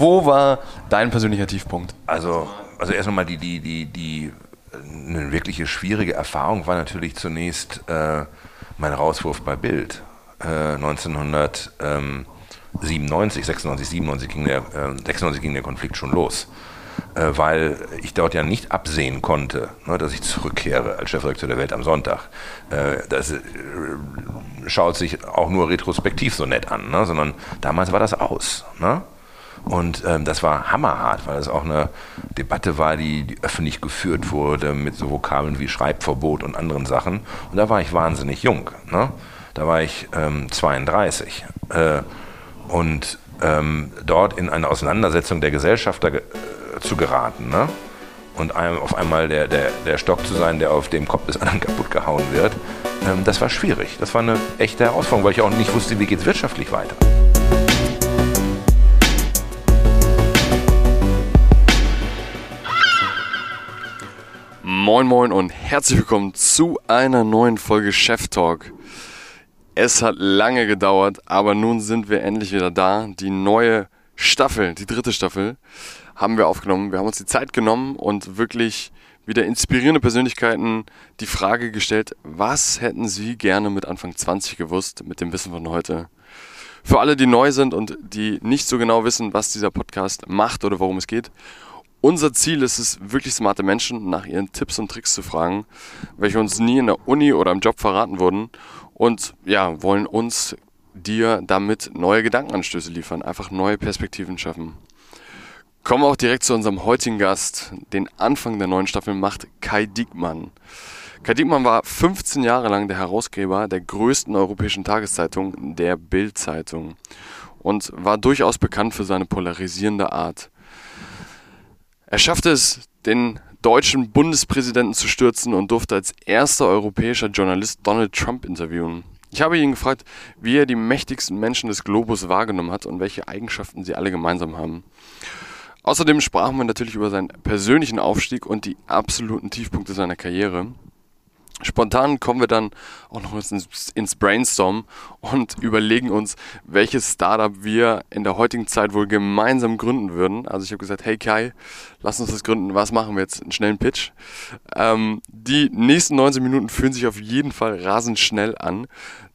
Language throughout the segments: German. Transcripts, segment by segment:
wo war dein persönlicher Tiefpunkt? Also, also erst nochmal die, die, die, die, eine wirkliche schwierige Erfahrung war natürlich zunächst äh, mein Rauswurf bei Bild. Äh, 1997, 96, 97 ging der, äh, 96 ging der Konflikt schon los. Äh, weil ich dort ja nicht absehen konnte, ne, dass ich zurückkehre als Chefredakteur der Welt am Sonntag. Äh, das äh, schaut sich auch nur retrospektiv so nett an, ne, sondern damals war das aus. Ne? Und ähm, das war hammerhart, weil es auch eine Debatte war, die, die, öffentlich geführt wurde mit so Vokabeln wie Schreibverbot und anderen Sachen. Und da war ich wahnsinnig jung. Ne? Da war ich ähm, 32. Äh, und ähm, dort in eine Auseinandersetzung der Gesellschafter äh, zu geraten. Ne? Und einem, auf einmal der, der, der Stock zu sein, der auf dem Kopf des anderen kaputt gehauen wird, ähm, das war schwierig. Das war eine echte Herausforderung, weil ich auch nicht wusste, wie geht es wirtschaftlich weiter. Moin Moin und herzlich willkommen zu einer neuen Folge Chef Talk. Es hat lange gedauert, aber nun sind wir endlich wieder da. Die neue Staffel, die dritte Staffel, haben wir aufgenommen. Wir haben uns die Zeit genommen und wirklich wieder inspirierende Persönlichkeiten die Frage gestellt, was hätten Sie gerne mit Anfang 20 gewusst, mit dem Wissen von heute? Für alle, die neu sind und die nicht so genau wissen, was dieser Podcast macht oder worum es geht, unser Ziel ist es, wirklich smarte Menschen nach ihren Tipps und Tricks zu fragen, welche uns nie in der Uni oder im Job verraten wurden und ja, wollen uns dir damit neue Gedankenanstöße liefern, einfach neue Perspektiven schaffen. Kommen wir auch direkt zu unserem heutigen Gast. Den Anfang der neuen Staffel macht Kai Diekmann. Kai Diekmann war 15 Jahre lang der Herausgeber der größten europäischen Tageszeitung, der Bild-Zeitung, und war durchaus bekannt für seine polarisierende Art. Er schaffte es, den deutschen Bundespräsidenten zu stürzen und durfte als erster europäischer Journalist Donald Trump interviewen. Ich habe ihn gefragt, wie er die mächtigsten Menschen des Globus wahrgenommen hat und welche Eigenschaften sie alle gemeinsam haben. Außerdem sprachen wir natürlich über seinen persönlichen Aufstieg und die absoluten Tiefpunkte seiner Karriere. Spontan kommen wir dann auch noch ins, ins Brainstorm und überlegen uns, welches Startup wir in der heutigen Zeit wohl gemeinsam gründen würden. Also ich habe gesagt, hey Kai, lass uns das gründen. Was machen wir jetzt? Einen schnellen Pitch. Ähm, die nächsten 19 Minuten fühlen sich auf jeden Fall rasend schnell an,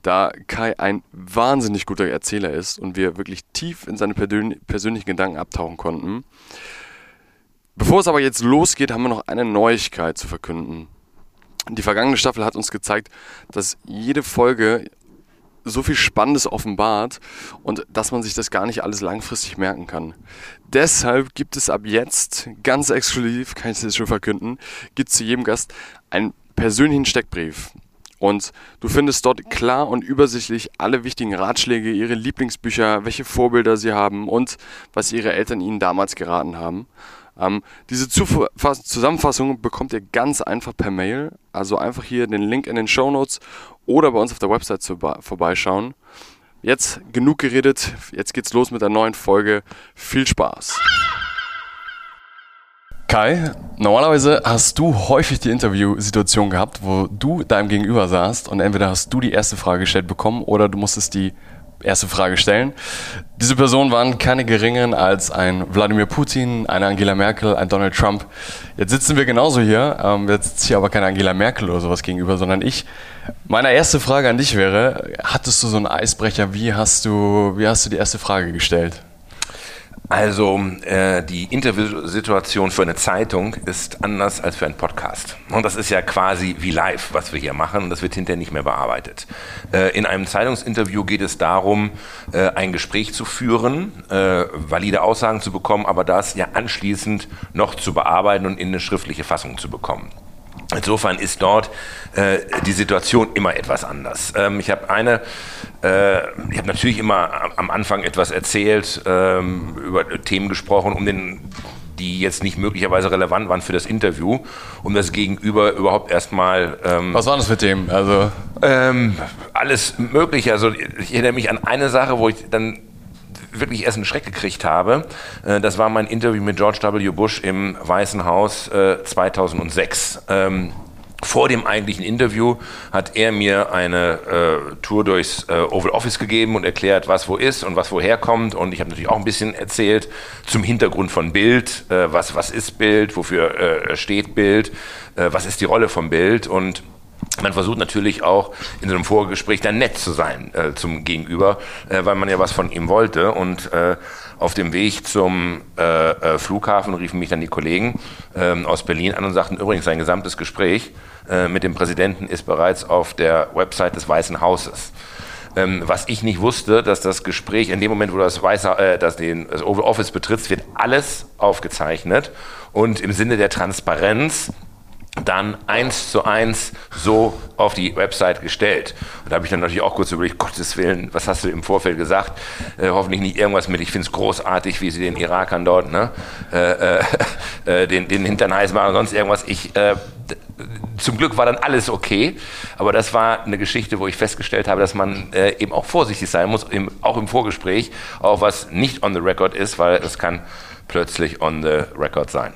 da Kai ein wahnsinnig guter Erzähler ist und wir wirklich tief in seine persönlichen Gedanken abtauchen konnten. Bevor es aber jetzt losgeht, haben wir noch eine Neuigkeit zu verkünden. Die vergangene Staffel hat uns gezeigt, dass jede Folge so viel Spannendes offenbart und dass man sich das gar nicht alles langfristig merken kann. Deshalb gibt es ab jetzt, ganz exklusiv, kann ich das schon verkünden, gibt es zu jedem Gast einen persönlichen Steckbrief. Und du findest dort klar und übersichtlich alle wichtigen Ratschläge, ihre Lieblingsbücher, welche Vorbilder sie haben und was ihre Eltern ihnen damals geraten haben. Ähm, diese Zusammenfassung bekommt ihr ganz einfach per Mail. Also einfach hier den Link in den Show Notes oder bei uns auf der Website vorbeischauen. Jetzt genug geredet, jetzt geht's los mit der neuen Folge. Viel Spaß! Kai, normalerweise hast du häufig die Interviewsituation gehabt, wo du deinem Gegenüber saßt und entweder hast du die erste Frage gestellt bekommen oder du musstest die erste Frage stellen. Diese Personen waren keine geringeren als ein Wladimir Putin, eine Angela Merkel, ein Donald Trump. Jetzt sitzen wir genauso hier. Ähm, jetzt sitzt hier aber keine Angela Merkel oder sowas gegenüber, sondern ich. Meine erste Frage an dich wäre: Hattest du so einen Eisbrecher? Wie hast du, wie hast du die erste Frage gestellt? Also äh, die Interviewsituation für eine Zeitung ist anders als für einen Podcast. Und das ist ja quasi wie live, was wir hier machen. Und das wird hinterher nicht mehr bearbeitet. Äh, in einem Zeitungsinterview geht es darum, äh, ein Gespräch zu führen, äh, valide Aussagen zu bekommen, aber das ja anschließend noch zu bearbeiten und in eine schriftliche Fassung zu bekommen. Insofern ist dort äh, die Situation immer etwas anders. Ähm, ich habe eine, äh, ich habe natürlich immer am Anfang etwas erzählt, ähm, über Themen gesprochen, um den die jetzt nicht möglicherweise relevant waren für das Interview, um das Gegenüber überhaupt erstmal. Ähm, Was waren das für Themen? Also ähm, alles Mögliche. Also ich erinnere mich an eine Sache, wo ich dann wirklich erst einen Schreck gekriegt habe. Äh, das war mein Interview mit George W. Bush im Weißen Haus 2006. Äh, ähm, vor dem eigentlichen Interview hat er mir eine äh, Tour durchs äh, Oval Office gegeben und erklärt, was wo ist und was woher kommt. Und ich habe natürlich auch ein bisschen erzählt zum Hintergrund von Bild, äh, was, was ist Bild, wofür äh, steht Bild, äh, was ist die Rolle von Bild. Und man versucht natürlich auch in so einem Vorgespräch dann nett zu sein äh, zum Gegenüber, äh, weil man ja was von ihm wollte. Und äh, auf dem Weg zum äh, äh, Flughafen riefen mich dann die Kollegen ähm, aus Berlin an und sagten, übrigens, sein gesamtes Gespräch äh, mit dem Präsidenten ist bereits auf der Website des Weißen Hauses. Ähm, was ich nicht wusste, dass das Gespräch in dem Moment, wo das Weiße, äh, das den das Oval Office betritt, wird alles aufgezeichnet und im Sinne der Transparenz dann eins zu eins so auf die Website gestellt. Und da habe ich dann natürlich auch kurz überlegt, Gottes Willen, was hast du im Vorfeld gesagt? Äh, hoffentlich nicht irgendwas mit, ich finde es großartig, wie sie den Irakern dort ne, äh, äh, äh, den, den Hintern heiß machen und sonst irgendwas. Ich, äh, zum Glück war dann alles okay, aber das war eine Geschichte, wo ich festgestellt habe, dass man äh, eben auch vorsichtig sein muss, im, auch im Vorgespräch, auch was nicht on the record ist, weil es kann plötzlich on the record sein.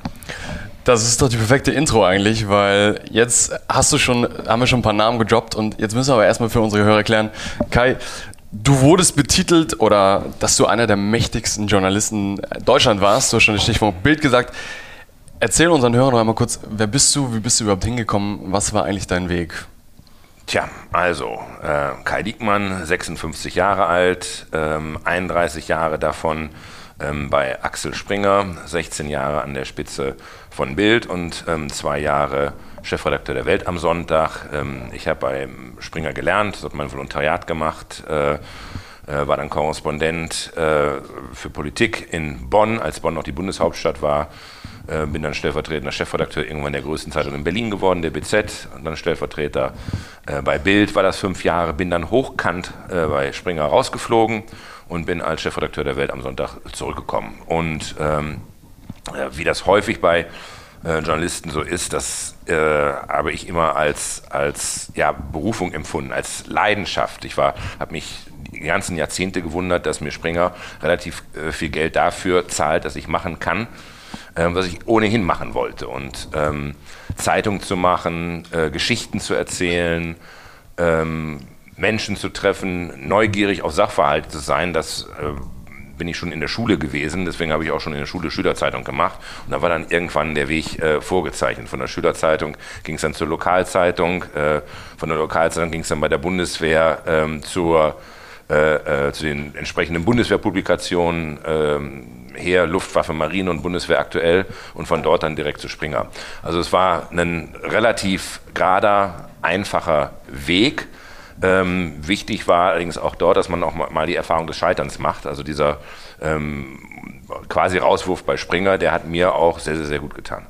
Das ist doch die perfekte Intro eigentlich, weil jetzt hast du schon, haben wir schon ein paar Namen gedroppt und jetzt müssen wir aber erstmal für unsere Hörer klären. Kai, du wurdest betitelt oder dass du einer der mächtigsten Journalisten Deutschland warst, hast schon das Stichwort Bild gesagt. Erzähl unseren Hörern noch einmal kurz, wer bist du, wie bist du überhaupt hingekommen, was war eigentlich dein Weg? Tja, also äh, Kai Diekmann, 56 Jahre alt, ähm, 31 Jahre davon ähm, bei Axel Springer, 16 Jahre an der Spitze von Bild und ähm, zwei Jahre Chefredakteur der Welt am Sonntag. Ähm, ich habe bei Springer gelernt, habe mein Volontariat gemacht, äh, äh, war dann Korrespondent äh, für Politik in Bonn, als Bonn noch die Bundeshauptstadt war. Äh, bin dann stellvertretender Chefredakteur irgendwann der größten Zeitung in Berlin geworden, der BZ, und dann Stellvertreter äh, bei Bild, war das fünf Jahre, bin dann hochkant äh, bei Springer rausgeflogen und bin als Chefredakteur der Welt am Sonntag zurückgekommen. Und ähm, wie das häufig bei äh, Journalisten so ist, das äh, habe ich immer als, als ja, Berufung empfunden, als Leidenschaft. Ich habe mich die ganzen Jahrzehnte gewundert, dass mir Springer relativ äh, viel Geld dafür zahlt, dass ich machen kann, ähm, was ich ohnehin machen wollte. Und ähm, Zeitung zu machen, äh, Geschichten zu erzählen, ähm, Menschen zu treffen, neugierig auf Sachverhalte zu sein, das äh, bin ich schon in der Schule gewesen, deswegen habe ich auch schon in der Schule Schülerzeitung gemacht. Und da war dann irgendwann der Weg äh, vorgezeichnet. Von der Schülerzeitung ging es dann zur Lokalzeitung, äh, von der Lokalzeitung ging es dann bei der Bundeswehr ähm, zur, äh, äh zu den entsprechenden Bundeswehrpublikationen. Ähm, Heer, Luftwaffe, Marine und Bundeswehr aktuell und von dort dann direkt zu Springer. Also es war ein relativ gerader, einfacher Weg ähm, wichtig war allerdings auch dort, dass man auch mal die Erfahrung des Scheiterns macht. Also dieser ähm, quasi Rauswurf bei Springer, der hat mir auch sehr, sehr, sehr gut getan.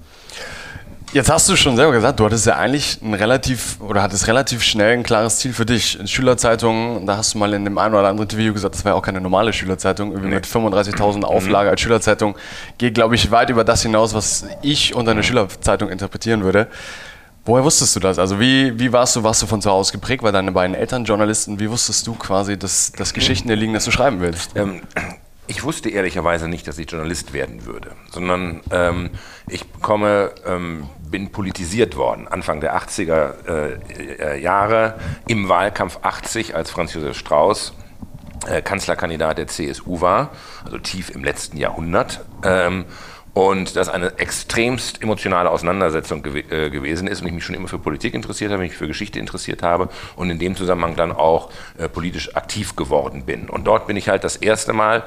Jetzt hast du schon selber gesagt, du hattest ja eigentlich ein relativ oder hattest relativ schnell ein klares Ziel für dich. In Schülerzeitungen, da hast du mal in dem einen oder anderen Video gesagt, das war ja auch keine normale Schülerzeitung, irgendwie nee. mit 35.000 mhm. Auflage als Schülerzeitung. Geht, glaube ich, weit über das hinaus, was ich unter einer Schülerzeitung interpretieren würde. Woher wusstest du das? Also wie, wie warst du, warst du von zu Hause geprägt? Weil deine beiden Eltern Journalisten, wie wusstest du quasi, dass, dass Geschichten dir liegen, dass du schreiben willst? Ähm, ich wusste ehrlicherweise nicht, dass ich Journalist werden würde, sondern ähm, ich komme, ähm, bin politisiert worden Anfang der 80er äh, äh, Jahre im Wahlkampf 80, als Franz Josef Strauß äh, Kanzlerkandidat der CSU war, also tief im letzten Jahrhundert. Ähm, und das eine extremst emotionale Auseinandersetzung gew äh, gewesen ist und ich mich schon immer für Politik interessiert habe, mich für Geschichte interessiert habe und in dem Zusammenhang dann auch äh, politisch aktiv geworden bin. Und dort bin ich halt das erste Mal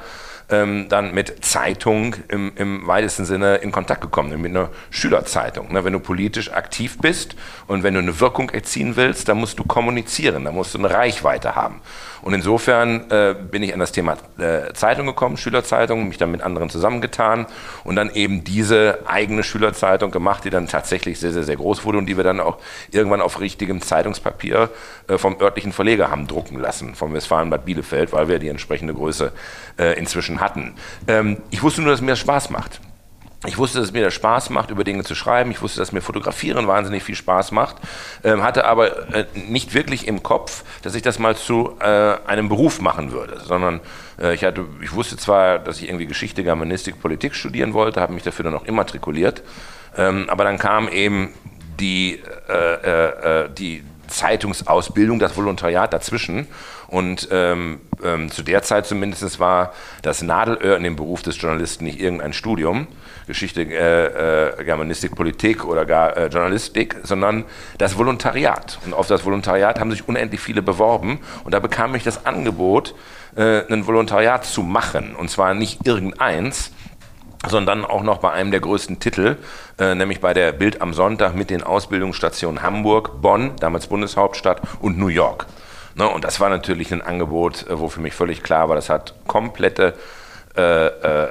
ähm, dann mit Zeitung im, im, weitesten Sinne in Kontakt gekommen, mit einer Schülerzeitung. Ne? Wenn du politisch aktiv bist und wenn du eine Wirkung erzielen willst, dann musst du kommunizieren, dann musst du eine Reichweite haben. Und insofern äh, bin ich an das Thema äh, Zeitung gekommen, Schülerzeitung, mich dann mit anderen zusammengetan und dann eben diese eigene Schülerzeitung gemacht, die dann tatsächlich sehr, sehr, sehr groß wurde und die wir dann auch irgendwann auf richtigem Zeitungspapier äh, vom örtlichen Verleger haben drucken lassen, vom Westfalenbad Bielefeld, weil wir die entsprechende Größe äh, inzwischen hatten. Ähm, ich wusste nur, dass mir das Spaß macht. Ich wusste, dass es mir das Spaß macht, über Dinge zu schreiben. Ich wusste, dass mir Fotografieren wahnsinnig viel Spaß macht. Ähm, hatte aber äh, nicht wirklich im Kopf, dass ich das mal zu äh, einem Beruf machen würde, sondern äh, ich, hatte, ich wusste zwar, dass ich irgendwie Geschichte, Germanistik, Politik studieren wollte, habe mich dafür dann auch immatrikuliert. Ähm, aber dann kam eben die, äh, äh, die Zeitungsausbildung, das Volontariat dazwischen. Und ähm, ähm, zu der Zeit zumindest war das Nadelöhr in dem Beruf des Journalisten nicht irgendein Studium, Geschichte, äh, äh, Germanistik, Politik oder gar äh, Journalistik, sondern das Volontariat. Und auf das Volontariat haben sich unendlich viele beworben. Und da bekam ich das Angebot, äh, ein Volontariat zu machen. Und zwar nicht irgendeins, sondern auch noch bei einem der größten Titel, äh, nämlich bei der Bild am Sonntag mit den Ausbildungsstationen Hamburg, Bonn, damals Bundeshauptstadt und New York. Ne, und das war natürlich ein Angebot, äh, wo für mich völlig klar war, das hat komplette äh, äh,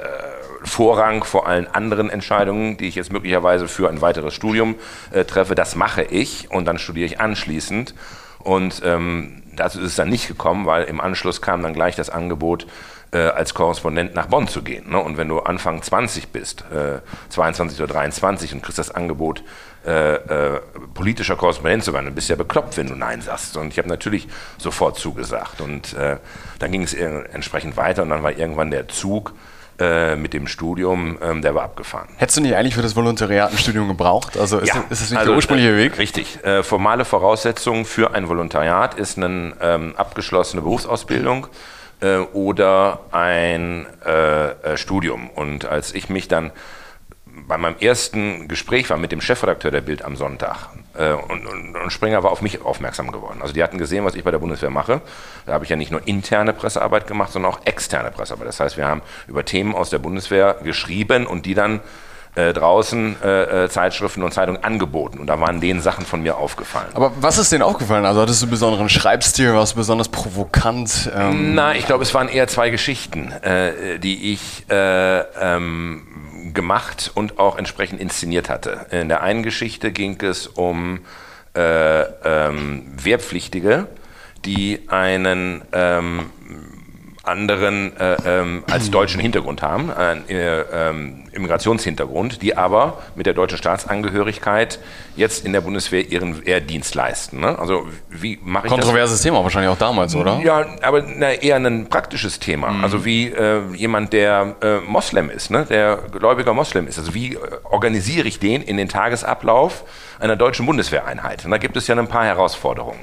Vorrang vor allen anderen Entscheidungen, die ich jetzt möglicherweise für ein weiteres Studium äh, treffe. Das mache ich und dann studiere ich anschließend. Und ähm, dazu ist es dann nicht gekommen, weil im Anschluss kam dann gleich das Angebot, äh, als Korrespondent nach Bonn zu gehen. Ne? Und wenn du Anfang 20 bist, äh, 22 oder 23 und kriegst das Angebot, äh, äh, politischer Korrespondent zu werden, dann bist du ja bekloppt, wenn du Nein sagst. Und ich habe natürlich sofort zugesagt. Und äh, dann ging es entsprechend weiter und dann war irgendwann der Zug äh, mit dem Studium, ähm, der war abgefahren. Hättest du nicht eigentlich für das Volontariat ein Studium gebraucht? Also ist, ja, das, ist das nicht also, der ursprüngliche Weg? Richtig. Äh, formale Voraussetzung für ein Volontariat ist eine ähm, abgeschlossene Berufsausbildung äh, oder ein äh, äh, Studium. Und als ich mich dann bei meinem ersten Gespräch war mit dem Chefredakteur der Bild am Sonntag äh, und, und, und, Springer war auf mich aufmerksam geworden. Also die hatten gesehen, was ich bei der Bundeswehr mache. Da habe ich ja nicht nur interne Pressearbeit gemacht, sondern auch externe Pressearbeit. Das heißt, wir haben über Themen aus der Bundeswehr geschrieben und die dann äh, draußen äh, äh, Zeitschriften und Zeitungen angeboten und da waren denen Sachen von mir aufgefallen. Aber was ist denen aufgefallen? Also hattest du einen besonderen Schreibstil, warst du besonders provokant? Ähm Na, ich glaube, es waren eher zwei Geschichten, äh, die ich äh, ähm, gemacht und auch entsprechend inszeniert hatte. In der einen Geschichte ging es um äh, ähm, Wehrpflichtige, die einen ähm, anderen äh, ähm, als deutschen Hintergrund haben, einen äh, ähm, Immigrationshintergrund, die aber mit der deutschen Staatsangehörigkeit jetzt in der Bundeswehr ihren Wehrdienst leisten. Ne? Also wie mache ich Kontroverses das? Thema wahrscheinlich auch damals, oder? Ja, aber na, eher ein praktisches Thema. Mhm. Also wie äh, jemand, der äh, Moslem ist, ne? der gläubiger Moslem ist. Also wie äh, organisiere ich den in den Tagesablauf einer deutschen Bundeswehreinheit? Und da gibt es ja ein paar Herausforderungen.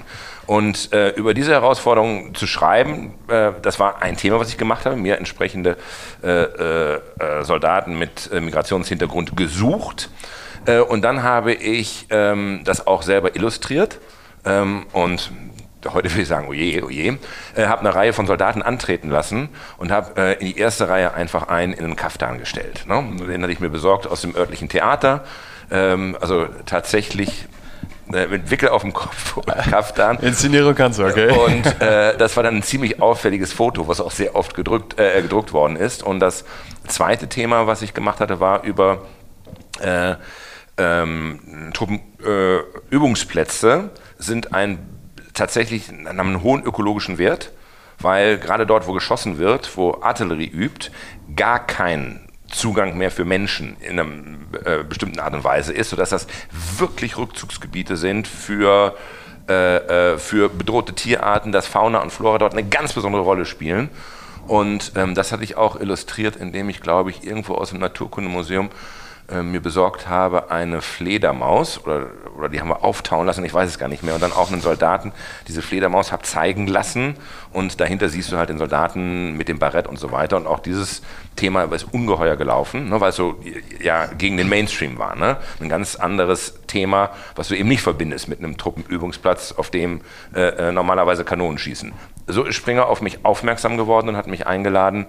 Und äh, über diese Herausforderung zu schreiben, äh, das war ein Thema, was ich gemacht habe, mir entsprechende äh, äh, äh Soldaten mit äh, Migrationshintergrund gesucht. und dann habe ich ähm, das auch selber illustriert ähm, und heute will ich sagen, oje, oje, äh, habe eine Reihe von Soldaten antreten lassen und habe äh, in die erste Reihe einfach einen in einen Kaftan gestellt. Ne? Den hatte ich mir besorgt aus dem örtlichen Theater. Ähm, also tatsächlich mit Wickel auf dem Kopf und Kaftan. Inszenierung kannst du, okay. Und äh, das war dann ein ziemlich auffälliges Foto, was auch sehr oft gedrückt, äh, gedruckt worden ist. Und das zweite Thema, was ich gemacht hatte, war über äh, ähm, Truppenübungsplätze äh, sind ein tatsächlich haben einen hohen ökologischen Wert, weil gerade dort, wo geschossen wird, wo Artillerie übt, gar kein Zugang mehr für Menschen in einer äh, bestimmten Art und Weise ist, sodass das wirklich Rückzugsgebiete sind für, äh, äh, für bedrohte Tierarten, dass Fauna und Flora dort eine ganz besondere Rolle spielen. Und ähm, das hatte ich auch illustriert, indem ich, glaube ich, irgendwo aus dem Naturkundemuseum äh, mir besorgt habe, eine Fledermaus, oder, oder die haben wir auftauen lassen, ich weiß es gar nicht mehr, und dann auch einen Soldaten diese Fledermaus habe zeigen lassen und dahinter siehst du halt den Soldaten mit dem Barett und so weiter und auch dieses Thema ist ungeheuer gelaufen, ne, weil es so ja, gegen den Mainstream war. Ne? Ein ganz anderes Thema, was du eben nicht verbindest mit einem Truppenübungsplatz, auf dem äh, äh normalerweise Kanonen schießen. So ist Springer auf mich aufmerksam geworden und hat mich eingeladen,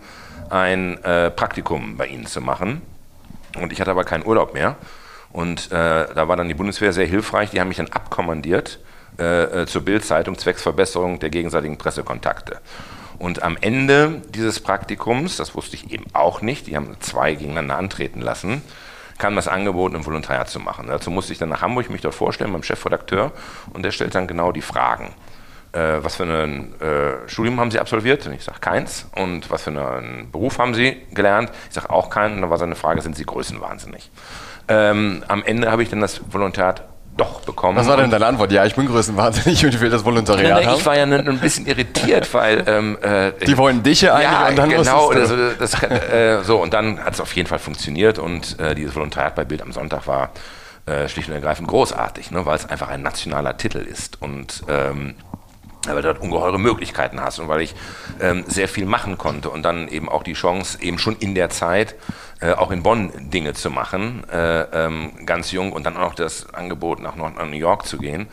ein äh, Praktikum bei ihnen zu machen. Und ich hatte aber keinen Urlaub mehr. Und äh, da war dann die Bundeswehr sehr hilfreich. Die haben mich dann abkommandiert äh, äh, zur Bildzeitung zwecks Verbesserung der gegenseitigen Pressekontakte. Und am Ende dieses Praktikums, das wusste ich eben auch nicht, die haben zwei gegeneinander antreten lassen, kam das Angebot, ein Volontariat zu machen. Dazu musste ich dann nach Hamburg mich dort vorstellen beim Chefredakteur und der stellt dann genau die Fragen äh, was für ein äh, Studium haben Sie absolviert? Und ich sage keins. Und was für einen Beruf haben Sie gelernt? Ich sage auch keinen. Und dann war seine Frage, sind Sie größenwahnsinnig? Ähm, am Ende habe ich dann das Volontariat doch bekommen. Was war denn deine Antwort? Ja, ich bin größenwahnsinnig und ich will das Volontariat nein, nein, Ich war ja ein, bisschen irritiert, weil... Ähm, äh, Die wollen dich ja eigentlich ja, und dann genau, das, das, äh, so und dann hat es auf jeden Fall funktioniert und äh, dieses Volontariat bei Bild am Sonntag war äh, schlicht und ergreifend großartig, ne, weil es einfach ein nationaler Titel ist und ähm, weil du dort ungeheure Möglichkeiten hast und weil ich ähm, sehr viel machen konnte und dann eben auch die Chance, eben schon in der Zeit äh, auch in Bonn Dinge zu machen, äh, ähm, ganz jung und dann auch das Angebot nach, nach New York zu gehen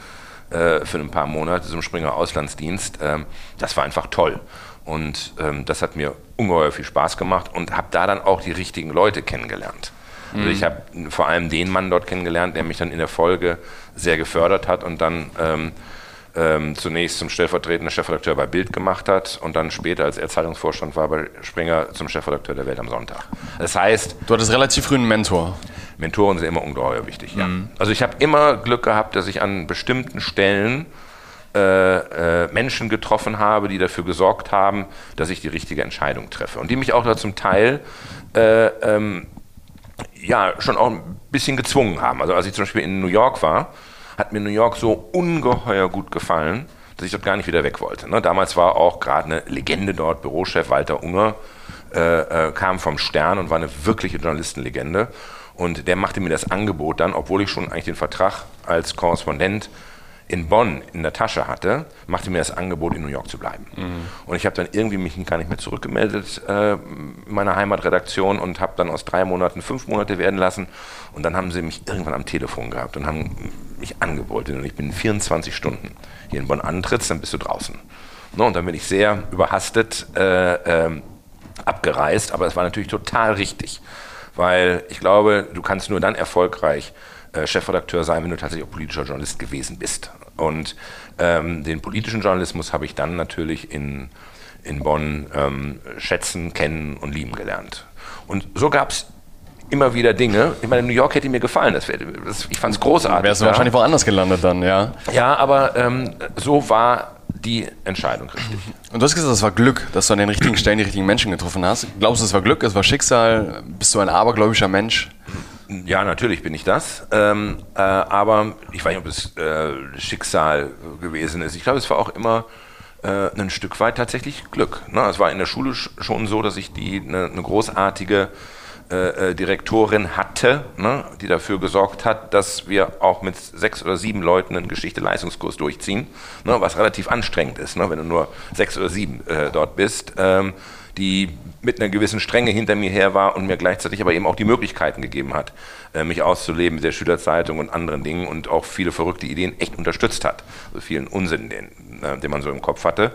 äh, für ein paar Monate zum Springer Auslandsdienst, ähm, das war einfach toll. Und ähm, das hat mir ungeheuer viel Spaß gemacht und habe da dann auch die richtigen Leute kennengelernt. Also mhm. ich habe vor allem den Mann dort kennengelernt, der mich dann in der Folge sehr gefördert hat und dann ähm, ähm, zunächst zum stellvertretenden Chefredakteur bei Bild gemacht hat und dann später, als er Zeitungsvorstand war bei Springer, zum Chefredakteur der Welt am Sonntag. Das heißt... Du hattest relativ früh einen Mentor. Mentoren sind immer ungeheuer wichtig, ja. Mhm. Also ich habe immer Glück gehabt, dass ich an bestimmten Stellen äh, äh, Menschen getroffen habe, die dafür gesorgt haben, dass ich die richtige Entscheidung treffe. Und die mich auch da zum Teil äh, ähm, ja, schon auch ein bisschen gezwungen haben. Also als ich zum Beispiel in New York war, hat mir New York so ungeheuer gut gefallen, dass ich dort gar nicht wieder weg wollte. Ne? Damals war auch gerade eine Legende dort, Bürochef Walter Unger, äh, äh, kam vom Stern und war eine wirkliche Journalistenlegende. Und der machte mir das Angebot dann, obwohl ich schon eigentlich den Vertrag als Korrespondent in Bonn in der Tasche hatte, machte mir das Angebot, in New York zu bleiben. Mhm. Und ich habe dann irgendwie mich gar nicht mehr zurückgemeldet äh, in meiner Heimatredaktion und habe dann aus drei Monaten fünf Monate werden lassen. Und dann haben sie mich irgendwann am Telefon gehabt und haben mich angeboten. Und ich bin 24 Stunden hier in Bonn antrittst, dann bist du draußen. No, und dann bin ich sehr überhastet äh, äh, abgereist, aber es war natürlich total richtig. Weil ich glaube, du kannst nur dann erfolgreich äh, Chefredakteur sein, wenn du tatsächlich auch politischer Journalist gewesen bist. Und ähm, den politischen Journalismus habe ich dann natürlich in, in Bonn ähm, schätzen, kennen und lieben gelernt. Und so gab es immer wieder Dinge. Ich meine, New York hätte mir gefallen. Das wär, das, ich fand es großartig. Wärst du ja. wahrscheinlich woanders gelandet dann, ja. Ja, aber ähm, so war die Entscheidung richtig. Und du hast gesagt, das war Glück, dass du an den richtigen Stellen die richtigen Menschen getroffen hast. Glaubst du, es war Glück, es war Schicksal? Bist du ein abergläubischer Mensch? Ja, natürlich bin ich das. Ähm, äh, aber ich weiß nicht, ob es äh, Schicksal gewesen ist. Ich glaube, es war auch immer äh, ein Stück weit tatsächlich Glück. Ne? Es war in der Schule schon so, dass ich die eine, eine großartige äh, äh, Direktorin hatte, ne, die dafür gesorgt hat, dass wir auch mit sechs oder sieben Leuten einen Geschichte-Leistungskurs durchziehen, ne, was relativ anstrengend ist, ne, wenn du nur sechs oder sieben äh, dort bist. Ähm, die mit einer gewissen Strenge hinter mir her war und mir gleichzeitig aber eben auch die Möglichkeiten gegeben hat, äh, mich auszuleben mit der Schülerzeitung und anderen Dingen und auch viele verrückte Ideen echt unterstützt hat. Also vielen Unsinn, den, äh, den man so im Kopf hatte.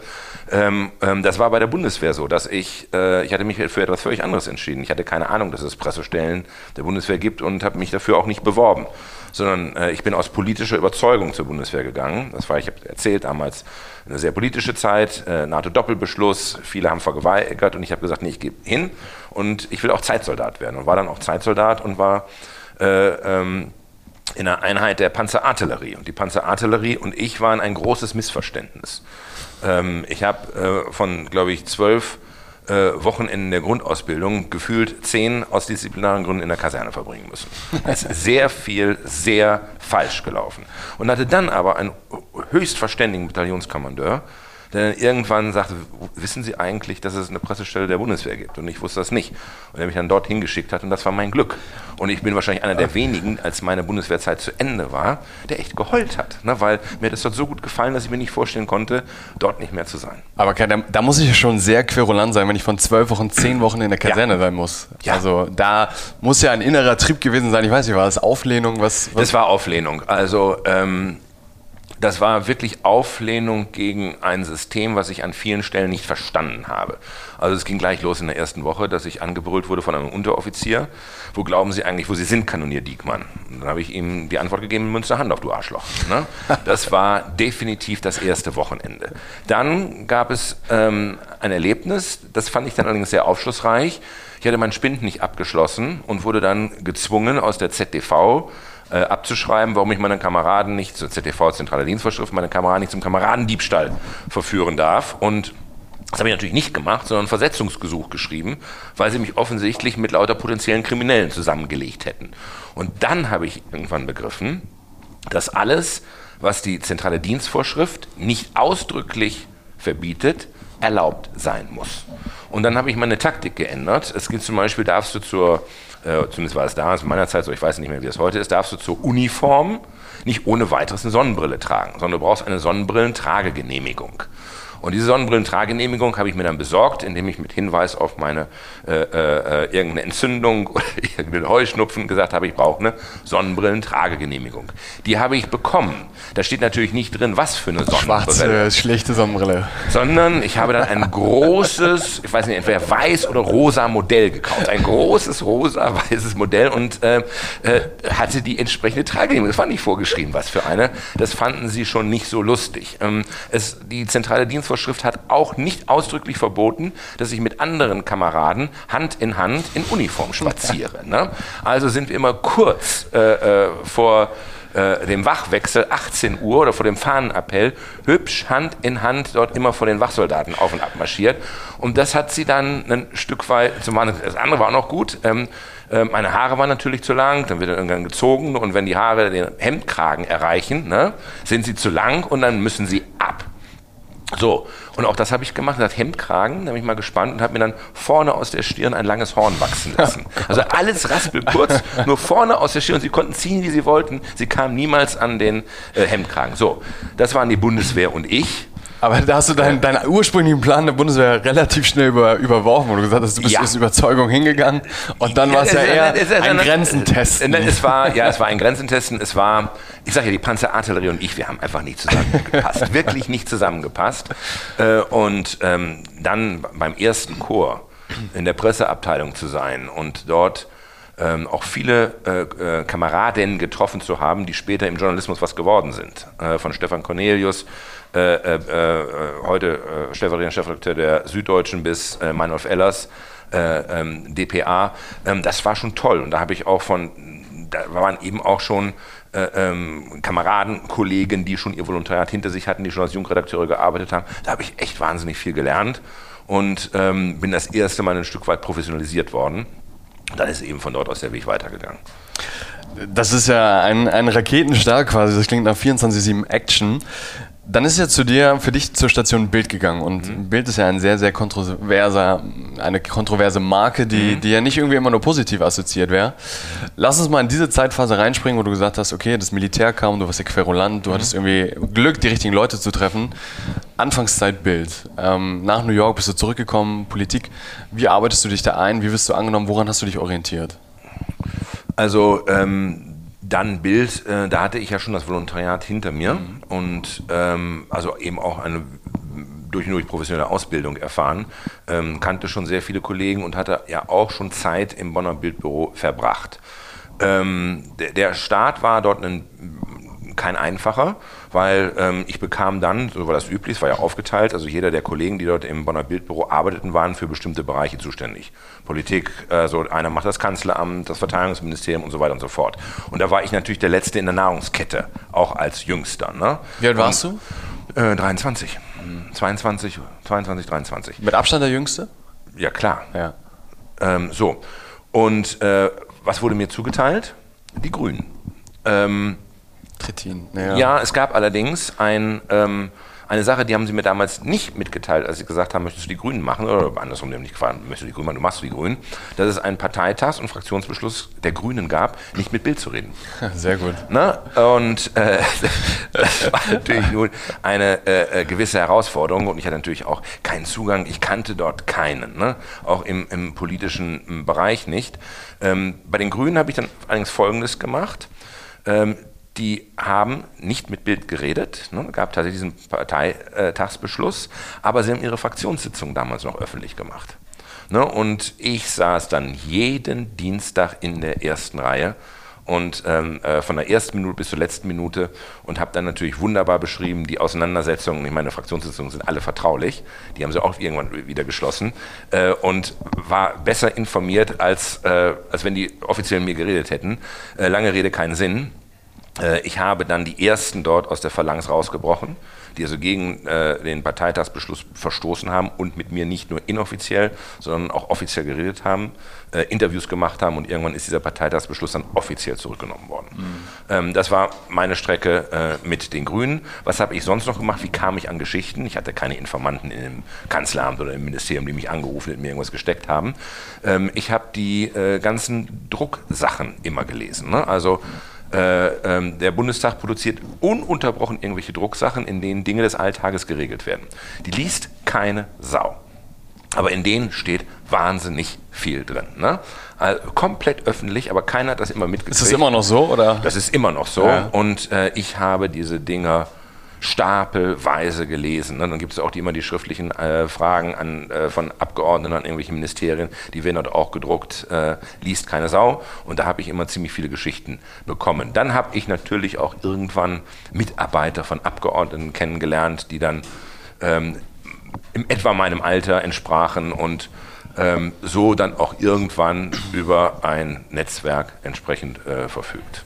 Ähm, ähm, das war bei der Bundeswehr so, dass ich, äh, ich hatte mich für etwas völlig anderes entschieden. Ich hatte keine Ahnung, dass es Pressestellen der Bundeswehr gibt und habe mich dafür auch nicht beworben sondern äh, ich bin aus politischer Überzeugung zur Bundeswehr gegangen. Das war, ich habe erzählt, damals eine sehr politische Zeit, äh, NATO-Doppelbeschluss, viele haben vergeweigert und ich habe gesagt, nee, ich gehe hin und ich will auch Zeitsoldat werden und war dann auch Zeitsoldat und war äh, ähm, in einer Einheit der Panzerartillerie. Und die Panzerartillerie und ich waren ein großes Missverständnis. Ähm, ich habe äh, von, glaube ich, zwölf äh, Wochenenden der Grundausbildung gefühlt zehn aus disziplinaren Gründen in der Kaserne verbringen müssen. Es ist sehr viel, sehr falsch gelaufen. Und hatte dann aber einen höchst verständigen Bataillonskommandeur, der dann irgendwann sagte, wissen Sie eigentlich, dass es eine Pressestelle der Bundeswehr gibt? Und ich wusste das nicht. Und er mich dann dorthin geschickt hat und das war mein Glück. Und ich bin wahrscheinlich einer der wenigen, als meine Bundeswehrzeit zu Ende war, der echt geheult hat. Ne? Weil mir das dort so gut gefallen, dass ich mir nicht vorstellen konnte, dort nicht mehr zu sein. Aber da, da muss ich ja schon sehr querulant sein, wenn ich von zwölf Wochen, zehn Wochen in der Kaserne ja. sein muss. Ja. Also da muss ja ein innerer Trieb gewesen sein. Ich weiß nicht, war das Auflehnung? Was, was? Das war Auflehnung. Also ähm, das war wirklich Auflehnung gegen ein System, was ich an vielen Stellen nicht verstanden habe. Also es ging gleich los in der ersten Woche, dass ich angebrüllt wurde von einem Unteroffizier. Wo glauben Sie eigentlich, wo Sie sind, Kanonier Diekmann? Und dann habe ich ihm die Antwort gegeben, Münsterhand auf, du Arschloch. Ne? Das war definitiv das erste Wochenende. Dann gab es ähm, ein Erlebnis, das fand ich dann allerdings sehr aufschlussreich. Ich hatte meinen Spind nicht abgeschlossen und wurde dann gezwungen aus der ZDV äh, abzuschreiben, warum ich meinen Kameraden nicht, zur ZTV, Zentrale Dienstvorschrift, meine Kameraden nicht zum Kameradendiebstahl verführen darf. Und das habe ich natürlich nicht gemacht, sondern ein Versetzungsgesuch geschrieben, weil sie mich offensichtlich mit lauter potenziellen Kriminellen zusammengelegt hätten. Und dann habe ich irgendwann begriffen, dass alles, was die zentrale Dienstvorschrift nicht ausdrücklich verbietet, erlaubt sein muss. Und dann habe ich meine Taktik geändert. Es gibt zum Beispiel, darfst du zur, äh, zumindest war es damals in meiner Zeit so, ich weiß nicht mehr, wie es heute ist, darfst du zur Uniform nicht ohne weiteres eine Sonnenbrille tragen, sondern du brauchst eine Sonnenbrillentragegenehmigung. Und diese Sonnenbrillentragenehmigung habe ich mir dann besorgt, indem ich mit Hinweis auf meine äh, äh, irgendeine Entzündung oder irgendeinen Heuschnupfen gesagt habe, ich brauche eine Sonnenbrillentragegenehmigung. Die habe ich bekommen. Da steht natürlich nicht drin, was für eine Sonnenbrille. Schwarze, schlechte Sonnenbrille. Sondern ich habe dann ein großes, ich weiß nicht, entweder weiß oder rosa Modell gekauft. Ein großes rosa, weißes Modell und äh, äh, hatte die entsprechende Tragegenehmigung. Das war nicht vorgeschrieben, was für eine. Das fanden sie schon nicht so lustig. Ähm, es, die zentrale Dienstvorschrift Dienstvorschrift hat auch nicht ausdrücklich verboten, dass ich mit anderen Kameraden Hand in Hand in Uniform spaziere. Ne? Also sind wir immer kurz äh, äh, vor äh, dem Wachwechsel 18 Uhr oder vor dem Fahnenappell hübsch Hand in Hand dort immer vor den Wachsoldaten auf und ab marschiert. Und das hat sie dann ein Stück weit zum machen. Das andere war auch noch gut. Ähm, äh, meine Haare waren natürlich zu lang, dann wird er irgendwann gezogen und wenn die Haare den Hemdkragen erreichen, ne, sind sie zu lang und dann müssen sie ab. So, und auch das habe ich gemacht, das Hemdkragen, da bin ich mal gespannt und habe mir dann vorne aus der Stirn ein langes Horn wachsen lassen. Also alles raspelkurz, nur vorne aus der Stirn. Sie konnten ziehen, wie sie wollten. Sie kamen niemals an den äh, Hemdkragen. So, das waren die Bundeswehr und ich. Aber da hast du deinen, deinen ursprünglichen Plan der Bundeswehr relativ schnell über, überworfen, wo du gesagt hast, du bist ja. aus Überzeugung hingegangen und dann war es ja eher ein Grenzentest. Es war, ja, es war ein Grenzentesten. Es war, ich sage ja, die Panzerartillerie und ich, wir haben einfach nicht zusammengepasst. wirklich nicht zusammengepasst. Äh, und ähm, dann beim ersten Chor in der Presseabteilung zu sein und dort ähm, auch viele äh, äh, Kameradinnen getroffen zu haben, die später im Journalismus was geworden sind. Äh, von Stefan Cornelius äh, äh, äh, heute äh, stellvertretender Chefredakteur der Süddeutschen bis äh, Meinolf Ellers, äh, ähm, DPA. Ähm, das war schon toll und da habe ich auch von, da waren eben auch schon ähm, Kameraden, Kollegen, die schon ihr Volontariat hinter sich hatten, die schon als Jungredakteure gearbeitet haben. Da habe ich echt wahnsinnig viel gelernt und ähm, bin das erste Mal ein Stück weit professionalisiert worden. Und dann ist eben von dort aus der Weg weitergegangen. Das ist ja ein, ein Raketenstart quasi, das klingt nach 24-7 Action. Dann ist ja zu dir, für dich zur Station Bild gegangen und mhm. Bild ist ja ein sehr, sehr kontroverser, eine kontroverse Marke, die, mhm. die ja nicht irgendwie immer nur positiv assoziiert wäre. Lass uns mal in diese Zeitphase reinspringen, wo du gesagt hast, okay, das Militär kam, du warst ja Querulant, du mhm. hattest irgendwie Glück, die richtigen Leute zu treffen. Anfangszeit Bild. Ähm, nach New York bist du zurückgekommen, Politik. Wie arbeitest du dich da ein? Wie wirst du angenommen? Woran hast du dich orientiert? Also ähm, dann Bild, äh, da hatte ich ja schon das Volontariat hinter mir mhm. und ähm, also eben auch eine durch und durch professionelle Ausbildung erfahren, ähm, kannte schon sehr viele Kollegen und hatte ja auch schon Zeit im Bonner Bildbüro verbracht. Ähm, der, der Start war dort ein kein einfacher, weil ähm, ich bekam dann, so war das üblich, es war ja aufgeteilt, also jeder der Kollegen, die dort im Bonner Bildbüro arbeiteten, waren für bestimmte Bereiche zuständig. Politik, also einer macht das Kanzleramt, das Verteidigungsministerium und so weiter und so fort. Und da war ich natürlich der Letzte in der Nahrungskette, auch als Jüngster. Ne? Wie alt warst und, du? Äh, 23. 22, 22, 23. Mit Abstand der Jüngste? Ja, klar. Ja. Ähm, so. Und äh, was wurde mir zugeteilt? Die Grünen. Ähm, Trittin. Ja. ja, es gab allerdings ein, ähm, eine Sache, die haben sie mir damals nicht mitgeteilt, als sie gesagt haben, möchtest du die Grünen machen? Oder andersrum, gefragt, möchtest du die Grünen machen? Du machst die Grünen. Dass es einen Parteitags- und Fraktionsbeschluss der Grünen gab, nicht mit Bild zu reden. Sehr gut. Na? Und äh, das war natürlich nun eine äh, äh, gewisse Herausforderung und ich hatte natürlich auch keinen Zugang. Ich kannte dort keinen, ne? auch im, im politischen Bereich nicht. Ähm, bei den Grünen habe ich dann allerdings Folgendes gemacht. Ähm, die haben nicht mit Bild geredet, ne, gab tatsächlich diesen Parteitagsbeschluss, aber sie haben ihre Fraktionssitzung damals noch öffentlich gemacht. Ne, und ich saß dann jeden Dienstag in der ersten Reihe und ähm, äh, von der ersten Minute bis zur letzten Minute und habe dann natürlich wunderbar beschrieben die Auseinandersetzungen. Ich meine, Fraktionssitzungen sind alle vertraulich, die haben sie auch irgendwann wieder geschlossen äh, und war besser informiert, als, äh, als wenn die offiziell mit mir geredet hätten. Äh, lange Rede, keinen Sinn. Äh, ich habe dann die ersten dort aus der Phalanx rausgebrochen, die also gegen äh, den Parteitagsbeschluss verstoßen haben und mit mir nicht nur inoffiziell, sondern auch offiziell geredet haben, äh, Interviews gemacht haben und irgendwann ist dieser Parteitagsbeschluss dann offiziell zurückgenommen worden. Mhm. Ähm, das war meine Strecke äh, mit den Grünen. Was habe ich sonst noch gemacht? Wie kam ich an Geschichten? Ich hatte keine Informanten im Kanzleramt oder im Ministerium, die mich angerufen und mir irgendwas gesteckt haben. Ähm, ich habe die äh, ganzen Drucksachen immer gelesen. Ne? Also äh, ähm, der Bundestag produziert ununterbrochen irgendwelche Drucksachen, in denen Dinge des Alltages geregelt werden. Die liest keine Sau. Aber in denen steht wahnsinnig viel drin. Ne? Also komplett öffentlich, aber keiner hat das immer mitgekriegt. Ist das immer noch so? Oder? Das ist immer noch so. Ja. Und äh, ich habe diese Dinger stapelweise gelesen. Ne? Dann gibt es auch die, immer die schriftlichen äh, Fragen an, äh, von Abgeordneten an irgendwelche Ministerien, die werden dort auch gedruckt, äh, liest keine Sau. Und da habe ich immer ziemlich viele Geschichten bekommen. Dann habe ich natürlich auch irgendwann Mitarbeiter von Abgeordneten kennengelernt, die dann ähm, in etwa meinem Alter entsprachen und ähm, so dann auch irgendwann über ein Netzwerk entsprechend äh, verfügt.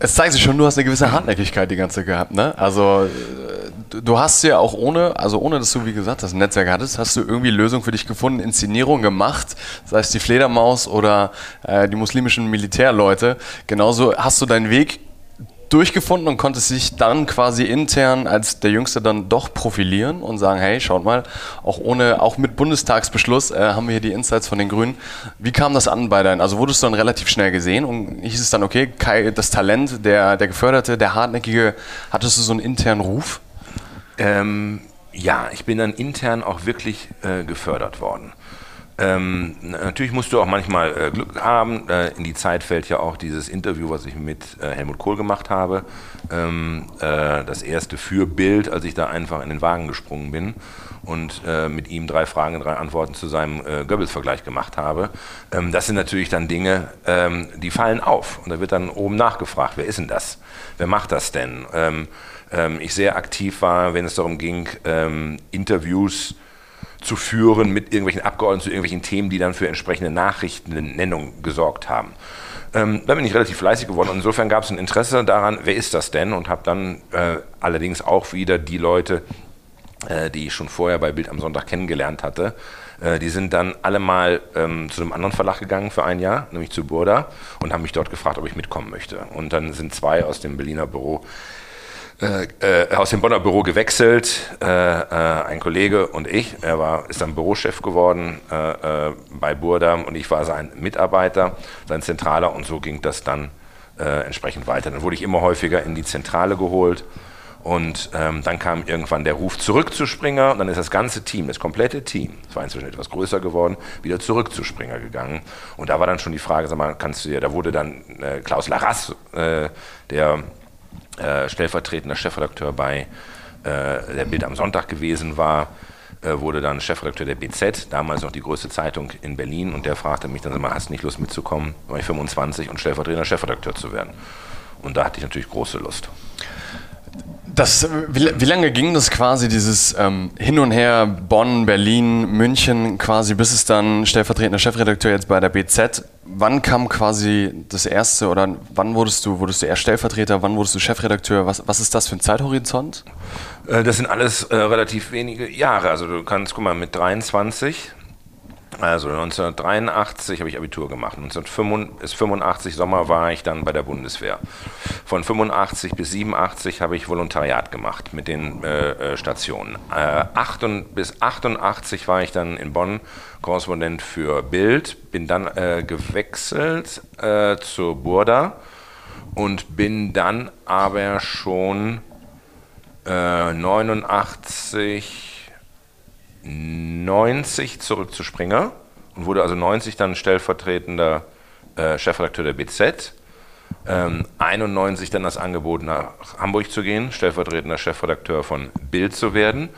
Es zeigt sich schon, du hast eine gewisse Hartnäckigkeit die ganze gehabt, ne? Also äh, du hast ja auch ohne, also ohne dass du wie gesagt das Netzwerk hattest, hast du irgendwie Lösungen für dich gefunden, Inszenierung gemacht, sei es die Fledermaus oder äh, die muslimischen Militärleute. Genauso hast du deinen Weg durchgefunden und konnte sich dann quasi intern als der Jüngste dann doch profilieren und sagen, hey, schaut mal, auch ohne, auch mit Bundestagsbeschluss äh, haben wir hier die Insights von den Grünen. Wie kam das an bei deinen? Also wurdest du dann relativ schnell gesehen und hieß es dann, okay, Kai, das Talent, der, der Geförderte, der Hartnäckige, hattest du so einen internen Ruf? Ähm, ja, ich bin dann intern auch wirklich äh, gefördert worden. Ähm, natürlich musst du auch manchmal äh, Glück haben. Äh, in die Zeit fällt ja auch dieses Interview, was ich mit äh, Helmut Kohl gemacht habe. Ähm, äh, das erste für Bild, als ich da einfach in den Wagen gesprungen bin und äh, mit ihm drei Fragen, drei Antworten zu seinem äh, Goebbels-Vergleich gemacht habe. Ähm, das sind natürlich dann Dinge, ähm, die fallen auf. Und da wird dann oben nachgefragt, wer ist denn das? Wer macht das denn? Ähm, ähm, ich sehr aktiv war, wenn es darum ging, Interviews zu führen mit irgendwelchen Abgeordneten zu irgendwelchen Themen, die dann für entsprechende Nachrichtennennung gesorgt haben. Ähm, da bin ich relativ fleißig geworden und insofern gab es ein Interesse daran, wer ist das denn? Und habe dann äh, allerdings auch wieder die Leute, äh, die ich schon vorher bei Bild am Sonntag kennengelernt hatte, äh, die sind dann alle mal ähm, zu einem anderen Verlag gegangen für ein Jahr, nämlich zu Burda, und haben mich dort gefragt, ob ich mitkommen möchte. Und dann sind zwei aus dem Berliner Büro äh, äh, aus dem Bonner Büro gewechselt, äh, äh, ein Kollege und ich. Er war, ist dann Bürochef geworden äh, bei Burda und ich war sein Mitarbeiter, sein Zentraler und so ging das dann entsprechend weiter. Dann wurde ich immer häufiger in die Zentrale geholt und ähm, dann kam irgendwann der Ruf zurück zu Springer und dann ist das ganze Team, das komplette Team, es war inzwischen etwas größer geworden, wieder zurück zu Springer gegangen. Und da war dann schon die Frage, sag mal, kannst du dir, da wurde dann Klaus Larras, der äh, stellvertretender Chefredakteur bei äh, der Bild am Sonntag gewesen war, äh, wurde dann Chefredakteur der BZ, damals noch die größte Zeitung in Berlin, und der fragte mich dann, mal, hast du nicht Lust mitzukommen? War ich 25 und stellvertretender Chefredakteur zu werden. Und da hatte ich natürlich große Lust. Das, wie, wie, lange ging das quasi, dieses ähm, Hin und Her, Bonn, Berlin, München, quasi, bis es dann stellvertretender Chefredakteur jetzt bei der BZ? Wann kam quasi das erste oder wann wurdest du, wurdest du erst Stellvertreter, wann wurdest du Chefredakteur? Was, was ist das für ein Zeithorizont? Äh, das sind alles äh, relativ wenige Jahre. Also du kannst, guck mal, mit 23 also 1983 habe ich Abitur gemacht. 1985 Sommer war ich dann bei der Bundeswehr. Von 85 bis 87 habe ich Volontariat gemacht mit den äh, äh Stationen. Äh, 8 bis 88 war ich dann in Bonn Korrespondent für Bild, bin dann äh, gewechselt äh, zur Burda und bin dann aber schon 89 äh, 90 zurück zu Springer und wurde also 90 dann stellvertretender äh, Chefredakteur der BZ. Ähm, 91 dann das Angebot nach Hamburg zu gehen, stellvertretender Chefredakteur von Bild zu werden.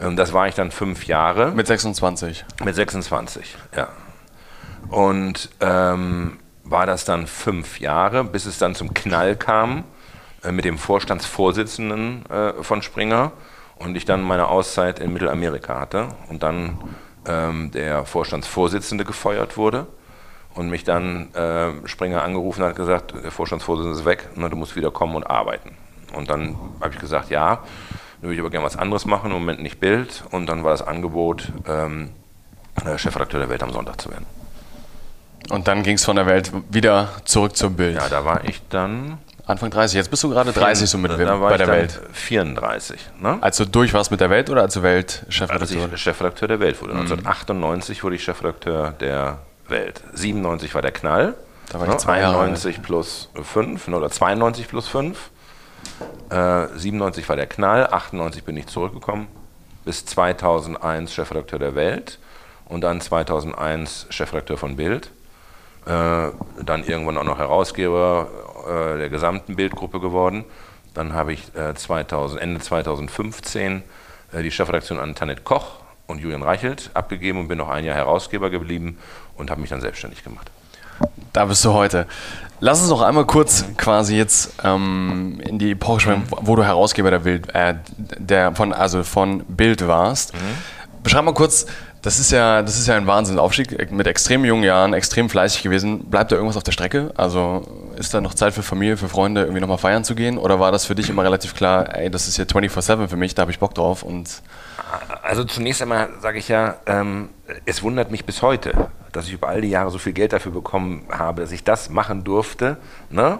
Ähm, das war ich dann fünf Jahre. Mit 26? Mit 26, ja. Und ähm, war das dann fünf Jahre, bis es dann zum Knall kam äh, mit dem Vorstandsvorsitzenden äh, von Springer und ich dann meine Auszeit in Mittelamerika hatte und dann ähm, der Vorstandsvorsitzende gefeuert wurde und mich dann äh, Springer angerufen hat gesagt, der Vorstandsvorsitzende ist weg, ne, du musst wieder kommen und arbeiten. Und dann habe ich gesagt, ja, dann würde ich aber gerne was anderes machen, im Moment nicht Bild. Und dann war das Angebot, ähm, äh, Chefredakteur der Welt am Sonntag zu werden. Und dann ging es von der Welt wieder zurück zum Bild. Ja, da war ich dann. Anfang 30, jetzt bist du gerade 30 so mit da bei der Welt. 34. Ne? Als du durch warst mit der Welt oder als du Welt Chefredakteur? Als ich Chefredakteur der Welt wurde. Mhm. 1998 wurde ich Chefredakteur der Welt. 97 war der Knall. Da war ich ne? zwei 91 plus 5 oder 92 plus 5. Äh, 97 war der Knall, 98 bin ich zurückgekommen. Bis 2001 Chefredakteur der Welt und dann 2001 Chefredakteur von Bild. Äh, dann irgendwann auch noch Herausgeber äh, der gesamten Bildgruppe geworden. Dann habe ich 2000, äh, Ende 2015 äh, die Chefredaktion an Tanit Koch und Julian Reichelt abgegeben und bin noch ein Jahr Herausgeber geblieben und habe mich dann selbstständig gemacht. Da bist du heute. Lass uns noch einmal kurz quasi jetzt ähm, in die Epoche schreiben, wo du Herausgeber der Bild, äh, der von, also von Bild warst. Mhm. Beschreib mal kurz, das ist ja, das ist ja ein Wahnsinnsaufstieg. Mit extrem jungen Jahren, extrem fleißig gewesen. Bleibt da irgendwas auf der Strecke? Also ist da noch Zeit für Familie, für Freunde, irgendwie nochmal feiern zu gehen? Oder war das für dich immer relativ klar, ey, das ist hier 24-7 für mich, da habe ich Bock drauf? Und also zunächst einmal sage ich ja, ähm, es wundert mich bis heute, dass ich über all die Jahre so viel Geld dafür bekommen habe, dass ich das machen durfte. Ne?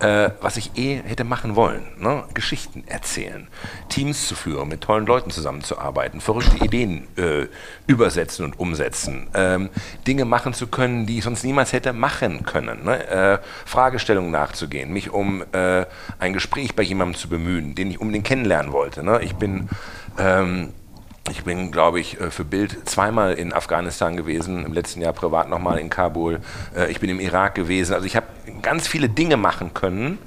Äh, was ich eh hätte machen wollen. Ne? Geschichten erzählen, Teams zu führen, mit tollen Leuten zusammenzuarbeiten, verrückte Ideen äh, übersetzen und umsetzen, ähm, Dinge machen zu können, die ich sonst niemals hätte machen können. Ne? Äh, Fragestellungen nachzugehen, mich um äh, ein Gespräch bei jemandem zu bemühen, den ich unbedingt kennenlernen wollte. Ne? Ich bin ähm, ich bin, glaube ich, äh, für Bild zweimal in Afghanistan gewesen, im letzten Jahr privat nochmal in Kabul. Äh, ich bin im Irak gewesen. Also ich habe ganz viele Dinge machen können,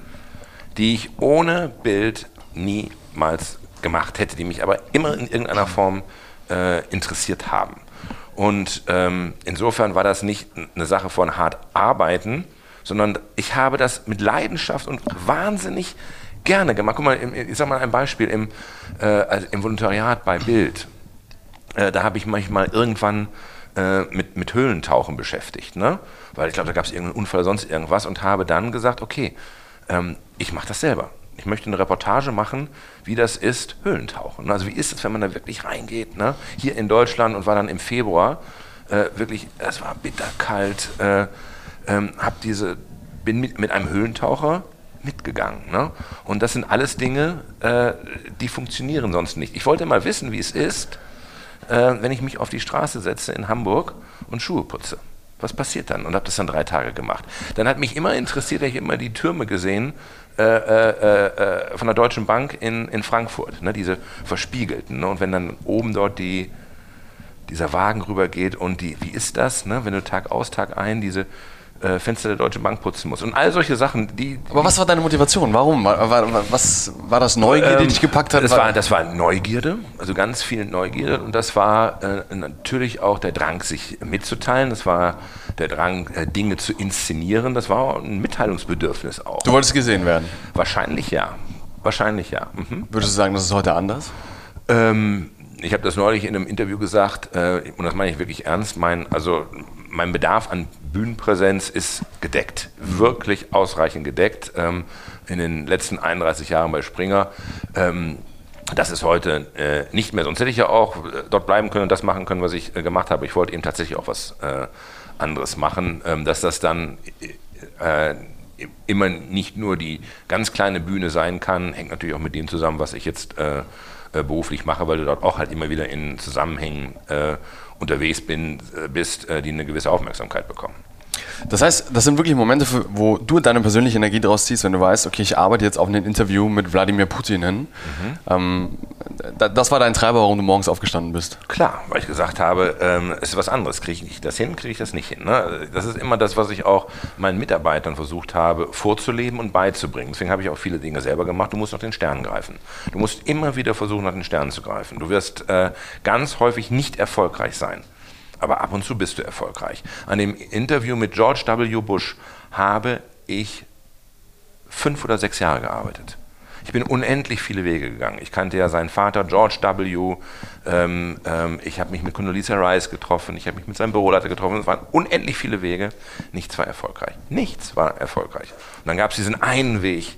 die ich ohne Bild niemals gemacht hätte, die mich aber immer in irgendeiner Form äh, interessiert haben. Und ähm, insofern war das nicht eine Sache von hart arbeiten, sondern ich habe das mit Leidenschaft und wahnsinnig gerne gemacht. Guck mal, ich sage mal ein Beispiel im, äh, also im Volontariat bei Bild. Äh, da habe ich manchmal irgendwann äh, mit, mit Höhlentauchen beschäftigt, ne? weil ich glaube, da gab es irgendeinen Unfall oder sonst irgendwas und habe dann gesagt, okay, ähm, ich mache das selber. Ich möchte eine Reportage machen, wie das ist, Höhlentauchen. Also wie ist es, wenn man da wirklich reingeht, ne? hier in Deutschland und war dann im Februar äh, wirklich, es war bitterkalt, äh, ähm, diese, bin mit, mit einem Höhlentaucher mitgegangen. Ne? Und das sind alles Dinge, äh, die funktionieren sonst nicht. Ich wollte mal wissen, wie es ist, äh, wenn ich mich auf die Straße setze in Hamburg und Schuhe putze. Was passiert dann? Und habe das dann drei Tage gemacht. Dann hat mich immer interessiert, ich immer die Türme gesehen äh, äh, äh, von der Deutschen Bank in, in Frankfurt, ne? diese verspiegelten. Ne? Und wenn dann oben dort die, dieser Wagen rübergeht und die, wie ist das, ne? wenn du Tag aus, Tag ein diese äh, Fenster der Deutschen Bank putzen muss. Und all solche Sachen, die. Aber was war deine Motivation? Warum? War, war, was war das Neugierde, ähm, die dich gepackt hat? Das war, das war Neugierde, also ganz viel Neugierde. Und das war äh, natürlich auch der Drang, sich mitzuteilen. Das war der Drang, äh, Dinge zu inszenieren. Das war ein Mitteilungsbedürfnis auch. Du wolltest gesehen werden? Wahrscheinlich ja. Wahrscheinlich ja. Mhm. Würdest du sagen, das ist heute anders? Ähm, ich habe das neulich in einem Interview gesagt, äh, und das meine ich wirklich ernst. Mein, also mein Bedarf an Bühnenpräsenz ist gedeckt, wirklich ausreichend gedeckt. Ähm, in den letzten 31 Jahren bei Springer. Ähm, das ist heute äh, nicht mehr. Sonst hätte ich ja auch äh, dort bleiben können und das machen können, was ich äh, gemacht habe. Ich wollte eben tatsächlich auch was äh, anderes machen, ähm, dass das dann äh, immer nicht nur die ganz kleine Bühne sein kann, hängt natürlich auch mit dem zusammen, was ich jetzt äh, beruflich mache, weil du dort auch halt immer wieder in Zusammenhängen unterwegs bin, bist, die eine gewisse Aufmerksamkeit bekommen. Das heißt, das sind wirklich Momente, wo du deine persönliche Energie draus ziehst, wenn du weißt, okay, ich arbeite jetzt auf ein Interview mit Wladimir Putin hin. Mhm. Ähm, das war dein Treiber, warum du morgens aufgestanden bist. Klar, weil ich gesagt habe, ähm, es ist was anderes. Kriege ich das hin, kriege ich das nicht hin. Ne? Das ist immer das, was ich auch meinen Mitarbeitern versucht habe, vorzuleben und beizubringen. Deswegen habe ich auch viele Dinge selber gemacht. Du musst nach den Sternen greifen. Du musst immer wieder versuchen, nach den Sternen zu greifen. Du wirst äh, ganz häufig nicht erfolgreich sein aber ab und zu bist du erfolgreich. An dem Interview mit George W. Bush habe ich fünf oder sechs Jahre gearbeitet. Ich bin unendlich viele Wege gegangen. Ich kannte ja seinen Vater George W. Ähm, ähm, ich habe mich mit Condoleezza Rice getroffen. Ich habe mich mit seinem Büroleiter getroffen. Es waren unendlich viele Wege. Nichts war erfolgreich. Nichts war erfolgreich. Und dann gab es diesen einen Weg,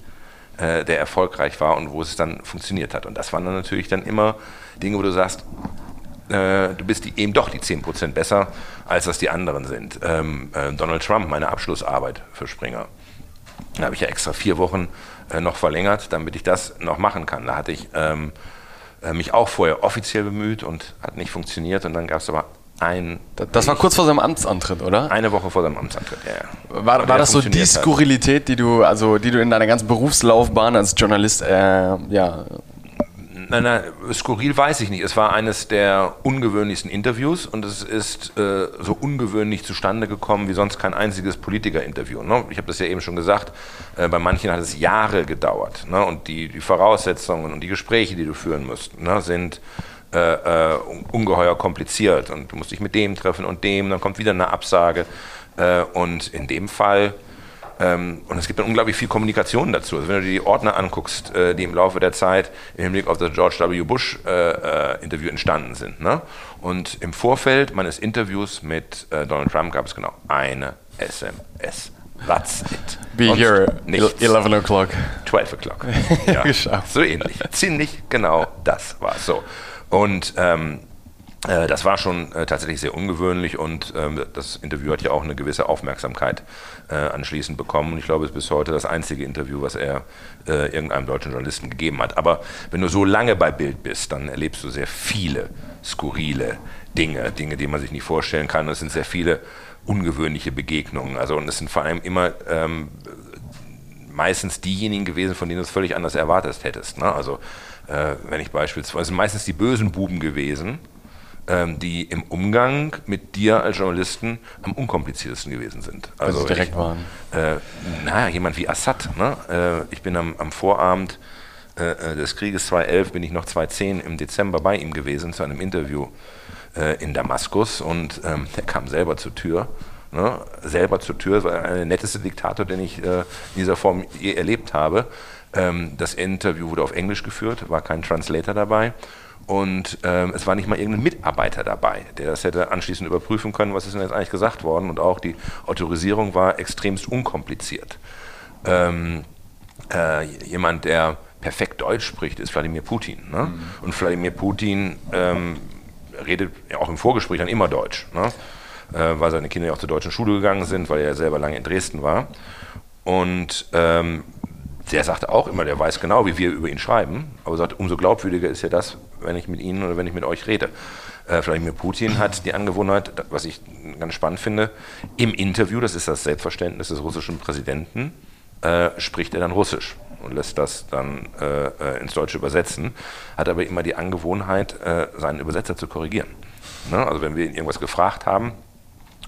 äh, der erfolgreich war und wo es dann funktioniert hat. Und das waren dann natürlich dann immer Dinge, wo du sagst, äh, du bist die, eben doch die 10% besser, als das die anderen sind. Ähm, äh, Donald Trump, meine Abschlussarbeit für Springer. Da habe ich ja extra vier Wochen äh, noch verlängert, damit ich das noch machen kann. Da hatte ich ähm, äh, mich auch vorher offiziell bemüht und hat nicht funktioniert. Und dann gab es aber ein. Das war kurz vor seinem Amtsantritt, oder? Eine Woche vor seinem Amtsantritt, ja. ja. War, war das so die Skurrilität, die du, also die du in deiner ganzen Berufslaufbahn als Journalist äh, ja, Nein, nein, skurril weiß ich nicht. Es war eines der ungewöhnlichsten Interviews und es ist äh, so ungewöhnlich zustande gekommen wie sonst kein einziges Politikerinterview. Ne? Ich habe das ja eben schon gesagt, äh, bei manchen hat es Jahre gedauert. Ne? Und die, die, Voraussetzungen und die Gespräche, die du führen musst, ne, sind äh, äh ungeheuer kompliziert. Und du musst dich mit dem treffen und dem, dann kommt wieder eine Absage. Äh, und in dem Fall und es gibt dann unglaublich viel Kommunikation dazu. Also wenn du dir die Ordner anguckst, äh, die im Laufe der Zeit im Hinblick auf das George W. Bush-Interview äh, äh entstanden sind. Ne? Und im Vorfeld meines Interviews mit Donald Trump gab es genau eine SMS. That's it. Be here, 11 o'clock. 12 o'clock. Ja, so ähnlich. Ziemlich genau das war so. Und ähm, äh, das war schon äh, tatsächlich sehr ungewöhnlich und ähm, das Interview hat ja auch eine gewisse Aufmerksamkeit äh, anschließend bekommen. Und ich glaube, es ist bis heute das einzige Interview, was er irgendeinem deutschen Journalisten gegeben hat. Aber wenn du so lange bei Bild bist, dann erlebst du sehr viele skurrile Dinge, Dinge, die man sich nicht vorstellen kann. Es sind sehr viele ungewöhnliche Begegnungen. Also und es sind vor allem immer ähm, meistens diejenigen gewesen, von denen du es völlig anders erwartet hättest. Ne? Also äh, wenn ich beispielsweise meistens die bösen Buben gewesen ähm, die im Umgang mit dir als Journalisten am unkompliziertesten gewesen sind. Also, also direkt ich, waren. Äh, naja, jemand wie Assad. Ne? Äh, ich bin am, am Vorabend äh, äh des Krieges 2011, bin ich noch 2010 im Dezember bei ihm gewesen zu einem Interview äh, in Damaskus und ähm, der kam selber zur Tür. Ne? Selber zur Tür, das war der netteste Diktator, den ich äh, in dieser Form je erlebt habe. Ähm, das Interview wurde auf Englisch geführt, war kein Translator dabei. Und ähm, es war nicht mal irgendein Mitarbeiter dabei, der das hätte anschließend überprüfen können, was ist denn jetzt eigentlich gesagt worden. Und auch die Autorisierung war extremst unkompliziert. Ähm, äh, jemand, der perfekt Deutsch spricht, ist Wladimir Putin. Ne? Mhm. Und Wladimir Putin ähm, redet ja auch im Vorgespräch dann immer Deutsch, ne? äh, weil seine Kinder ja auch zur deutschen Schule gegangen sind, weil er ja selber lange in Dresden war. Und ähm, der sagte auch immer, der weiß genau, wie wir über ihn schreiben, aber sagt, umso glaubwürdiger ist ja das, wenn ich mit Ihnen oder wenn ich mit euch rede. Äh, Wladimir Putin hat die Angewohnheit, was ich ganz spannend finde, im Interview, das ist das Selbstverständnis des russischen Präsidenten, äh, spricht er dann Russisch und lässt das dann äh, äh ins Deutsche übersetzen, hat aber immer die Angewohnheit, äh, seinen Übersetzer zu korrigieren. Ne? Also wenn wir ihn irgendwas gefragt haben,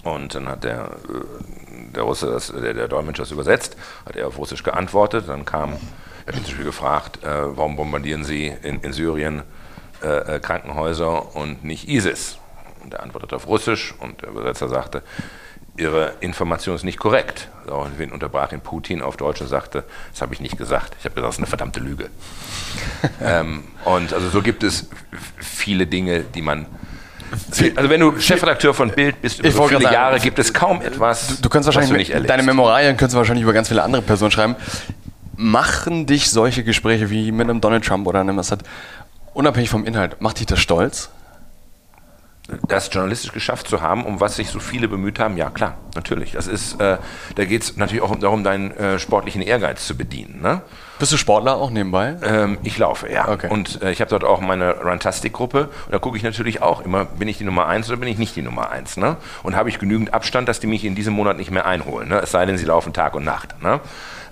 und dann hat der, äh, der Russe, das, der, der Dolmetscher das übersetzt, hat er auf Russisch geantwortet. Dann kam, er hat zum Beispiel gefragt, äh, warum bombardieren Sie in, in Syrien äh, äh, Krankenhäuser und nicht ISIS? Und er antwortete auf Russisch und der Übersetzer sagte, Ihre Information ist nicht korrekt. Daraufhin unterbrach ihn Putin auf Deutsch und sagte, das habe ich nicht gesagt. Ich habe gesagt, das ist eine verdammte Lüge. ähm, und also so gibt es viele Dinge, die man also wenn du Chefredakteur von Bild bist über so viele sagen, Jahre, gibt es kaum etwas, du, du könntest wahrscheinlich, du nicht Deine Memorien könntest du wahrscheinlich über ganz viele andere Personen schreiben. Machen dich solche Gespräche wie mit einem Donald Trump oder einem Assad, unabhängig vom Inhalt, macht dich das stolz? Das journalistisch geschafft zu haben, um was sich so viele bemüht haben, ja klar, natürlich. Das ist, äh, da geht es natürlich auch darum, deinen äh, sportlichen Ehrgeiz zu bedienen. Ne? Bist du Sportler auch nebenbei? Ähm, ich laufe, ja. Okay. Und äh, ich habe dort auch meine Runtastic-Gruppe und da gucke ich natürlich auch immer, bin ich die Nummer eins oder bin ich nicht die Nummer eins? Ne? Und habe ich genügend Abstand, dass die mich in diesem Monat nicht mehr einholen, ne? es sei denn, sie laufen Tag und Nacht. Ne?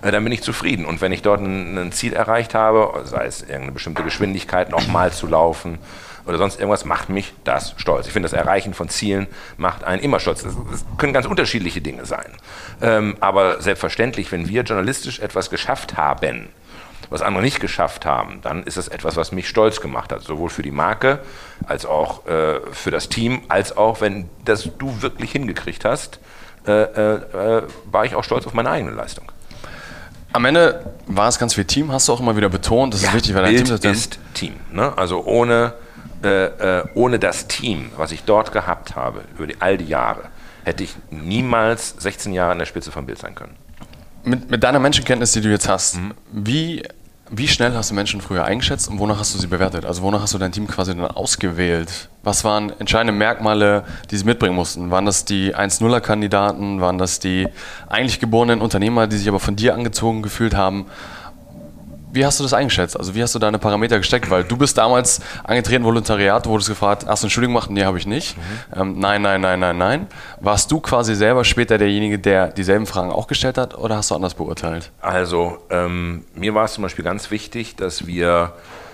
Äh, dann bin ich zufrieden. Und wenn ich dort ein, ein Ziel erreicht habe, sei es irgendeine bestimmte Geschwindigkeit nochmal zu laufen, oder sonst irgendwas, macht mich das stolz. Ich finde, das Erreichen von Zielen macht einen immer stolz. Das, können ganz unterschiedliche Dinge sein. Ähm, aber selbstverständlich, wenn wir journalistisch etwas geschafft haben, was andere nicht geschafft haben, dann ist das etwas, was mich stolz gemacht hat. Sowohl für die Marke, als auch äh, für das Team, als auch, wenn das du wirklich hingekriegt hast, äh, äh, äh war ich auch stolz auf meine eigene Leistung. Am Ende war es ganz viel Team, hast du auch immer wieder betont, das ja, ist wichtig, weil dein Bild Team ist, ist Team. Ne? Also ohne, äh, äh, ohne das Team, was ich dort gehabt habe, über die, all die Jahre, hätte ich niemals 16 Jahre an der Spitze von Bild sein können. Mit, mit deiner Menschenkenntnis, die du jetzt hast, mhm. wie wie schnell hast du Menschen früher eingeschätzt und wonach hast du sie bewertet? Also wonach hast du dein Team quasi dann ausgewählt? Was waren entscheidende Merkmale, die sie mitbringen mussten? Waren das die 1-0er-Kandidaten? Waren das die eigentlich geborenen Unternehmer, die sich aber von dir angezogen gefühlt haben? Wie hast du das eingeschätzt? Also wie hast du deine Parameter gesteckt? Weil du bist damals angetreten, Volontariat, wurdest gefragt, hast du eine Studium gemacht? Nee, habe ich nicht. Mhm. Ähm, nein, nein, nein, nein, nein. Warst du quasi selber später derjenige, der dieselben Fragen auch gestellt hat oder hast du anders beurteilt? Also ähm, mir war es zum Beispiel ganz wichtig, dass wir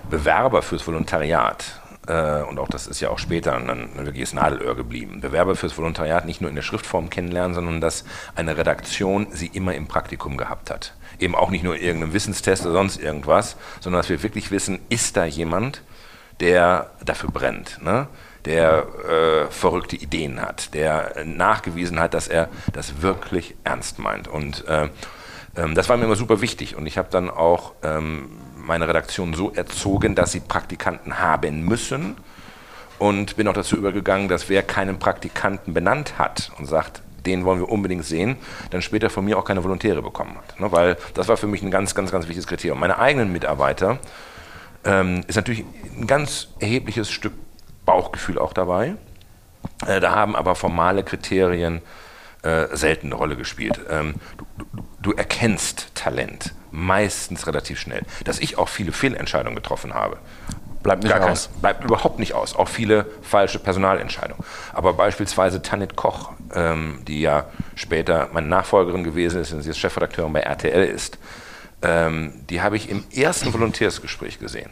Bewerber fürs Volontariat äh, und auch das ist ja auch später ein wirkliches Nadelöhr geblieben. Bewerber fürs Volontariat nicht nur in der Schriftform kennenlernen, sondern dass eine Redaktion sie immer im Praktikum gehabt hat eben auch nicht nur irgendeinem Wissenstest oder sonst irgendwas, sondern dass wir wirklich wissen, ist da jemand, der dafür brennt, ne? der äh, verrückte Ideen hat, der nachgewiesen hat, dass er das wirklich ernst meint. Und äh, ähm, das war mir immer super wichtig. Und ich habe dann auch ähm, meine Redaktion so erzogen, dass sie Praktikanten haben müssen. Und bin auch dazu übergegangen, dass wer keinen Praktikanten benannt hat und sagt, den wollen wir unbedingt sehen, dann später von mir auch keine Volontäre bekommen hat. Ne? Weil das war für mich ein ganz, ganz, ganz wichtiges Kriterium. Meine eigenen Mitarbeiter ähm, ist natürlich ein ganz erhebliches Stück Bauchgefühl auch dabei. Äh, da haben aber formale Kriterien äh, selten eine Rolle gespielt. Ähm, du, du, du erkennst Talent meistens relativ schnell. Dass ich auch viele Fehlentscheidungen getroffen habe, Bleibt nicht Gar aus. Kein, bleibt überhaupt nicht aus. Auch viele falsche Personalentscheidungen. Aber beispielsweise Tanit Koch, ähm, die ja später meine Nachfolgerin gewesen ist und sie jetzt Chefredakteurin bei RTL ist, ähm, die habe ich im ersten Volontärsgespräch gesehen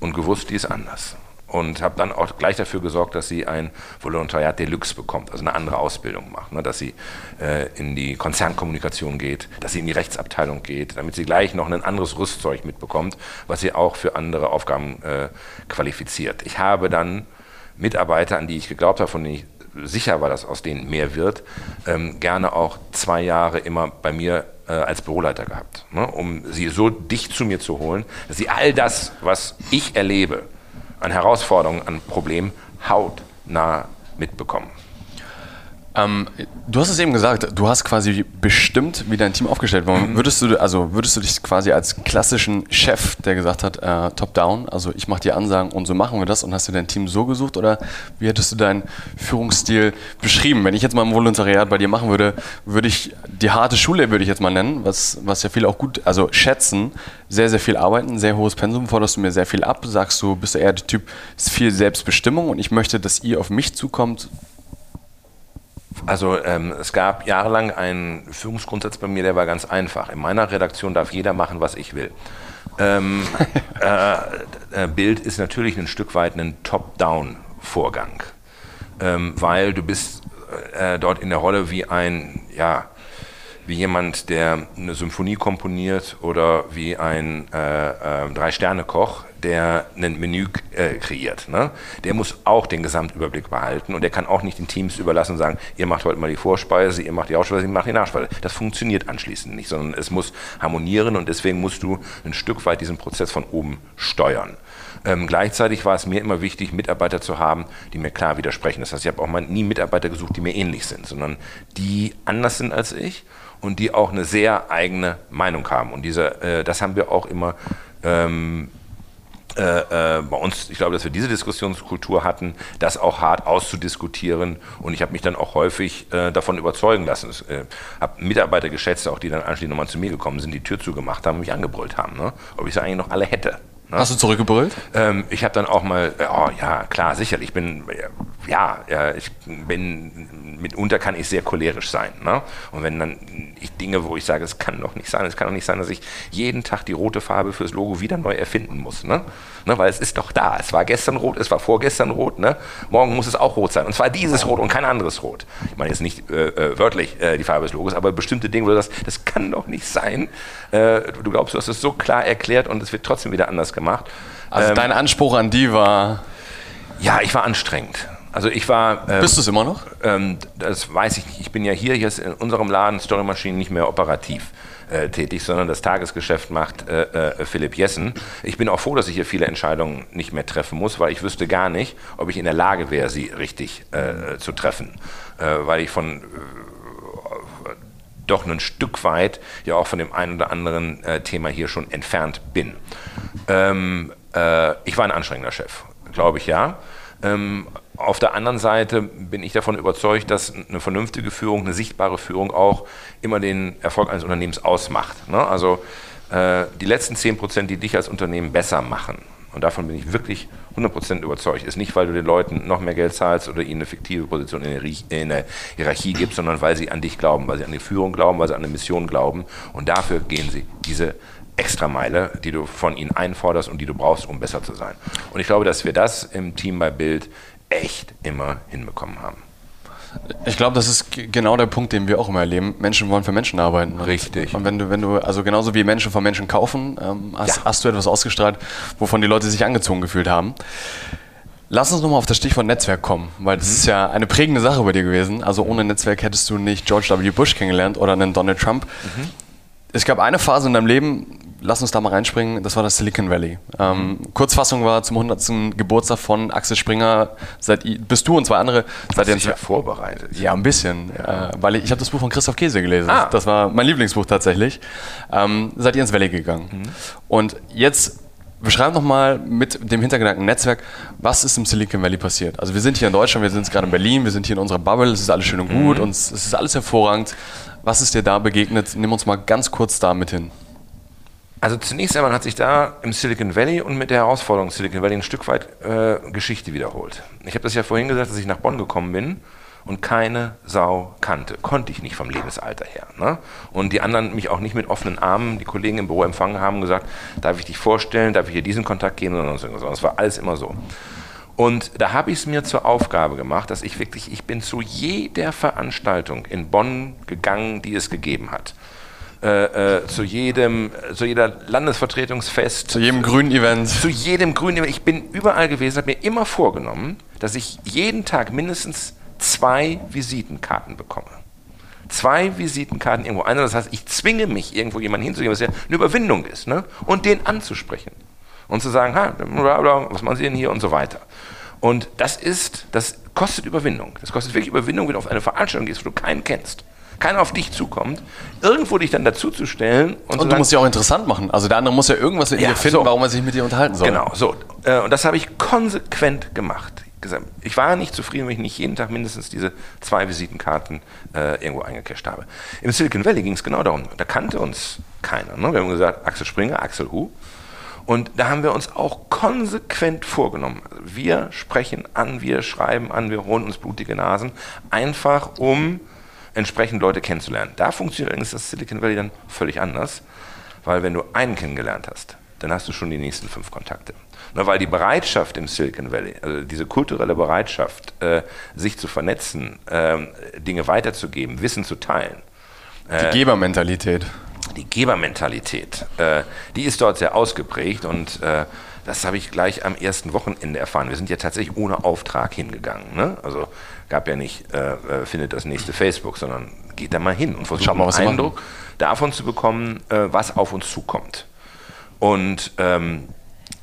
und gewusst, die ist anders und habe dann auch gleich dafür gesorgt, dass sie ein Volontariat Deluxe bekommt, also eine andere Ausbildung macht, ne, dass sie äh, in die Konzernkommunikation geht, dass sie in die Rechtsabteilung geht, damit sie gleich noch ein anderes Rüstzeug mitbekommt, was sie auch für andere Aufgaben äh, qualifiziert. Ich habe dann Mitarbeiter, an die ich geglaubt habe, von denen ich sicher war, dass aus denen mehr wird, ähm, gerne auch zwei Jahre immer bei mir äh, als Büroleiter gehabt, ne, um sie so dicht zu mir zu holen, dass sie all das, was ich erlebe, an Herausforderungen, an Problemen hautnah mitbekommen. Ähm, du hast es eben gesagt, du hast quasi bestimmt, wie dein Team aufgestellt war. Mhm. Würdest du, also würdest du dich quasi als klassischen Chef, der gesagt hat, äh, top-down, also ich mache die Ansagen und so machen wir das und hast du dein Team so gesucht oder wie hättest du deinen Führungsstil beschrieben? Wenn ich jetzt mal ein Volontariat bei dir machen würde, würde ich die harte Schule, würde ich jetzt mal nennen, was, was ja viele auch gut, also schätzen, sehr, sehr viel arbeiten, sehr hohes Pensum, forderst du mir sehr viel ab, sagst du, bist du eher der Typ, ist viel Selbstbestimmung und ich möchte, dass ihr auf mich zukommt, also ähm, es gab jahrelang einen Führungsgrundsatz bei mir, der war ganz einfach. In meiner Redaktion darf jeder machen, was ich will. Ähm, äh, äh, Bild ist natürlich ein Stück weit ein Top-Down-Vorgang, ähm, weil du bist äh, dort in der Rolle wie ein, ja, wie jemand, der eine Symphonie komponiert oder wie ein äh, äh, Drei-Sterne-Koch, der ein Menü äh, kreiert. Ne? Der muss auch den Gesamtüberblick behalten und der kann auch nicht den Teams überlassen und sagen, ihr macht heute mal die Vorspeise, ihr macht die Ausspeise, ihr macht die Nachspeise. Das funktioniert anschließend nicht, sondern es muss harmonieren und deswegen musst du ein Stück weit diesen Prozess von oben steuern. Ähm, gleichzeitig war es mir immer wichtig, Mitarbeiter zu haben, die mir klar widersprechen. Das heißt, ich habe auch mal nie Mitarbeiter gesucht, die mir ähnlich sind, sondern die anders sind als ich und die auch eine sehr eigene Meinung haben. Und diese, äh, das haben wir auch immer ähm, äh, äh, bei uns, ich glaube, dass wir diese Diskussionskultur hatten, das auch hart auszudiskutieren. Und ich habe mich dann auch häufig äh, davon überzeugen lassen. Ich äh, habe Mitarbeiter geschätzt, auch die dann anschließend nochmal zu mir gekommen sind, die Tür zugemacht haben und mich angebrüllt haben, ne? ob ich sie eigentlich noch alle hätte. Ne? Hast du zurückgebrüllt? Ähm, ich habe dann auch mal, oh ja, klar, sicherlich. Ich bin, ja, ja, ich bin, mitunter kann ich sehr cholerisch sein. Ne? Und wenn dann ich Dinge, wo ich sage, es kann doch nicht sein, es kann doch nicht sein, dass ich jeden Tag die rote Farbe fürs Logo wieder neu erfinden muss. Ne? Ne, weil es ist doch da. Es war gestern rot, es war vorgestern rot. Ne? Morgen muss es auch rot sein. Und zwar dieses Rot und kein anderes Rot. Ich meine jetzt nicht äh, äh wörtlich äh, die Farbe des Logos, aber bestimmte Dinge, wo du sagst, das kann doch nicht sein. Äh, du glaubst, du hast es so klar erklärt und es wird trotzdem wieder anders gemacht. Also ähm, dein Anspruch an die war... Ja, ich war anstrengend. Also ich war. Ähm, Bist du es immer noch? Ähm, das weiß ich nicht. Ich bin ja hier, hier ist in unserem Laden Story Machine nicht mehr operativ. äh, tätig, sondern das Tagesgeschäft macht äh, äh, Philipp Jessen. Ich bin auch froh, dass ich hier viele Entscheidungen nicht mehr treffen muss, weil ich wüsste gar nicht, ob ich in der Lage wäre, sie richtig äh, zu treffen, äh, weil ich von doch ein Stück weit ja auch von dem einen oder anderen äh, Thema hier schon entfernt bin. Ähm, äh, ich war ein anstrengender Chef, glaube ich ja. Ähm, auf der anderen Seite bin ich davon überzeugt, dass eine vernünftige Führung, eine sichtbare Führung auch immer den Erfolg eines Unternehmens ausmacht. Ne? Also äh, die letzten 10 Prozent, die dich als Unternehmen besser machen, und davon bin ich wirklich 100% überzeugt, ist nicht, weil du den Leuten noch mehr Geld zahlst oder ihnen eine fiktive Position in der, Hierarchie gibst, sondern weil sie an dich glauben, weil sie an die Führung glauben, weil sie an eine Mission glauben. Und dafür gehen sie diese Extrameile, die du von ihnen einforderst und die du brauchst, um besser zu sein. Und ich glaube, dass wir das im Team bei Bild echt immer hinbekommen haben. Ich glaube, das ist genau der Punkt, den wir auch immer erleben. Menschen wollen für Menschen arbeiten. Richtig. Und wenn du, wenn du, also genauso wie Menschen von Menschen kaufen, ähm, hast, ja. hast, du etwas ausgestrahlt, wovon die Leute sich angezogen gefühlt haben. Lass uns nochmal auf das Stichwort Netzwerk kommen, weil das mhm. ist ja eine prägende Sache bei dir gewesen. Also ohne Netzwerk hättest du nicht George W. Bush kennengelernt oder einen Donald Trump. Mhm. Es gab eine Phase in deinem Leben, lass uns da mal reinspringen, das war das Silicon Valley. Ähm, Kurzfassung war zum 100. Geburtstag von Axel Springer, seid, bist du und zwei andere. Seid ihr ja vorbereitet? Ja, ein bisschen. Ja. Äh, weil ich, ich habe das Buch von Christoph Käse gelesen. Ah. Das war mein Lieblingsbuch tatsächlich. Ähm, seid ihr ins Valley gegangen. Mhm. Und jetzt beschreib nochmal mit dem Hintergedanken Netzwerk, was ist im Silicon Valley passiert? Also wir sind hier in Deutschland, wir sind gerade in Berlin, wir sind hier in unserer Bubble, es ist alles schön und gut mhm. und es ist alles hervorragend. Was ist dir da begegnet? Nimm uns mal ganz kurz da mit hin. Also zunächst einmal hat sich da im Silicon Valley und mit der Herausforderung Silicon Valley ein Stück weit äh, Geschichte wiederholt. Ich habe das ja vorhin gesagt, dass ich nach Bonn gekommen bin und keine Sau kannte. Konnte ich nicht vom Lebensalter her. Ne? Und die anderen mich auch nicht mit offenen Armen, die Kollegen im Büro empfangen haben, gesagt, darf ich dich vorstellen, darf ich hier diesen Kontakt gehen oder sonst. Das war alles immer so. Und da habe ich es mir zur Aufgabe gemacht, dass ich wirklich, ich bin zu jeder Veranstaltung in Bonn gegangen, die es gegeben hat. Äh, äh, zu jedem, zu jeder Landesvertretungsfest. Zu jedem grünen Event. Zu jedem grünen Event. Ich bin überall gewesen, habe mir immer vorgenommen, dass ich jeden Tag mindestens zwei Visitenkarten bekomme. Zwei Visitenkarten irgendwo. Einer, das heißt, ich zwinge mich, irgendwo jemanden hinzugehen, was ja eine Überwindung ist, ne? und den anzusprechen. Und zu sagen, ha, bla, bla, was machen Sie denn hier und so weiter. Und das ist, das kostet Überwindung. Das kostet wirklich Überwindung, wenn du auf eine Veranstaltung gehst, wo du keinen kennst keiner auf dich zukommt, irgendwo dich dann dazuzustellen. Und, und du sagen, musst ja auch interessant machen. Also der andere muss ja irgendwas in ja, dir finden, so. warum er sich mit dir unterhalten soll. Genau, so. Äh, und das habe ich konsequent gemacht. Ich war nicht zufrieden, wenn ich nicht jeden Tag mindestens diese zwei Visitenkarten äh, irgendwo eingecasht habe. Im Silicon Valley ging es genau darum. Da kannte uns keiner. Ne? Wir haben gesagt, Axel Springer, Axel Hu. Und da haben wir uns auch konsequent vorgenommen. Wir sprechen an, wir schreiben an, wir holen uns blutige Nasen, einfach um entsprechend Leute kennenzulernen. Da funktioniert allerdings das Silicon Valley dann völlig anders, weil wenn du einen kennengelernt hast, dann hast du schon die nächsten fünf Kontakte. Na, weil die Bereitschaft im Silicon Valley, also diese kulturelle Bereitschaft, äh, sich zu vernetzen, äh, Dinge weiterzugeben, Wissen zu teilen. Äh, die Gebermentalität. Die Gebermentalität, äh, die ist dort sehr ausgeprägt und äh, das habe ich gleich am ersten Wochenende erfahren. Wir sind ja tatsächlich ohne Auftrag hingegangen. Ne? Also gab ja nicht, äh, äh, findet das nächste Facebook, sondern geht da mal hin und versucht einen Eindruck davon zu bekommen, äh, was auf uns zukommt. Und ähm,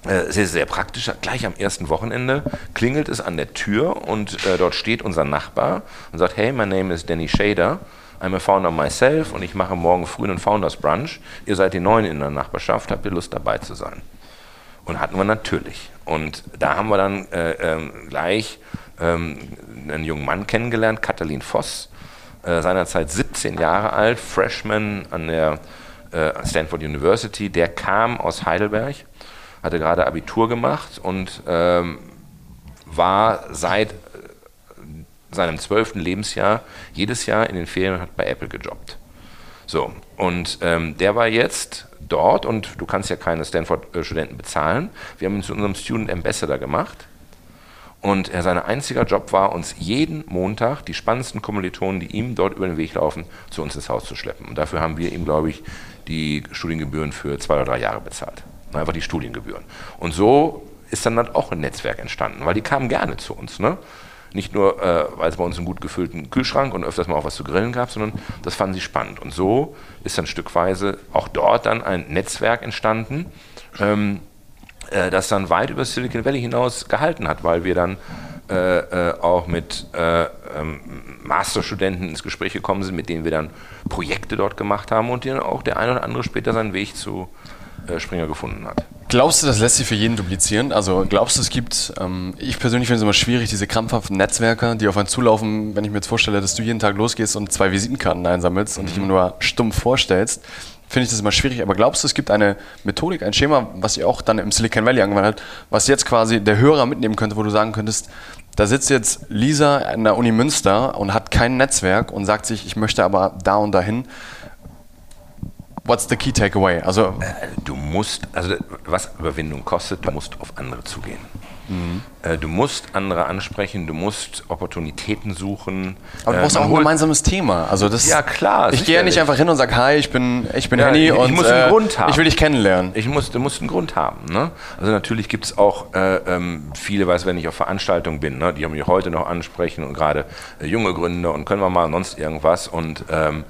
äh, sehr, sehr praktisch, gleich am ersten Wochenende klingelt es an der Tür und äh, dort steht unser Nachbar und sagt, hey, my name is Danny Shader. I'm a founder myself und ich mache morgen früh einen Founders Brunch. Ihr seid die Neuen in der Nachbarschaft, habt ihr Lust dabei zu sein? Und hatten wir natürlich. Und da haben wir dann äh, ähm, gleich ähm, einen jungen Mann kennengelernt, Katalin Voss, äh, seinerzeit 17 Jahre alt, Freshman an der äh, Stanford University. Der kam aus Heidelberg, hatte gerade Abitur gemacht und ähm, war seit äh, seinem zwölften Lebensjahr jedes Jahr in den Ferien und hat bei Apple gejobbt. So, und ähm, der war jetzt dort und du kannst ja keine Stanford-Studenten bezahlen. Wir haben ihn zu unserem Student Ambassador gemacht und er, sein einziger Job war, uns jeden Montag die spannendsten Kommilitonen, die ihm dort über den Weg laufen, zu uns ins Haus zu schleppen. Und dafür haben wir ihm, glaube ich, die Studiengebühren für zwei oder drei Jahre bezahlt. Einfach die Studiengebühren. Und so ist dann, dann auch ein Netzwerk entstanden, weil die kamen gerne zu uns. Ne? Nicht nur, äh, weil es bei uns einen gut gefüllten Kühlschrank und öfters mal auch was zu grillen gab, sondern das fanden sie spannend. Und so ist dann stückweise auch dort dann ein Netzwerk entstanden, ähm, äh, das dann weit über Silicon Valley hinaus gehalten hat, weil wir dann äh, äh auch mit äh, ähm, Masterstudenten ins Gespräch gekommen sind, mit denen wir dann Projekte dort gemacht haben und dann auch der eine oder andere später seinen Weg zu äh, Springer gefunden hat. Glaubst du, das lässt sich für jeden duplizieren? Also glaubst du, es gibt, ähm, ich persönlich finde es immer schwierig, diese krampfhaften Netzwerker, die auf einen zulaufen, wenn ich mir jetzt vorstelle, dass du jeden Tag losgehst und zwei Visitenkarten einsammelst und dich immer nur stumpf vorstellst, finde ich das immer schwierig. Aber glaubst du, es gibt eine Methodik, ein Schema, was ihr auch dann im Silicon Valley angewandt habt, was jetzt quasi der Hörer mitnehmen könnte, wo du sagen könntest, da sitzt jetzt Lisa an der Uni Münster und hat kein Netzwerk und sagt sich, ich möchte aber da und dahin. What's the key takeaway? Also äh, du musst, also was Überwindung kostet, du musst auf andere zugehen. Mhm. Äh, du musst andere ansprechen, du musst Opportunitäten suchen. Aber du äh, brauchst auch ein gemeinsames Thema. Also das, ja klar. Ich gehe ja nicht einfach hin und sage, hi, ich bin, ich bin ja, Henny ich, und ich, muss einen äh, Grund haben. ich will dich kennenlernen. Ich muss, du musst einen Grund haben. Ne? Also natürlich gibt es auch äh, ähm, viele, weiß, wenn ich auf Veranstaltungen bin, ne, die mich heute noch ansprechen und gerade äh, junge Gründer und können wir mal sonst irgendwas und ähm,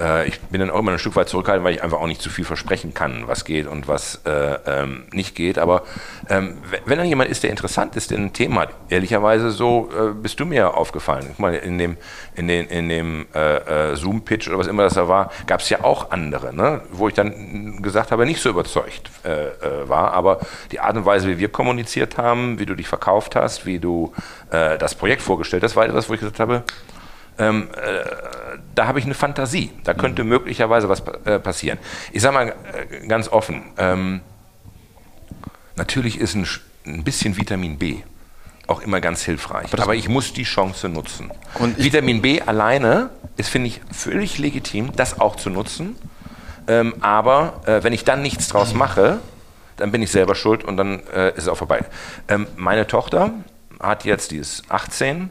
äh, ich bin dann auch immer ein Stück weit zurückhaltend, weil ich einfach auch nicht zu viel versprechen kann, was geht und was äh, ähm, nicht geht. Aber ähm, wenn dann jemand ist, der interessant ist, der ein Thema hat, ehrlicherweise so äh, bist du mir aufgefallen. Guck mal, in dem, in den, in dem äh, äh, Zoom-Pitch oder was immer das da war, gab es ja auch andere, ne? wo ich dann gesagt habe, nicht so überzeugt äh, war. Aber die Art und Weise, wie wir kommuniziert haben, wie du dich verkauft hast, wie du das Projekt vorgestellt hast, war etwas, wo ich gesagt habe, ähm, äh, da habe ich eine Fantasie. Da könnte mhm. möglicherweise was äh, passieren. Ich sage mal äh, ganz offen, ähm, natürlich ist ein, ein, bisschen Vitamin B auch immer ganz hilfreich. Aber, aber ich muss die Chance nutzen. Vitamin B alleine ist, finde ich, völlig legitim, das auch zu nutzen. Ähm, aber äh, wenn ich dann nichts draus mache, dann bin ich selber schuld und dann äh, ist es auch vorbei. Ähm, meine Tochter hat jetzt, die ist 18,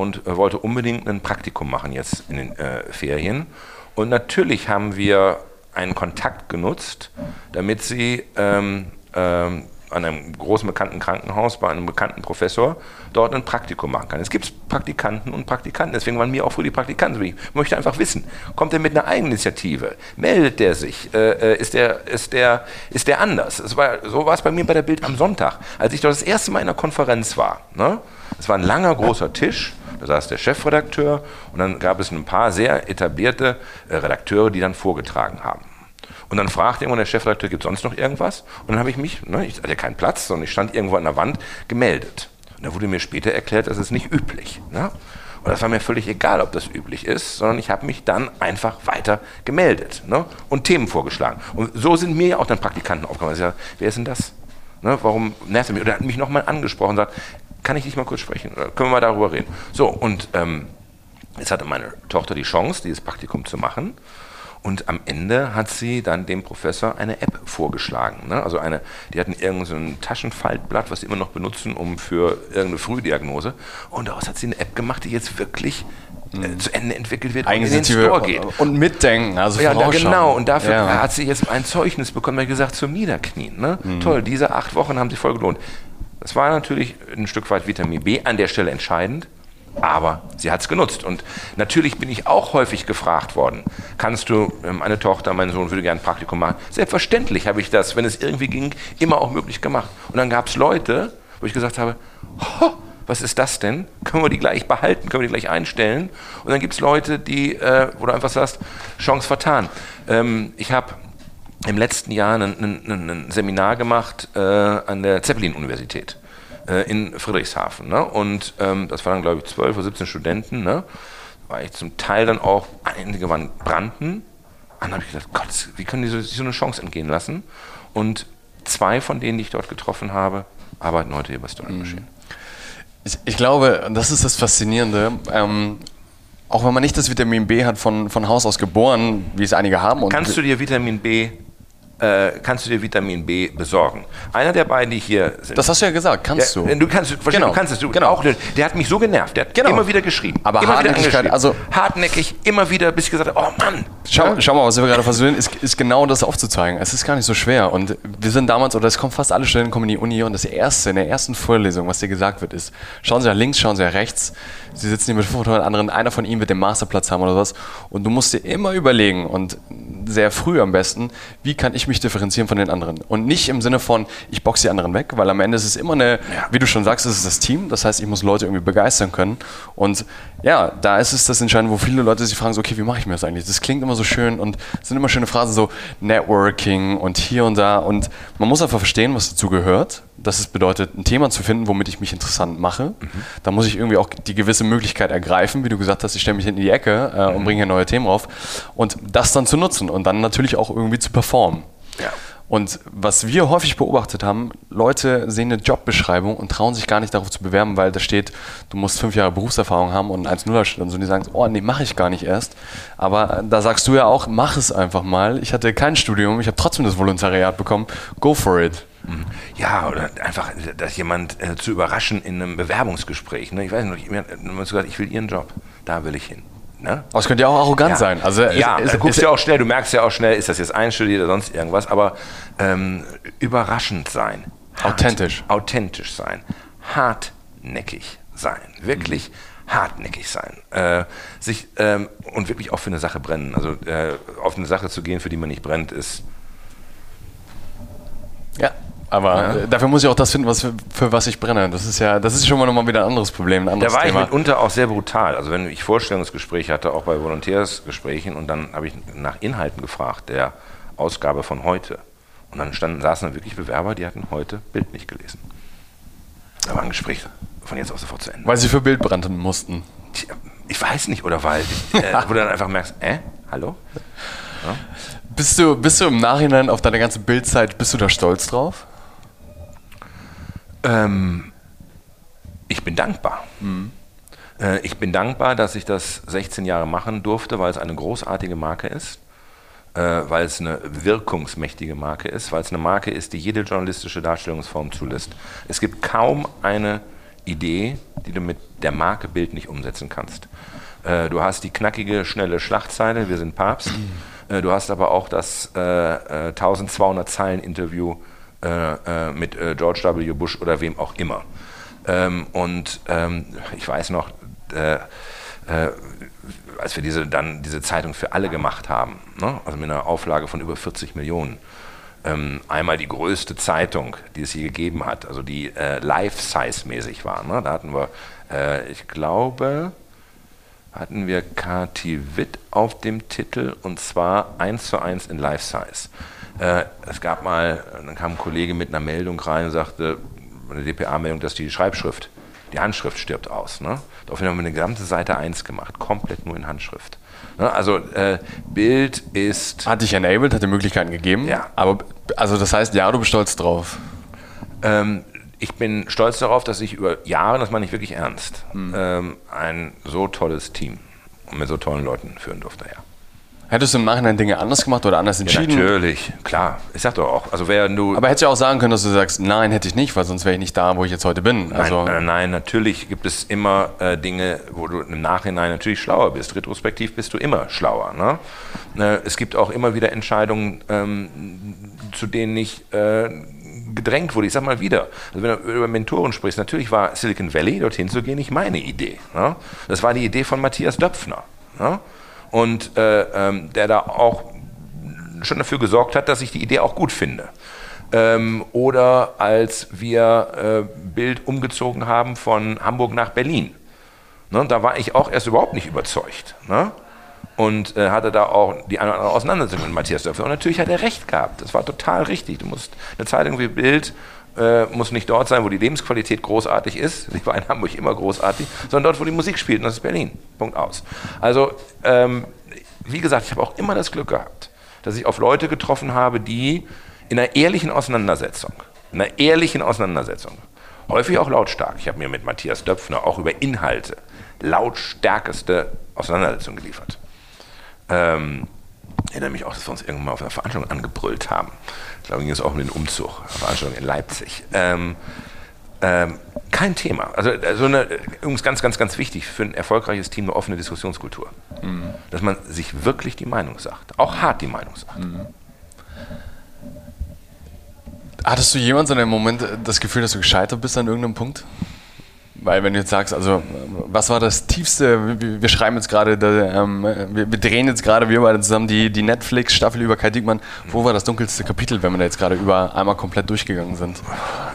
und äh, wollte unbedingt ein Praktikum machen jetzt in den äh, Ferien. Und natürlich haben wir einen Kontakt genutzt, damit sie ähm, ähm, an einem großen bekannten Krankenhaus bei einem bekannten Professor dort ein Praktikum machen kann. Es gibt Praktikanten und Praktikanten, deswegen waren mir auch früher die Praktikanten. Ich möchte einfach wissen, kommt er mit einer Eigeninitiative? Meldet der sich? Äh, äh ist, der, ist, der, ist der anders? War, so war es bei mir bei der Bild am Sonntag, als ich dort das erste Mal in einer Konferenz war. Ne? Es war ein langer, großer Tisch da saß der Chefredakteur und dann gab es ein paar sehr etablierte äh, Redakteure, die dann vorgetragen haben. Und dann fragte irgendwann der Chefredakteur, gibt es sonst noch irgendwas? Und dann habe ich mich, ne, ich hatte keinen Platz, sondern ich stand irgendwo an der Wand, gemeldet. Und da wurde mir später erklärt, das ist nicht üblich. Ne? Und das war mir völlig egal, ob das üblich ist, sondern ich habe mich dann einfach weiter gemeldet ne? und Themen vorgeschlagen. Und so sind mir ja auch dann Praktikanten aufgekommen. Ich sage, wer ist denn das? Ne, warum nervt er mich? Oder er hat mich nochmal angesprochen und sagt, kann ich dich mal kurz sprechen? Oder können wir mal darüber reden? So, und ähm, jetzt hatte meine Tochter die Chance, dieses Praktikum zu machen. Und am Ende hat sie dann dem Professor eine App vorgeschlagen. Ne? Also eine, die hatten irgendein so ein Taschenfaltblatt, was sie immer noch benutzen, um für irgendeine Frühdiagnose. Und daraus hat sie eine App gemacht, die jetzt wirklich äh, mhm. zu Ende entwickelt wird und in den Store geht. Und mitdenken, also Ja, da, genau. Und dafür ja. hat sie jetzt ein Zeugnis bekommen, weil gesagt, zum Niederknien. Ne? Mhm. Toll, diese acht Wochen haben sie voll gelohnt. Das war natürlich ein Stück weit Vitamin B an der Stelle entscheidend, aber sie hat es genutzt. Und natürlich bin ich auch häufig gefragt worden, kannst du, ähm, meine Tochter, mein Sohn würde gerne ein Praktikum machen. Selbstverständlich habe ich das, wenn es irgendwie ging, immer auch möglich gemacht. Und dann gab es Leute, wo ich gesagt habe, was ist das denn? Können wir die gleich behalten? Können wir die gleich einstellen? Und dann gibt es Leute, die, äh, wo du einfach sagst, Chance vertan. Ähm, ich habe im letzten Jahr ein, ein, ein Seminar gemacht äh, an der Zeppelin-Universität äh, in Friedrichshafen. Ne? Und ähm, das waren, glaube ich, 12 oder 17 Studenten. Ne? War ich zum Teil dann auch, einige waren Branden. Dann habe ich gedacht, Gott, wie können die so, sich so eine Chance entgehen lassen? Und zwei von denen, die ich dort getroffen habe, arbeiten heute hier bei Story Machine. Ich, ich, glaube, das ist das Faszinierende. Ähm, auch wenn man nicht das Vitamin B hat von, von Haus aus geboren, wie es einige haben. Kannst du dir Vitamin B äh, kannst du dir Vitamin B besorgen. Einer der beiden, die hier sind. Das hast du ja gesagt, kannst ja, du. Du kannst, genau. du kannst es. Du, genau. auch, der hat mich so genervt. Der hat genau. immer wieder geschrieben. Aber immer Hartnäckigkeit, also hartnäckig, immer wieder, bis ich gesagt habe, oh Mann. Schau, ja. schau mal, was wir gerade versuchen, ist, ist genau das aufzuzeigen. Es ist gar nicht so schwer. Und wir sind damals, oder es kommen fast alle Studenten kommen in die Uni und das erste, in der ersten Vorlesung, was dir gesagt wird, ist, schauen Sie nach links, schauen Sie nach rechts. Sie sitzen hier mit 500 anderen, einer von ihnen wird den Masterplatz haben oder was. Und du musst dir immer überlegen und sehr früh am besten, wie kann ich mich differenzieren von den anderen. Und nicht im Sinne von, ich boxe die anderen weg, weil am Ende ist es immer eine, ja. wie du schon sagst, es ist das Team. Das heißt, ich muss Leute irgendwie begeistern können. Und ja, da ist es das Entscheidende, wo viele Leute sich fragen, so, okay, wie mache ich mir das eigentlich? Das klingt immer so schön und es sind immer schöne Phrasen, so Networking und hier und da. Und man muss einfach verstehen, was dazu gehört dass es bedeutet, ein Thema zu finden, womit ich mich interessant mache. Mhm. Da muss ich irgendwie auch die gewisse Möglichkeit ergreifen, wie du gesagt hast, ich stelle mich in die Ecke äh, und mhm. bringe hier neue Themen auf. Und das dann zu nutzen und dann natürlich auch irgendwie zu performen. Ja. Und was wir häufig beobachtet haben, Leute sehen eine Jobbeschreibung und trauen sich gar nicht darauf zu bewerben, weil da steht, du musst fünf Jahre Berufserfahrung haben und ein 1-0er steht und so. Und die sagen, oh nee, mache ich gar nicht erst. Aber da sagst du ja auch, mach es einfach mal. Ich hatte kein Studium, ich habe trotzdem das Volontariat bekommen. Go for it. Ja, oder einfach, dass jemand äh, zu überraschen in einem Bewerbungsgespräch. Ne? Ich weiß nicht, man gesagt, ich will Ihren Job, da will ich hin. Ne? Aber es könnte ja auch arrogant ja. sein. Also ja, ist, du guckst ist, ja auch schnell, du merkst ja auch schnell, ist das jetzt einstudiert oder sonst irgendwas, aber ähm, überraschend sein. Hart, authentisch. Authentisch sein. Hartnäckig sein. Wirklich mhm. hartnäckig sein. Äh, sich, ähm, und wirklich auch für eine Sache brennen. Also äh, auf eine Sache zu gehen, für die man nicht brennt, ist. Ja, aber ja. dafür muss ich auch das finden, was für, für, was ich brenne. Das ist ja, das ist schon mal nochmal wieder ein anderes Problem, ein anderes Da war Thema. ich mitunter auch sehr brutal. Also wenn ich Vorstellungsgespräche hatte, auch bei Volontärsgesprächen, und dann habe ich nach Inhalten gefragt, der Ausgabe von heute. Und dann standen, saßen da wirklich Bewerber, die hatten heute Bild nicht gelesen. Da war ein Gespräch von jetzt auf sofort zu Ende. Weil sie für Bild brannten mussten. Ich weiß nicht, oder weil, äh, wo du dann einfach merkst, äh, hallo? Ja? Bist, du, bist du im Nachhinein auf deine ganze Bildzeit, bist du da stolz drauf? Ähm, ich bin dankbar. Mhm. Äh, ich bin dankbar, dass ich das 16 Jahre machen durfte, weil es eine großartige Marke ist, äh, weil es eine wirkungsmächtige Marke ist, weil es eine Marke ist, die jede journalistische Darstellungsform zulässt. Es gibt kaum eine Idee, die du mit der Marke Bild nicht umsetzen kannst. Äh, du hast die knackige, schnelle Schlachtzeile, wir sind Papst. Mhm. Äh, du hast aber auch das 1200 äh, Zeilen Interview äh, äh, mit äh, George W. Bush oder wem auch immer. Ähm, und ähm, ich weiß noch, äh, äh, als wir diese, dann diese Zeitung für alle gemacht haben, ne? also mit einer Auflage von über 40 Millionen, ähm, einmal die größte Zeitung, die es je gegeben hat, also die äh, Life-Size-mäßig war. Ne? Da hatten wir, ich glaube, hatten wir Kati Witt auf dem Titel und zwar eins zu eins in Life-Size. Äh, es gab mal, dann kam ein Kollege mit einer Meldung rein und sagte, eine DPA-Meldung, dass die Schreibschrift, die Handschrift stirbt aus. Ne? Daraufhin haben wir eine gesamte Seite 1 gemacht, komplett nur in Handschrift. Ne? Also äh, Bild ist... Hat dich enabled, hat dir Möglichkeiten gegeben. Ja. Aber, also das heißt, ja, du bist stolz drauf. Ähm, ich bin stolz darauf, dass ich über Jahre, das meine ich wirklich ernst, hm. ähm, ein so tolles Team mit so tollen Leuten führen durfte, ja. Hättest du im Nachhinein Dinge anders gemacht oder anders entschieden? Ja, natürlich, klar. Ich sag doch auch. Also wer du Aber hättest du auch sagen können, dass du sagst, nein, hätte ich nicht, weil sonst wäre ich nicht da, wo ich jetzt heute bin. Also nein, äh, nein, natürlich gibt es immer äh, Dinge, wo du im Nachhinein natürlich schlauer bist. Retrospektiv bist du immer schlauer. Ne? Äh, es gibt auch immer wieder Entscheidungen, ähm, zu denen ich äh, gedrängt wurde. Ich sag mal wieder, also wenn du über Mentoren sprichst, natürlich war Silicon Valley, dorthin zu gehen, nicht meine Idee. Ne? Das war die Idee von Matthias Döpfner. Ne? Und äh, ähm, der da auch schon dafür gesorgt hat, dass ich die Idee auch gut finde. Ähm, oder als wir äh, Bild umgezogen haben von Hamburg nach Berlin. Ne, da war ich auch erst überhaupt nicht überzeugt. Ne? Und äh, hatte da auch die eine oder andere Auseinandersetzung mit Matthias Dörfer. Und natürlich hat er recht gehabt. Das war total richtig. Du musst eine Zeitung wie Bild äh, muss nicht dort sein, wo die Lebensqualität großartig ist. Sie war in Hamburg immer großartig, sondern dort, wo die Musik spielt. Und das ist Berlin. Punkt aus. Also, ähm, wie gesagt, ich habe auch immer das Glück gehabt, dass ich auf Leute getroffen habe, die in einer ehrlichen Auseinandersetzung, in einer ehrlichen Auseinandersetzung, häufig auch lautstark. Ich habe mir mit Matthias Döpfner auch über Inhalte lautstärkeste Auseinandersetzung geliefert. Ähm, Ich erinnere mich auch, dass wir uns irgendwann mal auf einer Veranstaltung angebrüllt haben. Ich glaube, ging es auch um den Umzug, eine Veranstaltung in Leipzig. Ähm, ähm, kein Thema. Also, also eine, übrigens ganz, ganz, ganz wichtig für ein erfolgreiches Team eine offene Diskussionskultur. Mhm. Dass man sich wirklich die Meinung sagt. Auch hart die Meinung sagt. Mhm. Hattest du jemals in einem Moment das Gefühl, dass du gescheitert bist an irgendeinem Punkt? Weil wenn du jetzt sagst, also was war das tiefste, wir, wir schreiben jetzt gerade, ähm, wir, wir, drehen jetzt gerade, wir beide zusammen die, die Netflix-Staffel über Kai Diekmann. Wo war das dunkelste Kapitel, wenn wir da jetzt gerade über einmal komplett durchgegangen sind?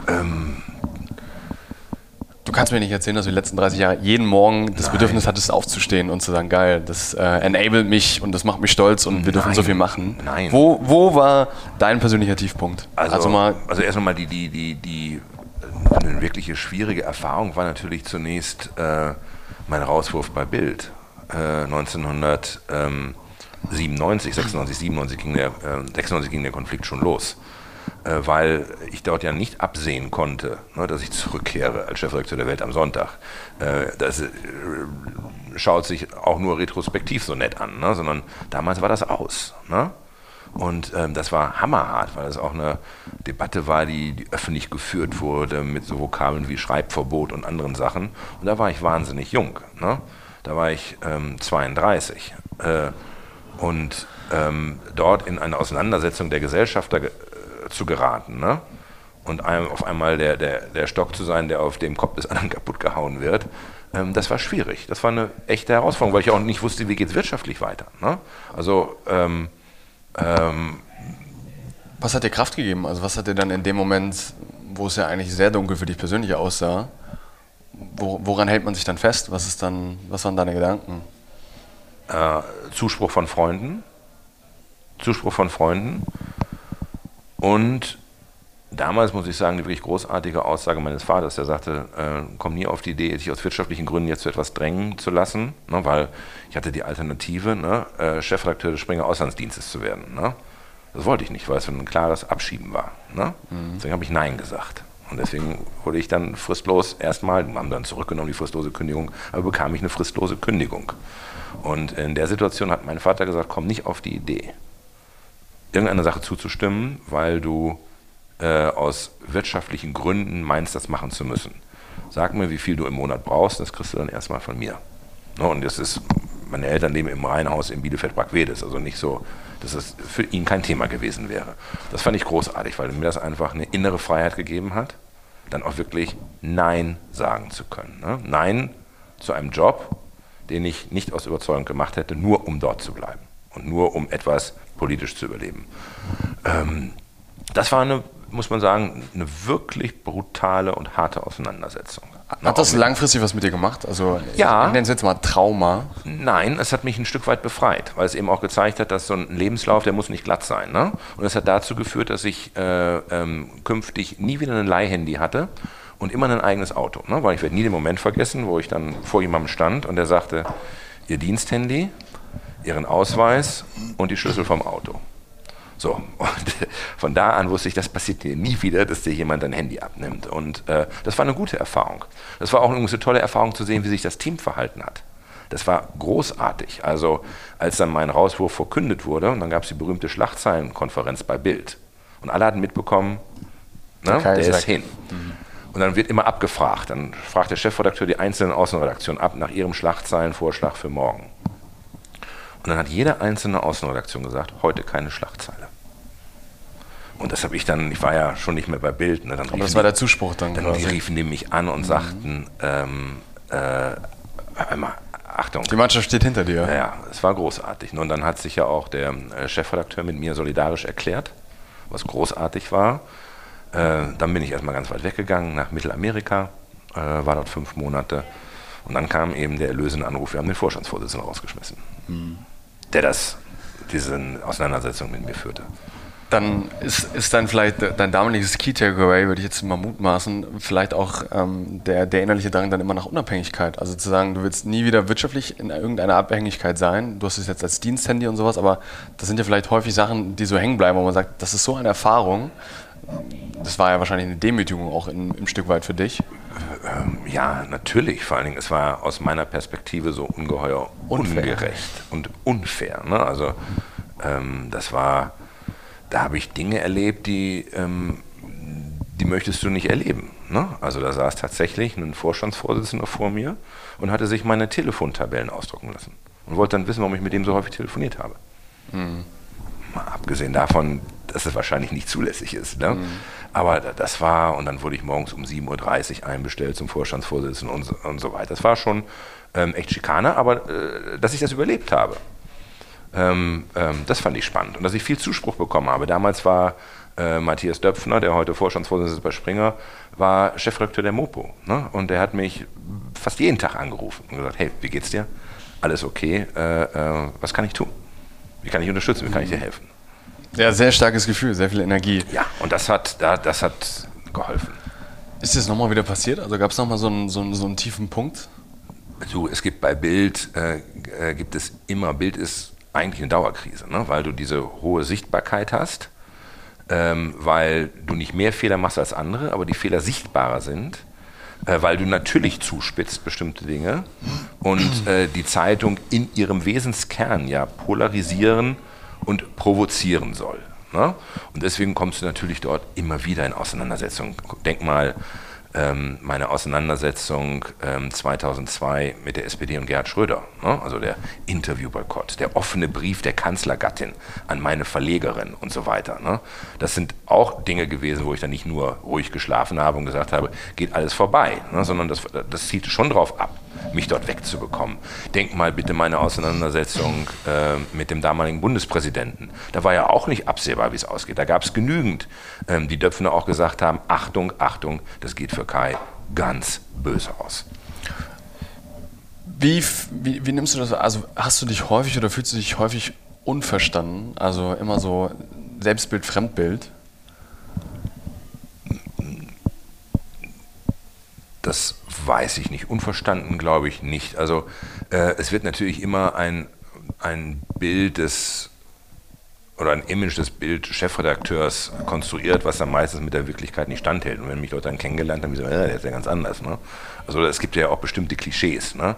Ähm, du kannst mir nicht erzählen, dass du die letzten 30 Jahre jeden Morgen das Nein. Bedürfnis hattest, aufzustehen und zu sagen, geil, das äh, enabled mich und das macht mich stolz und wir dürfen Nein. so viel machen. Nein. Wo, wo war dein persönlicher Tiefpunkt? Also, also, mal, also erst einmal die, die, die, die eine wirkliche schwierige Erfahrung war natürlich zunächst äh, mein Rauswurf bei Bild. Äh, 1997, 96, 97 ging der, äh, 96 ging der Konflikt schon los. Äh, weil ich dort ja nicht absehen konnte, ne, dass ich zurückkehre als Chefredakteur der Welt am Sonntag. Äh, das äh, schaut sich auch nur retrospektiv so nett an, ne, sondern damals war das aus. Ne? Und ähm, das war hammerhart, weil das auch eine Debatte war, die, die, öffentlich geführt wurde mit so Vokabeln wie Schreibverbot und anderen Sachen. Und da war ich wahnsinnig jung. Ne? Da war ich ähm, 32. Äh, und ähm, dort in eine Auseinandersetzung der Gesellschafter äh, zu geraten. Ne? Und einem, auf einmal der, der, der Stock zu sein, der auf dem Kopf des anderen kaputt gehauen wird, ähm, das war schwierig. Das war eine echte Herausforderung, weil ich auch nicht wusste, wie geht es wirtschaftlich weiter. Ne? Also ähm, ähm, was hat dir Kraft gegeben? Also was hat dir dann in dem Moment, wo es ja eigentlich sehr dunkel für dich persönlich aussah, wo, woran hält man sich dann fest? Was ist dann, was waren deine Gedanken? Äh, Zuspruch von Freunden, Zuspruch von Freunden und damals muss ich sagen, eine wirklich großartige Aussage meines Vaters, der sagte, äh, komm nie auf die Idee, dich aus wirtschaftlichen Gründen jetzt zu etwas drängen zu lassen, ne, weil ich hatte die Alternative, ne, äh, Chefredakteur des Springer Auslandsdienstes zu werden. Ne. Das wollte ich nicht, weil es ein klares Abschieben war. Ne. Mhm. Deswegen habe ich Nein gesagt. Und deswegen wurde ich dann fristlos erstmal, haben dann zurückgenommen die fristlose Kündigung, aber bekam ich eine fristlose Kündigung. Und in der Situation hat mein Vater gesagt, komm nicht auf die Idee, irgendeiner Sache zuzustimmen, weil du äh, aus wirtschaftlichen Gründen meinst, das machen zu müssen. Sag mir, wie viel du im Monat brauchst, das kriegst du dann erstmal von mir. No, und das ist, meine Eltern leben im Reihenhaus in Bielefeld-Bragwedes, also nicht so, dass es für ihn kein Thema gewesen wäre. Das fand ich großartig, weil mir das einfach eine innere Freiheit gegeben hat, dann auch wirklich Nein sagen zu können. Ne? Nein zu einem Job, den ich nicht aus Überzeugung gemacht hätte, nur um dort zu bleiben und nur um etwas politisch zu überleben. Ähm, das war eine muss man sagen, eine wirklich brutale und harte Auseinandersetzung. Hat das langfristig was mit dir gemacht? Also ja. ich nenne es jetzt mal Trauma. Nein, es hat mich ein Stück weit befreit, weil es eben auch gezeigt hat, dass so ein Lebenslauf, der muss nicht glatt sein. Ne? Und es hat dazu geführt, dass ich äh, ähm, künftig nie wieder ein Leihhandy hatte und immer ein eigenes Auto. Ne? Weil ich werde nie den Moment vergessen, wo ich dann vor jemandem stand und der sagte, Ihr Diensthandy, Ihren Ausweis und die Schlüssel vom Auto. So, und von da an wusste ich, das passiert dir nie wieder, dass dir jemand dein Handy abnimmt. Und äh, das war eine gute Erfahrung. Das war auch eine tolle Erfahrung zu sehen, wie sich das Team verhalten hat. Das war großartig. Also, als dann mein Rauswurf verkündet wurde, und dann gab es die berühmte Schlagzeilenkonferenz bei Bild. Und alle hatten mitbekommen, ne, der ist hin. Mhm. Und dann wird immer abgefragt. Dann fragt der Chefredakteur die einzelnen Außenredaktionen ab nach ihrem Schlagzeilenvorschlag für morgen. Und dann hat jede einzelne Außenredaktion gesagt, heute keine Schlagzeile. Und das habe ich dann, ich war ja schon nicht mehr bei Bild. Ne, dann Aber das war der Zuspruch dann. Dann quasi. riefen die mich an und mhm. sagten, ähm, äh, einmal, Achtung. Die Mannschaft steht hinter dir. Ja, ja, es war großartig. Und dann hat sich ja auch der äh, Chefredakteur mit mir solidarisch erklärt, was großartig war. Äh, dann bin ich erstmal ganz weit weggegangen nach Mittelamerika, äh, war dort fünf Monate. Und dann kam eben der erlösende Anruf, wir haben den Vorstandsvorsitzenden rausgeschmissen. Mhm der das, diese Auseinandersetzung mit mir führte. Dann ist, ist dann vielleicht dein damaliges Key Takeaway, würde ich jetzt mal mutmaßen, vielleicht auch ähm, der, der innerliche Drang dann immer nach Unabhängigkeit. Also zu sagen, du willst nie wieder wirtschaftlich in irgendeiner Abhängigkeit sein. Du hast es jetzt als Diensthandy und sowas, aber das sind ja vielleicht häufig Sachen, die so hängen bleiben, wo man sagt, das ist so eine Erfahrung. Das war ja wahrscheinlich eine Demütigung auch in, im Stück weit für dich. Ähm, ja, natürlich. Vor allen Dingen, es war aus meiner Perspektive so ungeheuer unfair. ungerecht und unfair. Ne? Also Ähm, das war, da habe ich Dinge erlebt, die, ähm, die möchtest du nicht erleben. Ne? Also da saß tatsächlich ein Vorstandsvorsitzender vor mir und hatte sich meine Telefontabellen ausdrucken lassen und wollte dann wissen, warum ich mit dem so häufig telefoniert habe. Mhm. Mal abgesehen davon, dass es wahrscheinlich nicht zulässig ist. Ne? Mhm. Aber das war, und dann wurde ich morgens um 7.30 Uhr einbestellt zum Vorstandsvorsitzenden und, so, und so weiter. Das war schon ähm, echt Schikane, aber äh, dass ich das überlebt habe, ähm, ähm, das fand ich spannend. Und dass ich viel Zuspruch bekommen habe. Damals war äh, Matthias Döpfner, der heute Vorstandsvorsitzende ist bei Springer, war Chefredakteur der Mopo. Ne? Und der hat mich fast jeden Tag angerufen und gesagt, hey, wie geht's dir? Alles okay? Äh, äh, was kann ich tun? Wie kann ich unterstützen? Wie kann ich dir helfen? Ja, sehr starkes Gefühl, sehr viel Energie. Ja, und das hat, das hat geholfen. Ist das nochmal wieder passiert? Also gab es nochmal so einen, so, einen, so einen tiefen Punkt? So, es gibt bei Bild, äh, äh, gibt es immer, Bild ist eigentlich eine Dauerkrise, ne? weil du diese hohe Sichtbarkeit hast, ähm, weil du nicht mehr Fehler machst als andere, aber die Fehler sichtbarer sind, äh, weil du natürlich zuspitzt bestimmte Dinge und äh, die Zeitung in ihrem Wesenskern ja polarisieren und provozieren soll. Ne? Und deswegen kommst du natürlich dort immer wieder in Auseinandersetzungen. Denk mal ähm, meine Auseinandersetzung ähm, 2002 mit der SPD und Gerhard Schröder, ne? also der Interviewboykott, der offene Brief der Kanzlergattin an meine Verlegerin und so weiter. Ne? Das sind auch Dinge gewesen, wo ich dann nicht nur ruhig geschlafen habe und gesagt habe, geht alles vorbei, ne? sondern das, das zielte schon darauf ab, mich dort wegzubekommen. Denk mal bitte meine Auseinandersetzung äh, mit dem damaligen Bundespräsidenten. Da war ja auch nicht absehbar, wie es ausgeht. Da gab es genügend, ähm, die Döpfner auch gesagt haben, Achtung, Achtung, das geht für Türkei ganz böse aus. Wie, wie, wie, nimmst du das? Also hast du dich häufig oder fühlst du dich häufig unverstanden? Also immer so Selbstbild, Fremdbild? Das weiß ich nicht. Unverstanden glaube ich nicht. Also äh, es wird natürlich immer ein, ein Bild des oder ein Image des Bild-Chefredakteurs konstruiert, was dann meistens mit der Wirklichkeit nicht standhält. Und wenn mich Leute dann kennengelernt haben, die sagen, ja, der ist ja ganz anders. Ne? Also es gibt ja auch bestimmte Klischees, ne?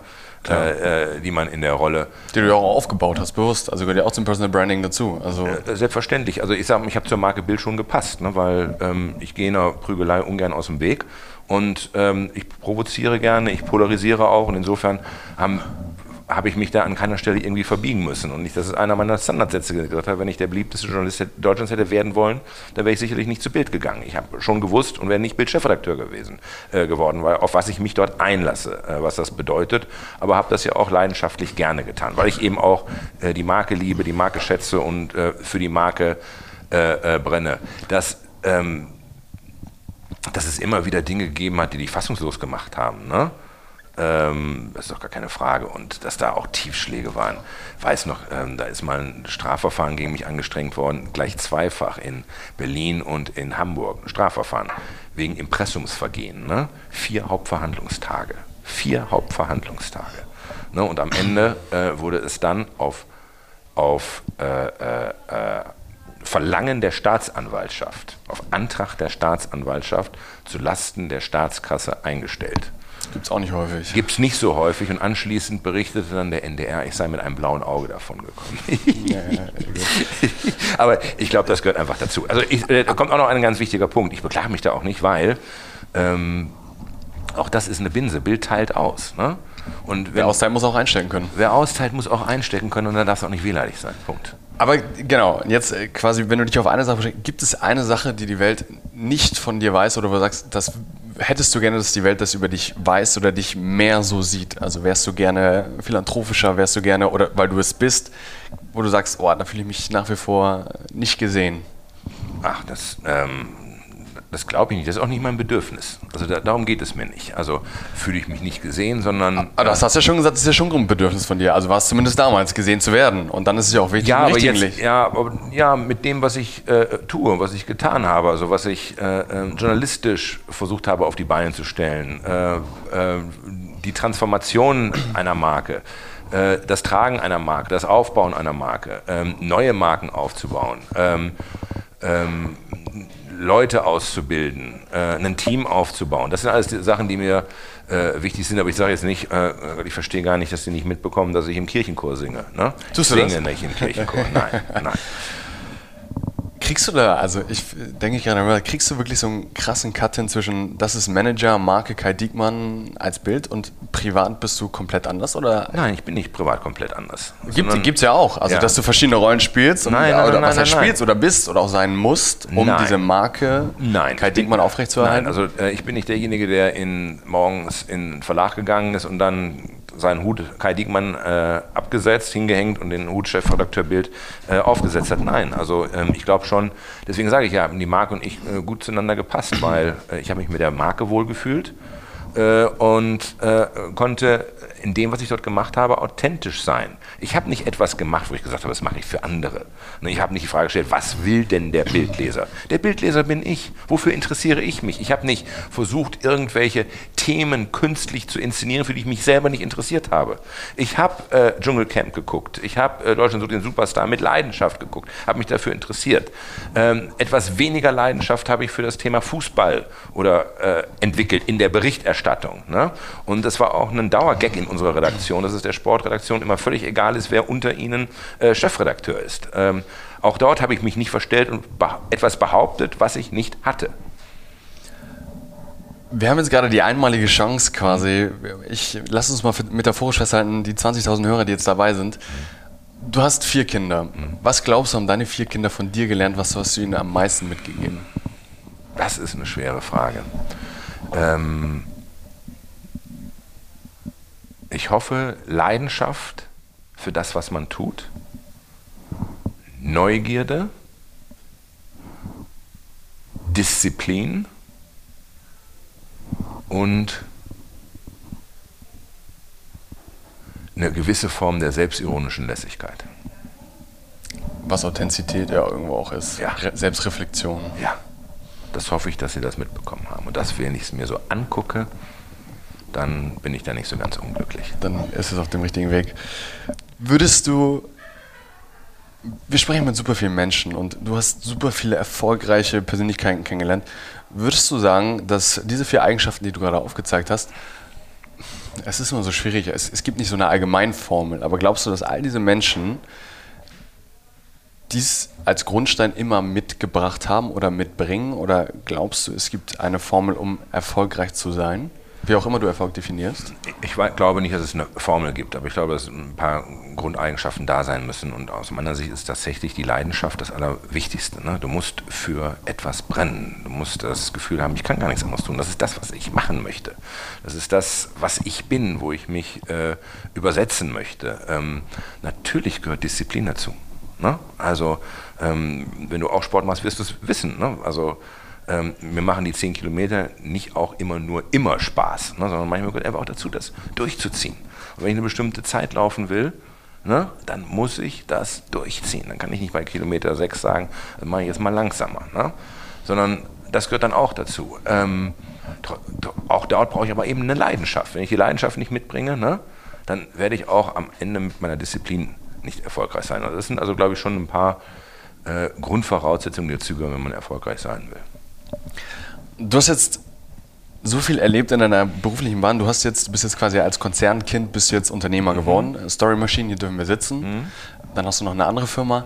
Äh, äh, die man in der Rolle... Die du ja auch aufgebaut hast, bewusst. Also gehört ja auch zum Personal Branding dazu. Also äh, selbstverständlich. Also ich sage, ich habe zur Marke Bild schon gepasst, ne? weil ähm, ich gehe einer Prügelei ungern aus dem Weg und ähm, ich provoziere gerne, ich polarisiere auch und insofern haben habe ich mich da an keiner Stelle irgendwie verbiegen müssen. Und nicht, das ist einer meiner Standardsätze gesagt habe, wenn ich der beliebteste Journalist Deutschlands hätte werden wollen, dann wäre ich sicherlich nicht zu Bild gegangen. Ich habe schon gewusst und wäre nicht Bildchefredakteur gewesen äh, geworden, weil auf was ich mich dort einlasse, äh, was das bedeutet. Aber habe das ja auch leidenschaftlich gerne getan, weil ich eben auch äh, die Marke liebe, die Marke schätze und äh, für die Marke äh, äh, brenne. Das ähm, dass es immer wieder Dinge gegeben hat, die dich fassungslos gemacht haben. Ne? Ähm, das ist doch gar keine Frage. Und dass da auch Tiefschläge waren. Weiß noch, ähm, da ist mal ein Strafverfahren gegen mich angestrengt worden, gleich zweifach in Berlin und in Hamburg. Ein Strafverfahren wegen Impressumsvergehen. Ne? Vier Hauptverhandlungstage. Vier Hauptverhandlungstage. Ne? Und am Ende äh, wurde es dann auf, auf äh, äh, äh Verlangen der Staatsanwaltschaft, auf Antrag der Staatsanwaltschaft zu Lasten der Staatskasse eingestellt. Gibt es auch nicht häufig. Gibt es nicht so häufig und anschließend berichtete dann der NDR, ich sei mit einem blauen Auge davon gekommen. Ja, Aber ich glaube, das gehört einfach dazu. Also ich, äh, da kommt auch noch ein ganz wichtiger Punkt. Ich beklage mich da auch nicht, weil ähm, auch das ist eine Binse. Bild teilt aus. Ne? Und wer austeilt, muss auch einstecken können. Wer austeilt, muss auch einstecken können und dann darf es auch nicht wehleidig sein. Punkt. Aber genau, jetzt äh, quasi, wenn du dich auf eine Sache beschränkst, gibt es eine Sache, die die Welt nicht von dir weiß oder wo du sagst, das hättest du gerne, dass die Welt das über dich weiß oder dich mehr so sieht? Also wärst du gerne philanthropischer, wärst du gerne, oder weil du es bist, wo du sagst, oh, da fühle ich mich nach wie vor nicht gesehen? Ach, das, ähm, das glaube ich nicht. Das ist auch nicht mein Bedürfnis. Also da, darum geht es mir nicht. Also fühle ich mich nicht gesehen, sondern. Aber das hast du ja schon gesagt, das ist ja schon ein Grundbedürfnis von dir. Also war es zumindest damals, gesehen zu werden. Und dann ist es ja auch wichtig, ja, aber jetzt, ja, aber, ja, mit dem, was ich äh, tue, was ich getan habe, also was ich äh, äh, journalistisch versucht habe auf die Beine zu stellen, äh, äh, die Transformation einer Marke äh, das Tragen einer Marke, das Aufbauen einer Marke, ähm, neue Marken aufzubauen, ähm, ähm, Leute auszubilden, äh, ein Team aufzubauen. Das sind alles die Sachen, die mir äh, wichtig sind. Aber ich sage jetzt nicht, äh, ich verstehe gar nicht, dass sie nicht mitbekommen, dass ich im Kirchenchor singe. Ne? Tust ich singe das? nicht im Kirchenchor. Nein, nein. Kriegst du da, also ich denke gerade, kriegst du wirklich so einen krassen Cut hin zwischen, das ist Manager, Marke Kai Diekmann als Bild und privat bist du komplett anders oder? Nein, ich bin nicht privat komplett anders. Gibt, gibt's ja auch, also Ja. dass du verschiedene Rollen spielst und, Nein, nein, oder nein, was heißt spielst oder bist oder auch sein musst, um diese Marke Nein. Kai Diekmann aufrechtzuerhalten. Nein, also äh, ich bin nicht derjenige, der in, morgens in den Verlag gegangen ist und dann seinen Hut Kai Diekmann äh, abgesetzt, hingehängt und den Hut Chefredakteur Bild äh, aufgesetzt hat. Nein, also ähm, ich glaube schon, deswegen sage ich ja, haben die Marke und ich äh, gut zueinander gepasst, weil äh, ich habe mich mit der Marke wohlgefühlt äh, und äh, konnte in dem, was ich dort gemacht habe, authentisch sein. Ich habe nicht etwas gemacht, wo ich gesagt habe, das mache ich für andere. Ne, Ich habe nicht die Frage gestellt, was will denn der Bildleser? Der Bildleser bin ich. Wofür interessiere ich mich? Ich habe nicht versucht, irgendwelche Themen künstlich zu inszenieren, für die ich mich selber nicht interessiert habe. Ich habe äh, Dschungelcamp geguckt. Ich habe äh, Deutschland sucht den Superstar mit Leidenschaft geguckt, habe mich dafür interessiert. Ähm, etwas weniger Leidenschaft habe ich für das Thema Fußball oder äh, entwickelt in der Berichterstattung. Ne? Und das war auch ein Dauergag in unserer Redaktion, dass es der Sportredaktion immer völlig egal ist, wer unter ihnen äh, Chefredakteur ist. Ähm, auch dort habe ich mich nicht verstellt und beh etwas behauptet, was ich nicht hatte. Wir haben jetzt gerade die einmalige Chance quasi. Ich lass uns mal metaphorisch festhalten, die 20.000 Hörer, die jetzt dabei sind. Du hast vier Kinder. Was glaubst du, haben deine vier Kinder von dir gelernt? Was hast du ihnen am meisten mitgegeben? Das ist eine schwere Frage. Ähm, ich hoffe, Leidenschaft für das, was man tut, Neugierde, Disziplin und eine gewisse Form der selbstironischen Lässigkeit. Was Authentizität ja irgendwo auch ist. Ja. Re Selbstreflexion. Ja, das hoffe ich, dass Sie das mitbekommen haben. Und dass, wenn ich es mir so angucke, dann bin ich da nicht so ganz unglücklich. Dann ist es auf dem richtigen Weg. Würdest du. Wir sprechen mit super vielen Menschen und du hast super viele erfolgreiche Persönlichkeiten kennengelernt. Würdest du sagen, dass diese vier Eigenschaften, die du gerade aufgezeigt hast, es ist immer so schwierig, es, es gibt nicht so eine Allgemeinformel, aber glaubst du, dass all diese Menschen dies als Grundstein immer mitgebracht haben oder mitbringen? Oder glaubst du, es gibt eine Formel, um erfolgreich zu sein? Wie auch immer du Erfolg definierst. Ich glaube nicht, dass es eine Formel gibt, aber ich glaube, dass ein paar Grundeigenschaften da sein müssen. Und aus meiner Sicht ist tatsächlich die Leidenschaft das Allerwichtigste. Ne? Du musst für etwas brennen. Du musst das Gefühl haben, ich kann gar nichts anderes tun. Das ist das, was ich machen möchte. Das ist das, was ich bin, wo ich mich äh, übersetzen möchte. Ähm, natürlich gehört Disziplin dazu. Ne? Also, ähm, wenn du auch Sport machst, wirst du es wissen. Ne? Also, ähm, mir machen die 10 Kilometer nicht auch immer nur immer Spaß, ne, sondern manchmal gehört einfach auch dazu, das durchzuziehen. Und wenn ich eine bestimmte Zeit laufen will, ne, dann muss ich das durchziehen. Dann kann ich nicht bei Kilometer 6 sagen, das mache ich jetzt mal langsamer. Ne? Sondern das gehört dann auch dazu. Ähm, auch dort brauche ich aber eben eine Leidenschaft. Wenn ich die Leidenschaft nicht mitbringe, ne, dann werde ich auch am Ende mit meiner Disziplin nicht erfolgreich sein. Also das sind also, glaube ich, schon ein paar äh, Grundvoraussetzungen, die dazu gehören, wenn man erfolgreich sein will. Du hast jetzt so viel erlebt in deiner beruflichen Bahn. Du hast jetzt, bist jetzt quasi als Konzernkind bist jetzt Unternehmer geworden. Story Machine, hier dürfen wir sitzen. Dann hast du noch eine andere Firma.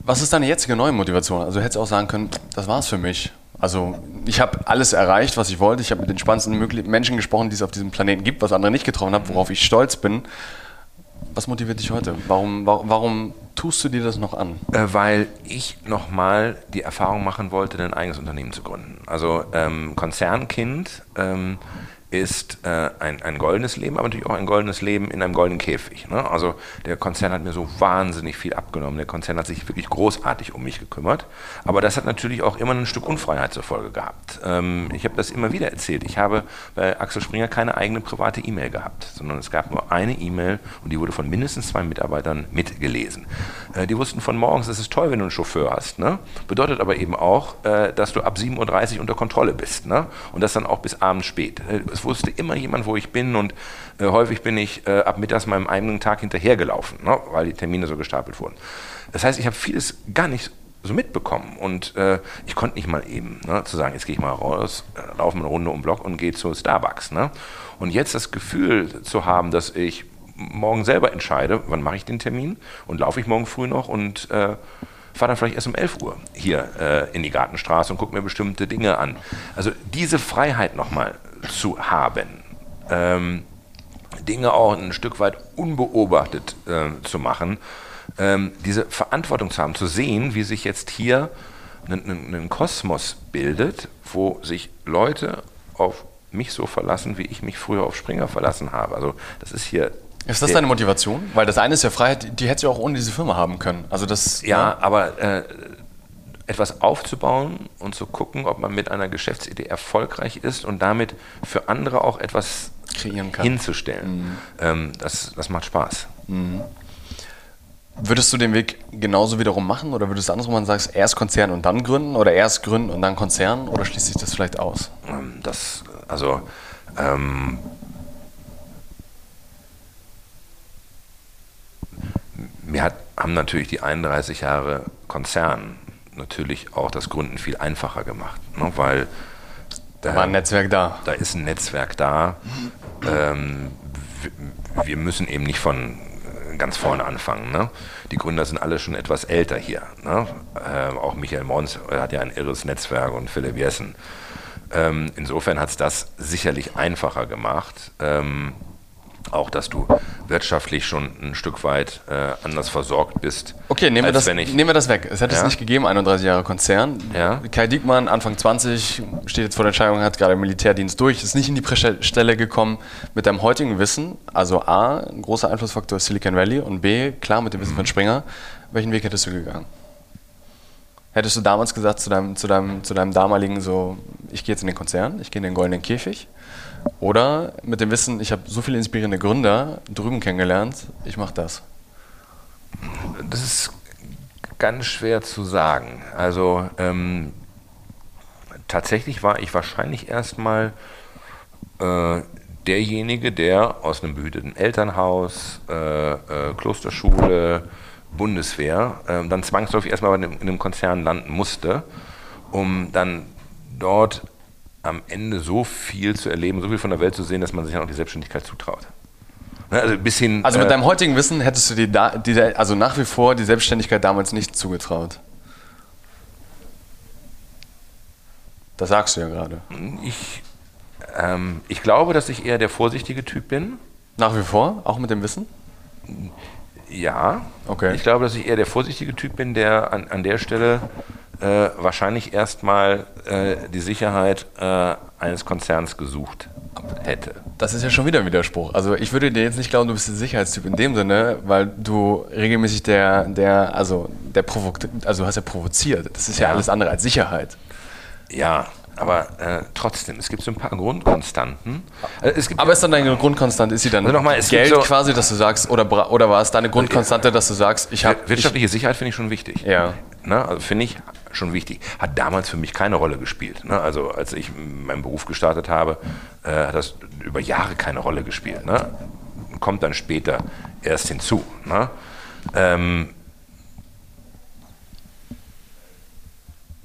Was ist deine jetzige neue Motivation? Also du hättest auch sagen können, das war's für mich. Also ich habe alles erreicht, was ich wollte. Ich habe mit den spannendsten möglichen Menschen gesprochen, die es auf diesem Planeten gibt, was andere nicht getroffen haben, worauf ich stolz bin. Was motiviert dich heute? Warum, warum, warum tust du dir das noch an? Äh, weil ich nochmal die Erfahrung machen wollte, ein eigenes Unternehmen zu gründen. Also ähm, Konzernkind ähm, ist äh, ein, ein goldenes Leben, aber natürlich auch ein goldenes Leben in einem goldenen Käfig. Ne? Also der Konzern hat mir so wahnsinnig viel abgenommen. Der Konzern hat sich wirklich großartig um mich gekümmert. Aber das hat natürlich auch immer ein Stück Unfreiheit zur Folge gehabt. Ähm, ich habe das immer wieder erzählt. Ich habe bei Axel Springer keine eigene private E-Mail gehabt, sondern es gab nur eine E-Mail und die wurde von mindestens zwei Mitarbeitern mitgelesen. Äh, die wussten von morgens, es ist toll, wenn du einen Chauffeur hast. Ne? Bedeutet aber eben auch, äh, dass du ab 7.30 Uhr unter Kontrolle bist. Ne? Und das dann auch bis abends spät. Äh, es wusste immer jemand, wo ich bin und äh, häufig bin ich äh, ab mittags meinem eigenen Tag hinterhergelaufen, ne? weil die Termine so gestapelt wurden. Das heißt, ich habe vieles gar nicht so mitbekommen. Und äh, ich konnte nicht mal eben ne, zu sagen, jetzt gehe ich mal raus, äh, laufe eine Runde um den Block und gehe zu Starbucks. Ne? Und jetzt das Gefühl zu haben, dass ich morgen selber entscheide, wann mache ich den Termin und laufe ich morgen früh noch und äh, fahre dann vielleicht erst um 11 Uhr hier äh, in die Gartenstraße und gucke mir bestimmte Dinge an. Also diese Freiheit nochmal zu haben, ähm, Dinge auch ein Stück weit unbeobachtet äh, zu machen, ähm, diese Verantwortung zu haben, zu sehen, wie sich jetzt hier ein, Kosmos bildet, wo sich Leute auf mich so verlassen, wie ich mich früher auf Springer verlassen habe. Also das ist hier ist das deine Motivation? Weil das eine ist ja Freiheit, die hättest du auch ohne diese Firma haben können. Also das, ja, ne? aber äh, etwas aufzubauen und zu gucken, ob man mit einer Geschäftsidee erfolgreich ist und damit für andere auch etwas kreieren kann. hinzustellen. Mhm. Ähm, das, das macht Spaß. Mhm. Würdest du den Weg genauso wiederum machen oder würdest du andersrum machen, sagst erst Konzern und dann gründen oder erst gründen und dann Konzern oder schließt sich das vielleicht aus? Ähm, das, also ähm, mir hat, haben natürlich die 31 Jahre Konzern natürlich auch das Gründen viel einfacher gemacht, ne, weil da war ein Netzwerk da. Da ist ein Netzwerk da. Ähm, wir müssen eben nicht von äh, ganz vorne anfangen. Ne? Die Gründer sind alle schon etwas älter hier. Ne? Äh, auch Michael Mons hat ja ein irres Netzwerk und Philipp Jessen. Ähm, insofern hat es das sicherlich einfacher gemacht. Auch, dass du wirtschaftlich schon ein Stück weit äh, anders versorgt bist. Okay, nehmen wir, das, nehmen wir das weg. Es hätte ja. es nicht gegeben, 31 Jahre Konzern. Ja. Kai Diekmann, Anfang 20, steht jetzt vor der Entscheidung, hat gerade Militärdienst durch, ist nicht in die Pressstelle gekommen mit deinem heutigen Wissen. Also A, ein großer Einflussfaktor ist Silicon Valley und B, klar mit dem Wissen mhm. von Springer. Welchen Weg hättest du gegangen? Hättest du damals gesagt zu deinem, zu deinem, zu deinem damaligen so, ich gehe jetzt in den Konzern, ich gehe in den goldenen Käfig? Oder mit dem Wissen, ich habe so viele inspirierende Gründer drüben kennengelernt, ich mache das. Das ist ganz schwer zu sagen. Also ähm, tatsächlich war ich wahrscheinlich erstmal äh, derjenige, der aus einem behüteten Elternhaus, äh, äh, Klosterschule, Bundeswehr, äh, dann zwangsläufig erstmal in einem Konzern landen musste, um dann dort am Ende so viel zu erleben, so viel von der Welt zu sehen, dass man sich dann auch die Selbstständigkeit zutraut. Ne, also, bis hin, also mit äh, deinem heutigen Wissen hättest du dir da, die, also nach wie vor die Selbstständigkeit damals nicht zugetraut. Das sagst du ja gerade. Ich, ähm, ich glaube, dass ich eher der vorsichtige Typ bin. Nach wie vor? Auch mit dem Wissen? Ja. Okay. Ich glaube, dass ich eher der vorsichtige Typ bin, der an, an der Stelle äh, wahrscheinlich erstmal äh, die Sicherheit äh, eines Konzerns gesucht hätte. Das ist ja schon wieder ein Widerspruch. Also ich würde dir jetzt nicht glauben, du bist der Sicherheitstyp in dem Sinne, weil du regelmäßig der, der, also der Provok also du hast ja provoziert. Das ist ja, ja alles andere als Sicherheit. Ja, aber äh, trotzdem, es gibt so ein paar Grundkonstanten. Äh, aber ist dann deine Grundkonstante, ist sie dann also mal, Geld so quasi, dass du sagst, oder, oder war es deine Grundkonstante, dass du sagst, ich habe... Wirtschaftliche ich, Sicherheit finde ich schon wichtig. Ja. Ne, also finde ich schon wichtig. Hat damals für mich keine Rolle gespielt. Ne? Also als ich meinen Beruf gestartet habe, äh, hat das über Jahre keine Rolle gespielt. Ne? Kommt dann später erst hinzu. Ne? Ähm,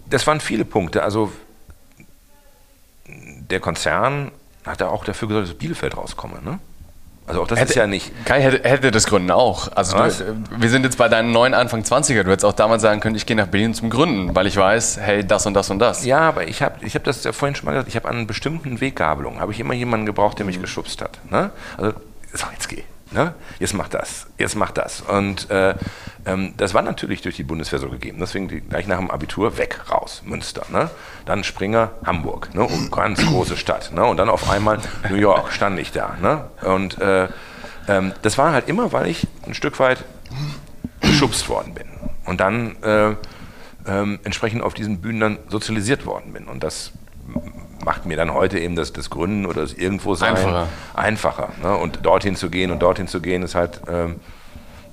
das waren viele Punkte. Also der Konzern hat ja auch dafür gesorgt, dass Bielefeld rauskomme. Ne? Also auch das hätte, ist ja nicht. Kai hätte, hätte das Gründen auch. Also du, wir sind jetzt bei deinen neuen Anfang 20er. Du hättest auch damals sagen können, ich gehe nach Berlin zum Gründen, weil ich weiß, hey, das und das und das. Ja, aber ich habe ich hab das ja vorhin schon mal gesagt, ich habe an bestimmten Weggabelungen, habe ich immer jemanden gebraucht, der mich geschubst hat. Ne? Also, so, jetzt geh. Ne? Jetzt mach das, jetzt mach das. Und äh, ähm, das war natürlich durch die Bundeswehr so gegeben. Deswegen die, gleich nach dem Abitur weg, raus, Münster. Ne? Dann Springer, Hamburg, ne? Und ganz große Stadt. Ne? Und dann auf einmal New York stand ich da. Ne? Und äh, ähm, das war halt immer, weil ich ein Stück weit geschubst worden bin. Und dann äh, ähm, entsprechend auf diesen Bühnen dann sozialisiert worden bin. Und das macht mir dann heute eben das, das Gründen oder das irgendwo sein einfacher. einfacher ne? Und dorthin zu gehen und dorthin zu gehen ist halt ähm,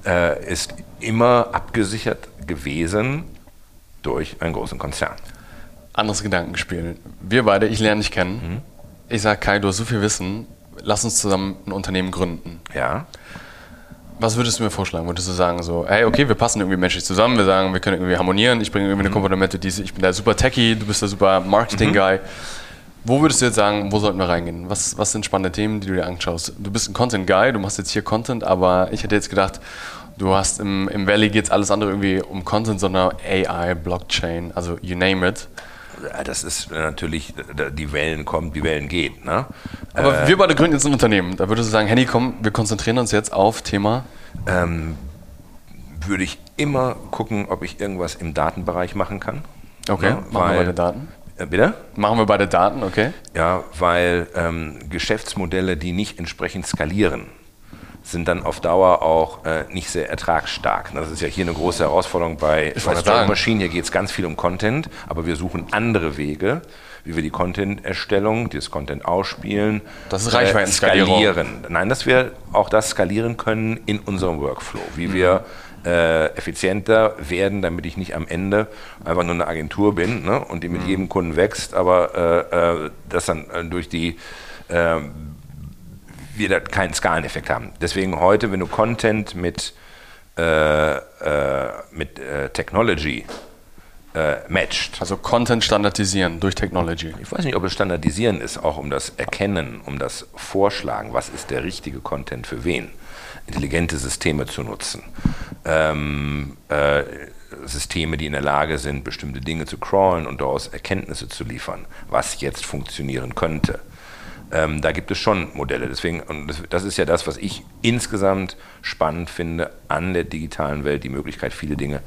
äh, ist immer abgesichert gewesen durch einen großen Konzern. Anderes Gedankenspiel. Wir beide, ich lerne dich kennen. Mhm. Ich sage, Kai, du hast so viel Wissen, lass uns zusammen ein Unternehmen gründen. Ja. Was würdest du mir vorschlagen? Würdest du sagen so, hey, okay, wir passen irgendwie menschlich zusammen, wir sagen, wir können irgendwie harmonieren, ich bringe irgendwie eine mhm. Komponente, die ich bin der super Techie, du bist der super Marketing-Guy. Mhm. Wo würdest du jetzt sagen, wo sollten wir reingehen? Was, was sind spannende Themen, die du dir anschaust? Du bist ein Content-Guy, du machst jetzt hier Content, aber ich hätte jetzt gedacht, du hast im, im Valley geht es alles andere irgendwie um Content, sondern AI, Blockchain, also you name it. Das ist natürlich, die Wellen kommen, die Wellen gehen. Ne? Aber äh, wir beide gründen jetzt ein Unternehmen. Da würdest du sagen, Henny, komm, wir konzentrieren uns jetzt auf Thema. Ähm, würde ich immer gucken, ob ich irgendwas im Datenbereich machen kann. Okay, ja, machen wir beide Daten. Äh, bitte? Machen wir beide Daten, okay. Ja, weil ähm, Geschäftsmodelle, die nicht entsprechend skalieren, sind dann auf Dauer auch äh, nicht sehr ertragsstark. Das ist ja hier eine große Herausforderung bei, Machine. Hier geht es ganz viel um Content, aber wir suchen andere Wege, wie wir die Content-Erstellung, das Content ausspielen, das ist äh, skalieren. Nein, dass wir auch das skalieren können in unserem Workflow, wie mhm. wir äh, effizienter werden, damit ich nicht am Ende einfach nur eine Agentur bin ne, und die mit mhm. jedem Kunden wächst, aber äh, äh das dann äh, durch die äh, wir da keinen Skaleneffekt haben. Deswegen heute, wenn du Content mit, äh, äh, mit Technology matcht. Also Content standardisieren durch Technology. Ich weiß nicht, ob es standardisieren ist, auch um das Erkennen, um das Vorschlagen, was ist der richtige Content für wen. Intelligente Systeme zu nutzen. Ähm, äh, Systeme, die in der Lage sind, bestimmte Dinge zu crawlen und daraus Erkenntnisse zu liefern, was jetzt funktionieren könnte. Ähm, da gibt es schon Modelle. Deswegen, und das, das, ist ja das, was ich insgesamt spannend finde an der digitalen Welt, die Möglichkeit, viele Dinge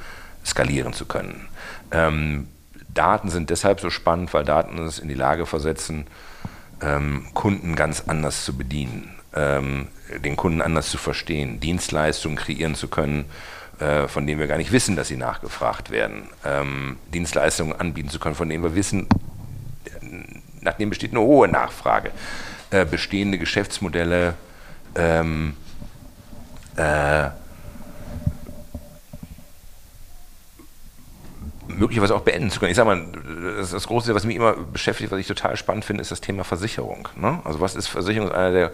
skalieren zu können. Ähm, Daten sind deshalb so spannend, weil Daten uns in die Lage versetzen, ähm, Kunden ganz anders zu bedienen, ähm, den Kunden anders zu verstehen, Dienstleistungen kreieren zu können, äh, von denen wir gar nicht wissen, dass sie nachgefragt werden, ähm, Dienstleistungen anbieten zu können, von denen wir wissen, nach dem besteht eine hohe Nachfrage. Äh, bestehende Geschäftsmodelle ähm, äh, möglicherweise auch beenden zu können. Ich sage mal, das, das, Große, was mich immer beschäftigt, was ich total spannend finde, ist das Thema Versicherung. Ne? Also was ist Versicherung? Einer der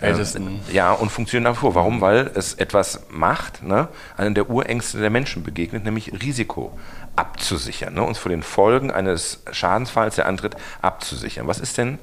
ältesten. Äh, ja, und funktioniert nach wie vor. Warum? Weil es etwas macht, ne? einem der Urängste der Menschen begegnet, nämlich Risiko abzusichern, ne? uns vor den Folgen eines Schadensfalls, der antritt, abzusichern. Was ist denn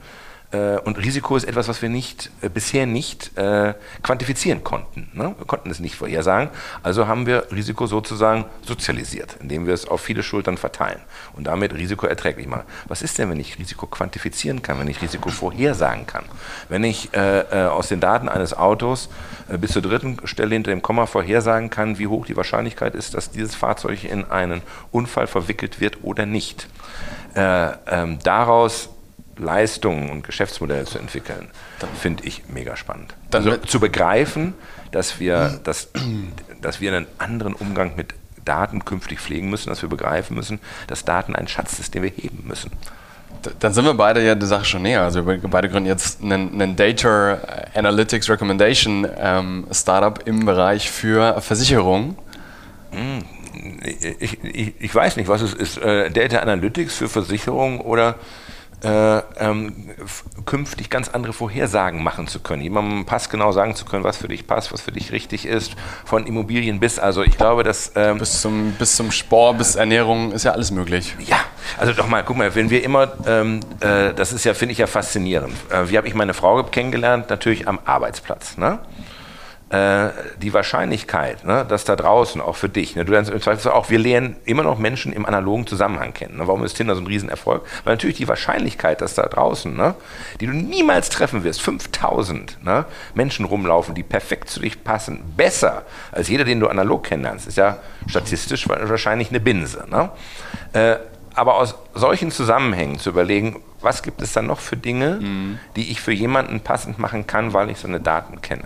und Risiko ist etwas, was wir nicht, äh, bisher nicht äh, quantifizieren konnten. Ne? Wir konnten es nicht vorhersagen. Also haben wir Risiko sozusagen sozialisiert, indem wir es auf viele Schultern verteilen und damit Risiko erträglich machen. Was ist denn, wenn ich Risiko quantifizieren kann, wenn ich Risiko vorhersagen kann? Wenn ich äh, äh aus den Daten eines Autos äh, bis zur dritten Stelle hinter dem Komma vorhersagen kann, wie hoch die Wahrscheinlichkeit ist, dass dieses Fahrzeug in einen Unfall verwickelt wird oder nicht. Ähm, daraus Leistungen und Geschäftsmodelle zu entwickeln, finde ich mega spannend. Also zu begreifen, dass wir, dass, dass wir einen anderen Umgang mit Daten künftig pflegen müssen, dass wir begreifen müssen, dass Daten ein Schatz ist, den wir heben müssen. Dann sind wir beide ja der Sache schon näher. Also wir beide gründen jetzt einen, einen Data Analytics Recommendation ähm, Startup im Bereich für Versicherung. Hm, ich, ich, ich, weiß nicht, was es ist. Äh, Data Analytics für Versicherung oder äh, ähm, künftig ganz andere Vorhersagen machen zu können, jemandem passgenau sagen zu können, was für dich passt, was für dich richtig ist, von Immobilien bis, also ich glaube, dass... Ähm, bis, zum, bis zum Sport, bis Ernährung ist ja alles möglich. Ja, also doch mal, guck mal, wenn wir immer, ähm, äh, das ist ja, finde ich ja faszinierend. Äh, wie habe ich meine Frau kennengelernt? Natürlich am Arbeitsplatz. Ne? Äh, die Wahrscheinlichkeit, ne, dass da draußen, auch für dich, ne, du lernst im Zweifelsfall auch, wir lernen immer noch Menschen im analogen Zusammenhang kennen. Ne? Warum ist Tinder so ein Riesenerfolg? Weil natürlich die Wahrscheinlichkeit, dass da draußen, ne, die du niemals treffen wirst, 5000 ne, Menschen rumlaufen, die perfekt zu dich passen, besser als jeder, den du analog kennenlernst, ist ja statistisch wahrscheinlich eine Binse. Ne? Äh, aber aus solchen Zusammenhängen zu überlegen, was gibt es dann noch für Dinge, mhm. die ich für jemanden passend machen kann, weil ich seine Daten kenne.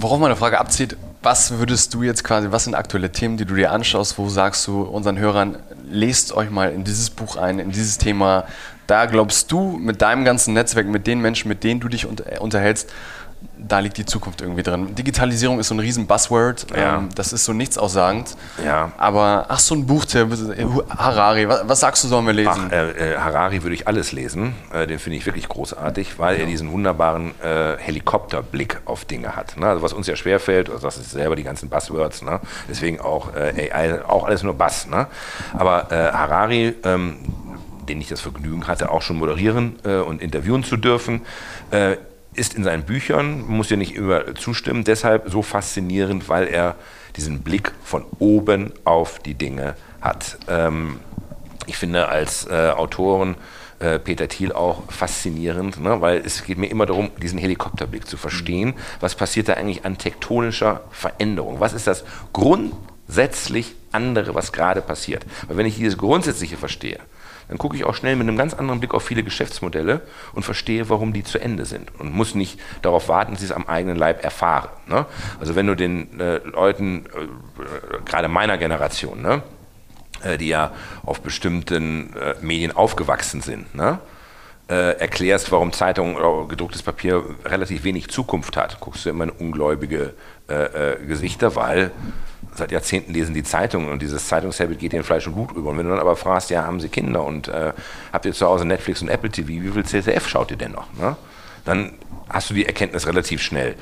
Worauf meine Frage abzieht, was würdest du jetzt quasi, was sind aktuelle Themen, die du dir anschaust, wo sagst du unseren Hörern, lest euch mal in dieses Buch ein, in dieses Thema. Da glaubst du mit deinem ganzen Netzwerk, mit den Menschen, mit denen du dich unter, unterhältst, da liegt die Zukunft irgendwie drin. Digitalisierung ist so ein riesen Buzzword, Ja. ähm, das ist so nichts aussagend. Ja. Aber ach, so ein Buchtipp, Harari, was, was sagst du, sollen wir lesen? Ach, äh, äh, Harari würde ich alles lesen. Äh, den finde ich wirklich großartig, weil er diesen wunderbaren äh, Helikopterblick auf Dinge hat. Ne? Also was uns ja schwerfällt, also das ist selber die ganzen Buzzwords, ne? deswegen auch äh, AI, auch alles nur Buzz. Ne? Aber äh, Harari, ähm, den ich das Vergnügen hatte, auch schon moderieren äh, und interviewen zu dürfen, äh, ist in seinen Büchern, muss ja nicht immer zustimmen, deshalb so faszinierend, weil er diesen Blick von oben auf die Dinge hat. Ähm, ich finde als äh, Autoren äh, Peter Thiel auch faszinierend, ne? weil es geht mir immer darum, diesen Helikopterblick zu verstehen. Was passiert da eigentlich an tektonischer Veränderung? Was ist das grundsätzlich andere, was gerade passiert? Weil wenn ich dieses Grundsätzliche verstehe, dann gucke ich auch schnell mit einem ganz anderen Blick auf viele Geschäftsmodelle und verstehe, warum die zu Ende sind und muss nicht darauf warten, dass ich es am eigenen Leib erfahre. Ne? Also wenn du den äh, Leuten, äh, gerade meiner Generation, ne, äh, die ja auf bestimmten äh, Medien aufgewachsen sind, ne? äh, erklärst, warum Zeitung oder gedrucktes Papier relativ wenig Zukunft hat, guckst du immer in ungläubige Gesichter, weil seit Jahrzehnten lesen die Zeitungen und dieses Zeitungshabit geht in Fleisch und Blut über. Und wenn du dann aber fragst, ja, haben sie Kinder und äh, habt ihr zu Hause Netflix und Apple TV, wie viel CCF schaut ihr denn noch? Ne? Dann hast du die Erkenntnis relativ schnell.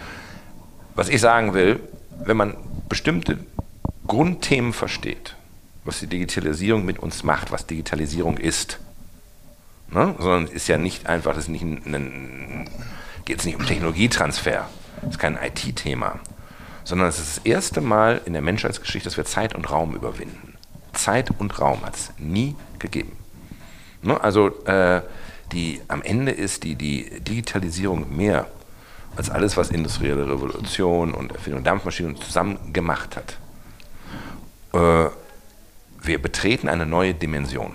Was ich sagen will, wenn man bestimmte Grundthemen versteht, was die Digitalisierung mit uns macht, was Digitalisierung ist, ne? sondern ist ja nicht einfach, ein geht es nicht um Technologietransfer, das ist kein IT-Thema, sondern es ist das erste Mal in der Menschheitsgeschichte, dass wir Zeit und Raum überwinden. Zeit und Raum hat es nie gegeben. Ne? Also äh, die, am Ende ist die, die Digitalisierung mehr als alles, was industrielle Revolution und Erfindung Dampfmaschinen zusammen gemacht hat. Äh, wir betreten eine neue Dimension.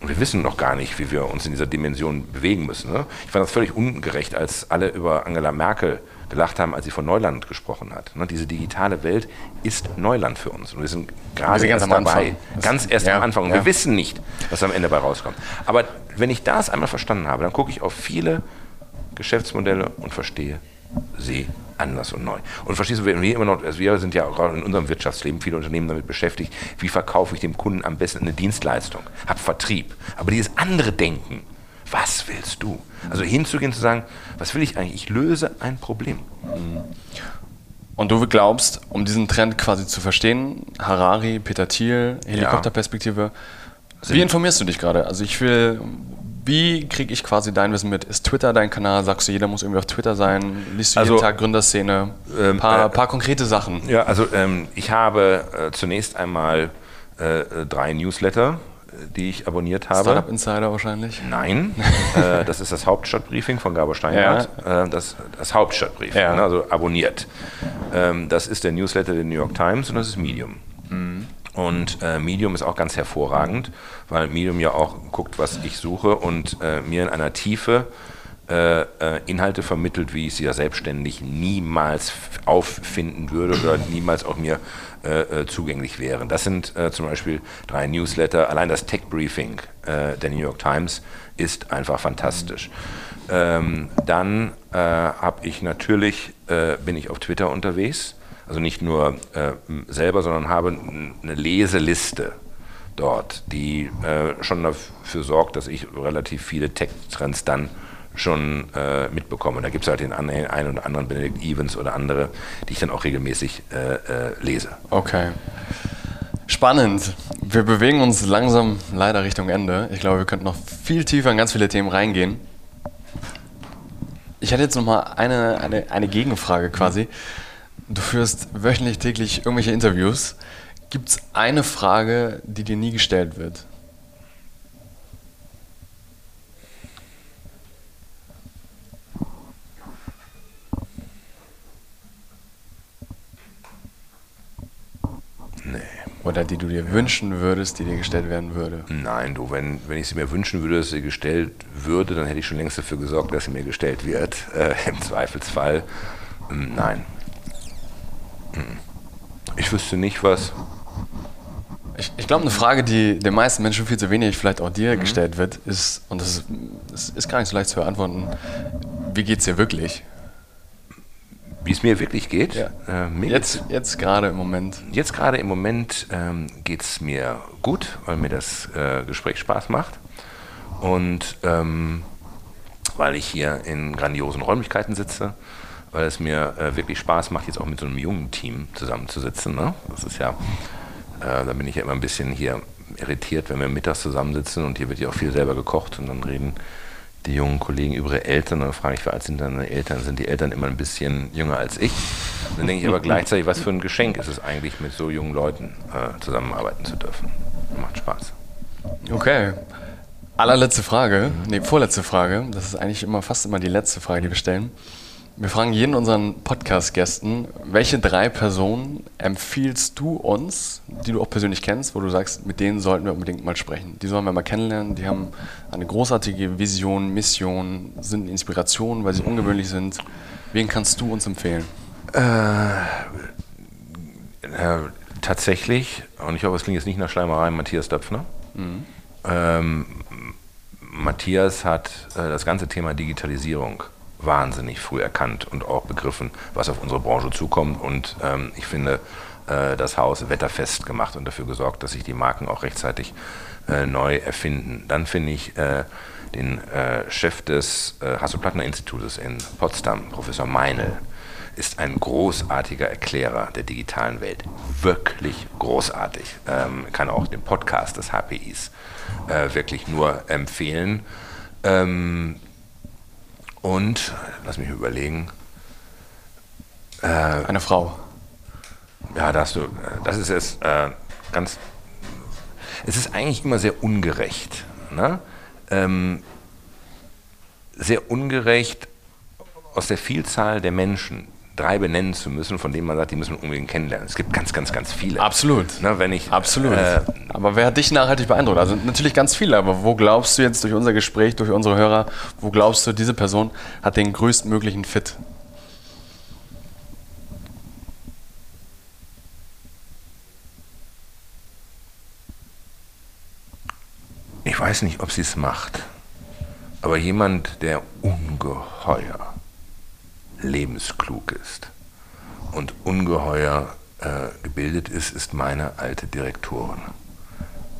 Und wir wissen noch gar nicht, wie wir uns in dieser Dimension bewegen müssen. Ne? Ich fand das völlig ungerecht, als alle über Angela Merkel gelacht haben, als sie von Neuland gesprochen hat. Ne? Diese digitale Welt ist Neuland für uns. Und wir sind gerade erst am dabei. Anfang. Das- Ganz erst ja, am Anfang. Und ja. wir wissen nicht, was am Ende bei rauskommt. Aber wenn ich das einmal verstanden habe, dann gucke ich auf viele Geschäftsmodelle und verstehe sie anders und neu. Und verstehst du, wir, immer noch, also wir sind ja auch gerade in unserem Wirtschaftsleben viele Unternehmen damit beschäftigt, wie verkaufe ich dem Kunden am besten eine Dienstleistung, hab Vertrieb. Aber dieses andere Denken, was willst du? Also hinzugehen zu sagen, was will ich eigentlich? Ich löse ein Problem. Und du glaubst, um diesen Trend quasi zu verstehen, Harari, Peter Thiel, Helikopterperspektive, wie informierst du dich gerade? Also ich will, wie kriege ich quasi dein Wissen mit? Ist Twitter dein Kanal? Sagst du, jeder muss irgendwie auf Twitter sein? Liest du Also, jeden Tag Gründerszene? Ein ähm, paar, äh, paar konkrete Sachen. Ja, also ähm, ich habe äh, zunächst einmal äh, äh, drei Newsletter, die ich abonniert habe. Startup Insider wahrscheinlich. Nein, äh, das ist das Hauptstadtbriefing von Gabor Steingart. Äh, das, das Hauptstadtbriefing, Ja. ne, also abonniert. Ähm, das ist der Newsletter der New York Times und das ist Medium. Und äh, Medium ist auch ganz hervorragend, weil Medium ja auch guckt, was ich suche und äh, mir in einer Tiefe äh, äh, Inhalte vermittelt, wie ich sie ja selbstständig niemals auffinden würde oder niemals auch mir äh, äh, zugänglich wären. Das sind äh, zum Beispiel drei Newsletter. Allein das Tech Briefing äh, der New York Times ist einfach fantastisch. Ähm, dann äh, habe ich natürlich bin ich auf Twitter unterwegs, also nicht nur selber, sondern habe eine Leseliste dort, die schon dafür sorgt, dass ich relativ viele Tech-Trends dann schon äh, mitbekomme. Da gibt es halt den einen oder anderen Benedict Evans oder andere, die ich dann auch regelmäßig äh, äh, lese. Okay. Spannend. Wir bewegen uns langsam leider Richtung Ende. Ich glaube, wir könnten noch viel tiefer in ganz viele Themen reingehen. Ich hätte jetzt noch mal eine, eine, eine Gegenfrage quasi. Du führst wöchentlich, täglich irgendwelche Interviews. Gibt es eine Frage, die dir nie gestellt wird? Nee. Oder die du dir wünschen würdest, die dir gestellt werden würde? Nein, du, wenn, wenn ich sie mir wünschen würde, dass sie gestellt würde, dann hätte ich schon längst dafür gesorgt, dass sie mir gestellt wird. Äh, Im Zweifelsfall. Ähm, nein. Mhm. Ich wüsste nicht, was. Ich, ich glaube, eine Frage, die den meisten Menschen viel zu wenig, vielleicht auch dir gestellt wird, ist, und das ist, das ist gar nicht so leicht zu beantworten, wie geht es dir wirklich? Wie es mir wirklich geht? Ja. Äh, mir jetzt jetzt gerade im Moment. Jetzt gerade im Moment ähm, geht es mir gut, weil mir das äh, Gespräch Spaß macht. Und ähm, weil ich hier in grandiosen Räumlichkeiten sitze, weil es mir äh, wirklich Spaß macht, jetzt auch mit so einem jungen Team zusammenzusitzen. Ne? Das ist ja, äh, da bin ich ja immer ein bisschen hier irritiert, wenn wir mittags zusammensitzen und hier wird ja auch viel selber gekocht und dann reden die jungen Kollegen über ihre Eltern. Und dann frage ich, wie alt sind deine Eltern? Sind die Eltern immer ein bisschen jünger als ich? dann denke ich aber gleichzeitig, was für ein Geschenk ist es eigentlich, mit so jungen Leuten äh, zusammenarbeiten zu dürfen. Macht Spaß. Okay. Allerletzte Frage, nee, vorletzte Frage. Das ist eigentlich immer fast immer die letzte Frage, die wir stellen. Wir fragen jeden unseren Podcast-Gästen, welche drei Personen empfiehlst du uns, die du auch persönlich kennst, wo du sagst, mit denen sollten wir unbedingt mal sprechen. Die sollen wir mal kennenlernen, die haben eine großartige Vision, Mission, sind Inspiration, weil sie ungewöhnlich sind. Wen kannst du uns empfehlen? Äh, äh, tatsächlich, und ich hoffe, es klingt jetzt nicht nach Schleimerei, Matthias Döpfner. Mhm. Ähm, Matthias hat äh, das ganze Thema Digitalisierung wahnsinnig früh erkannt und auch begriffen, was auf unsere Branche zukommt. Und ähm, ich finde, äh, das Haus wetterfest gemacht und dafür gesorgt, dass sich die Marken auch rechtzeitig äh, neu erfinden. Dann finde ich äh, den äh, Chef des äh, Hasso-Plattner-Institutes in Potsdam, Professor Meinl, ist ein großartiger Erklärer der digitalen Welt. Wirklich großartig. Ähm, kann auch den Podcast des HPIs äh, wirklich nur empfehlen. Ähm, und, lass mich überlegen. Äh, Eine Frau. Ja, das, du, das ist jetzt äh, ganz. Es ist eigentlich immer sehr ungerecht. Ne? Ähm, sehr ungerecht aus der Vielzahl der Menschen, drei benennen zu müssen, von denen man sagt, die müssen wir unbedingt kennenlernen. Es gibt ganz, ganz, ganz viele. Absolut. Na, wenn ich, Absolut. Äh, aber wer hat dich nachhaltig beeindruckt? Also natürlich ganz viele, aber wo glaubst du jetzt durch unser Gespräch, durch unsere Hörer, wo glaubst du, diese Person hat den größtmöglichen Fit? Ich weiß nicht, ob sie es macht, aber jemand, der ungeheuer lebensklug ist und ungeheuer äh, gebildet ist, ist meine alte Direktorin,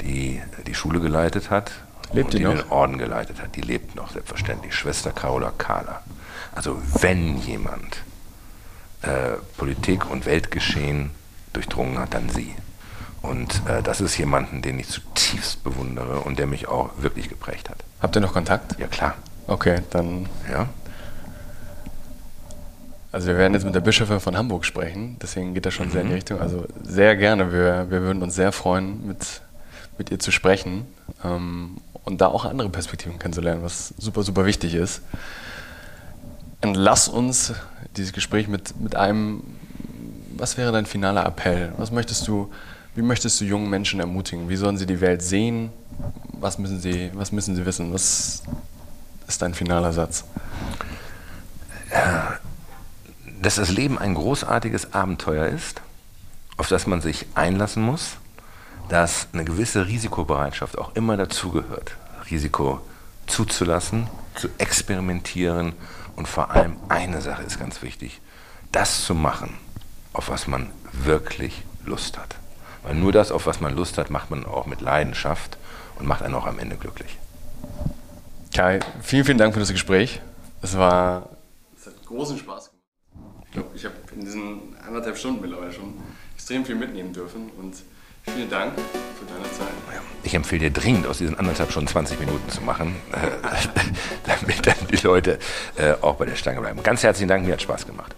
die die Schule geleitet hat lebt und die, die den Orden geleitet hat. Die lebt noch, selbstverständlich. Schwester Carola Kahler. Also wenn jemand äh, Politik und Weltgeschehen durchdrungen hat, dann sie. Und äh, das ist jemanden, den ich zutiefst bewundere und der mich auch wirklich geprägt hat. Habt ihr noch Kontakt? Ja, klar. Okay, dann. Ja. Also wir werden jetzt mit der Bischöfin von Hamburg sprechen, deswegen geht das schon mhm. sehr in die mhm. Richtung. Also sehr gerne, wir, wir würden uns sehr freuen, mit, mit ihr zu sprechen ähm, und da auch andere Perspektiven kennenzulernen, was super, super wichtig ist. Und lass uns dieses Gespräch mit, mit einem, was wäre dein finaler Appell? Was möchtest du, wie möchtest du jungen Menschen ermutigen? Wie sollen sie die Welt sehen? Was müssen sie, was müssen sie wissen? Was ist dein finaler Satz? Ja dass das Leben ein großartiges Abenteuer ist, auf das man sich einlassen muss, dass eine gewisse Risikobereitschaft auch immer dazugehört. Risiko zuzulassen, zu experimentieren und vor allem eine Sache ist ganz wichtig, das zu machen, auf was man wirklich Lust hat. Weil nur das, auf was man Lust hat, macht man auch mit Leidenschaft und macht einen auch am Ende glücklich. Kai, vielen, vielen Dank für das Gespräch. Es war es hat großen Spaß gemacht glaube, ich habe in diesen anderthalb Stunden mittlerweile schon extrem viel mitnehmen dürfen und vielen Dank für deine Zeit. Ich empfehle dir dringend, aus diesen anderthalb Stunden 20 Minuten zu machen, damit dann die Leute äh, auch bei der Stange bleiben. Ganz herzlichen Dank, mir hat Spaß gemacht.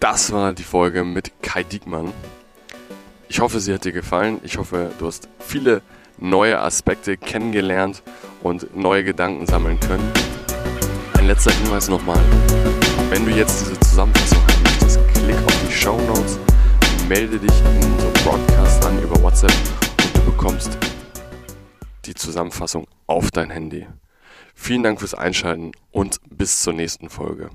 Das war die Folge mit Kai Diekmann. Ich hoffe, sie hat dir gefallen. Ich hoffe, du hast viele neue Aspekte kennengelernt und neue Gedanken sammeln können. Ein letzter Hinweis nochmal. Wenn du jetzt diese Zusammenfassung haben möchtest, klick auf die Show Notes, melde dich in unserem Broadcast an über WhatsApp und du bekommst die Zusammenfassung auf dein Handy. Vielen Dank fürs Einschalten und bis zur nächsten Folge.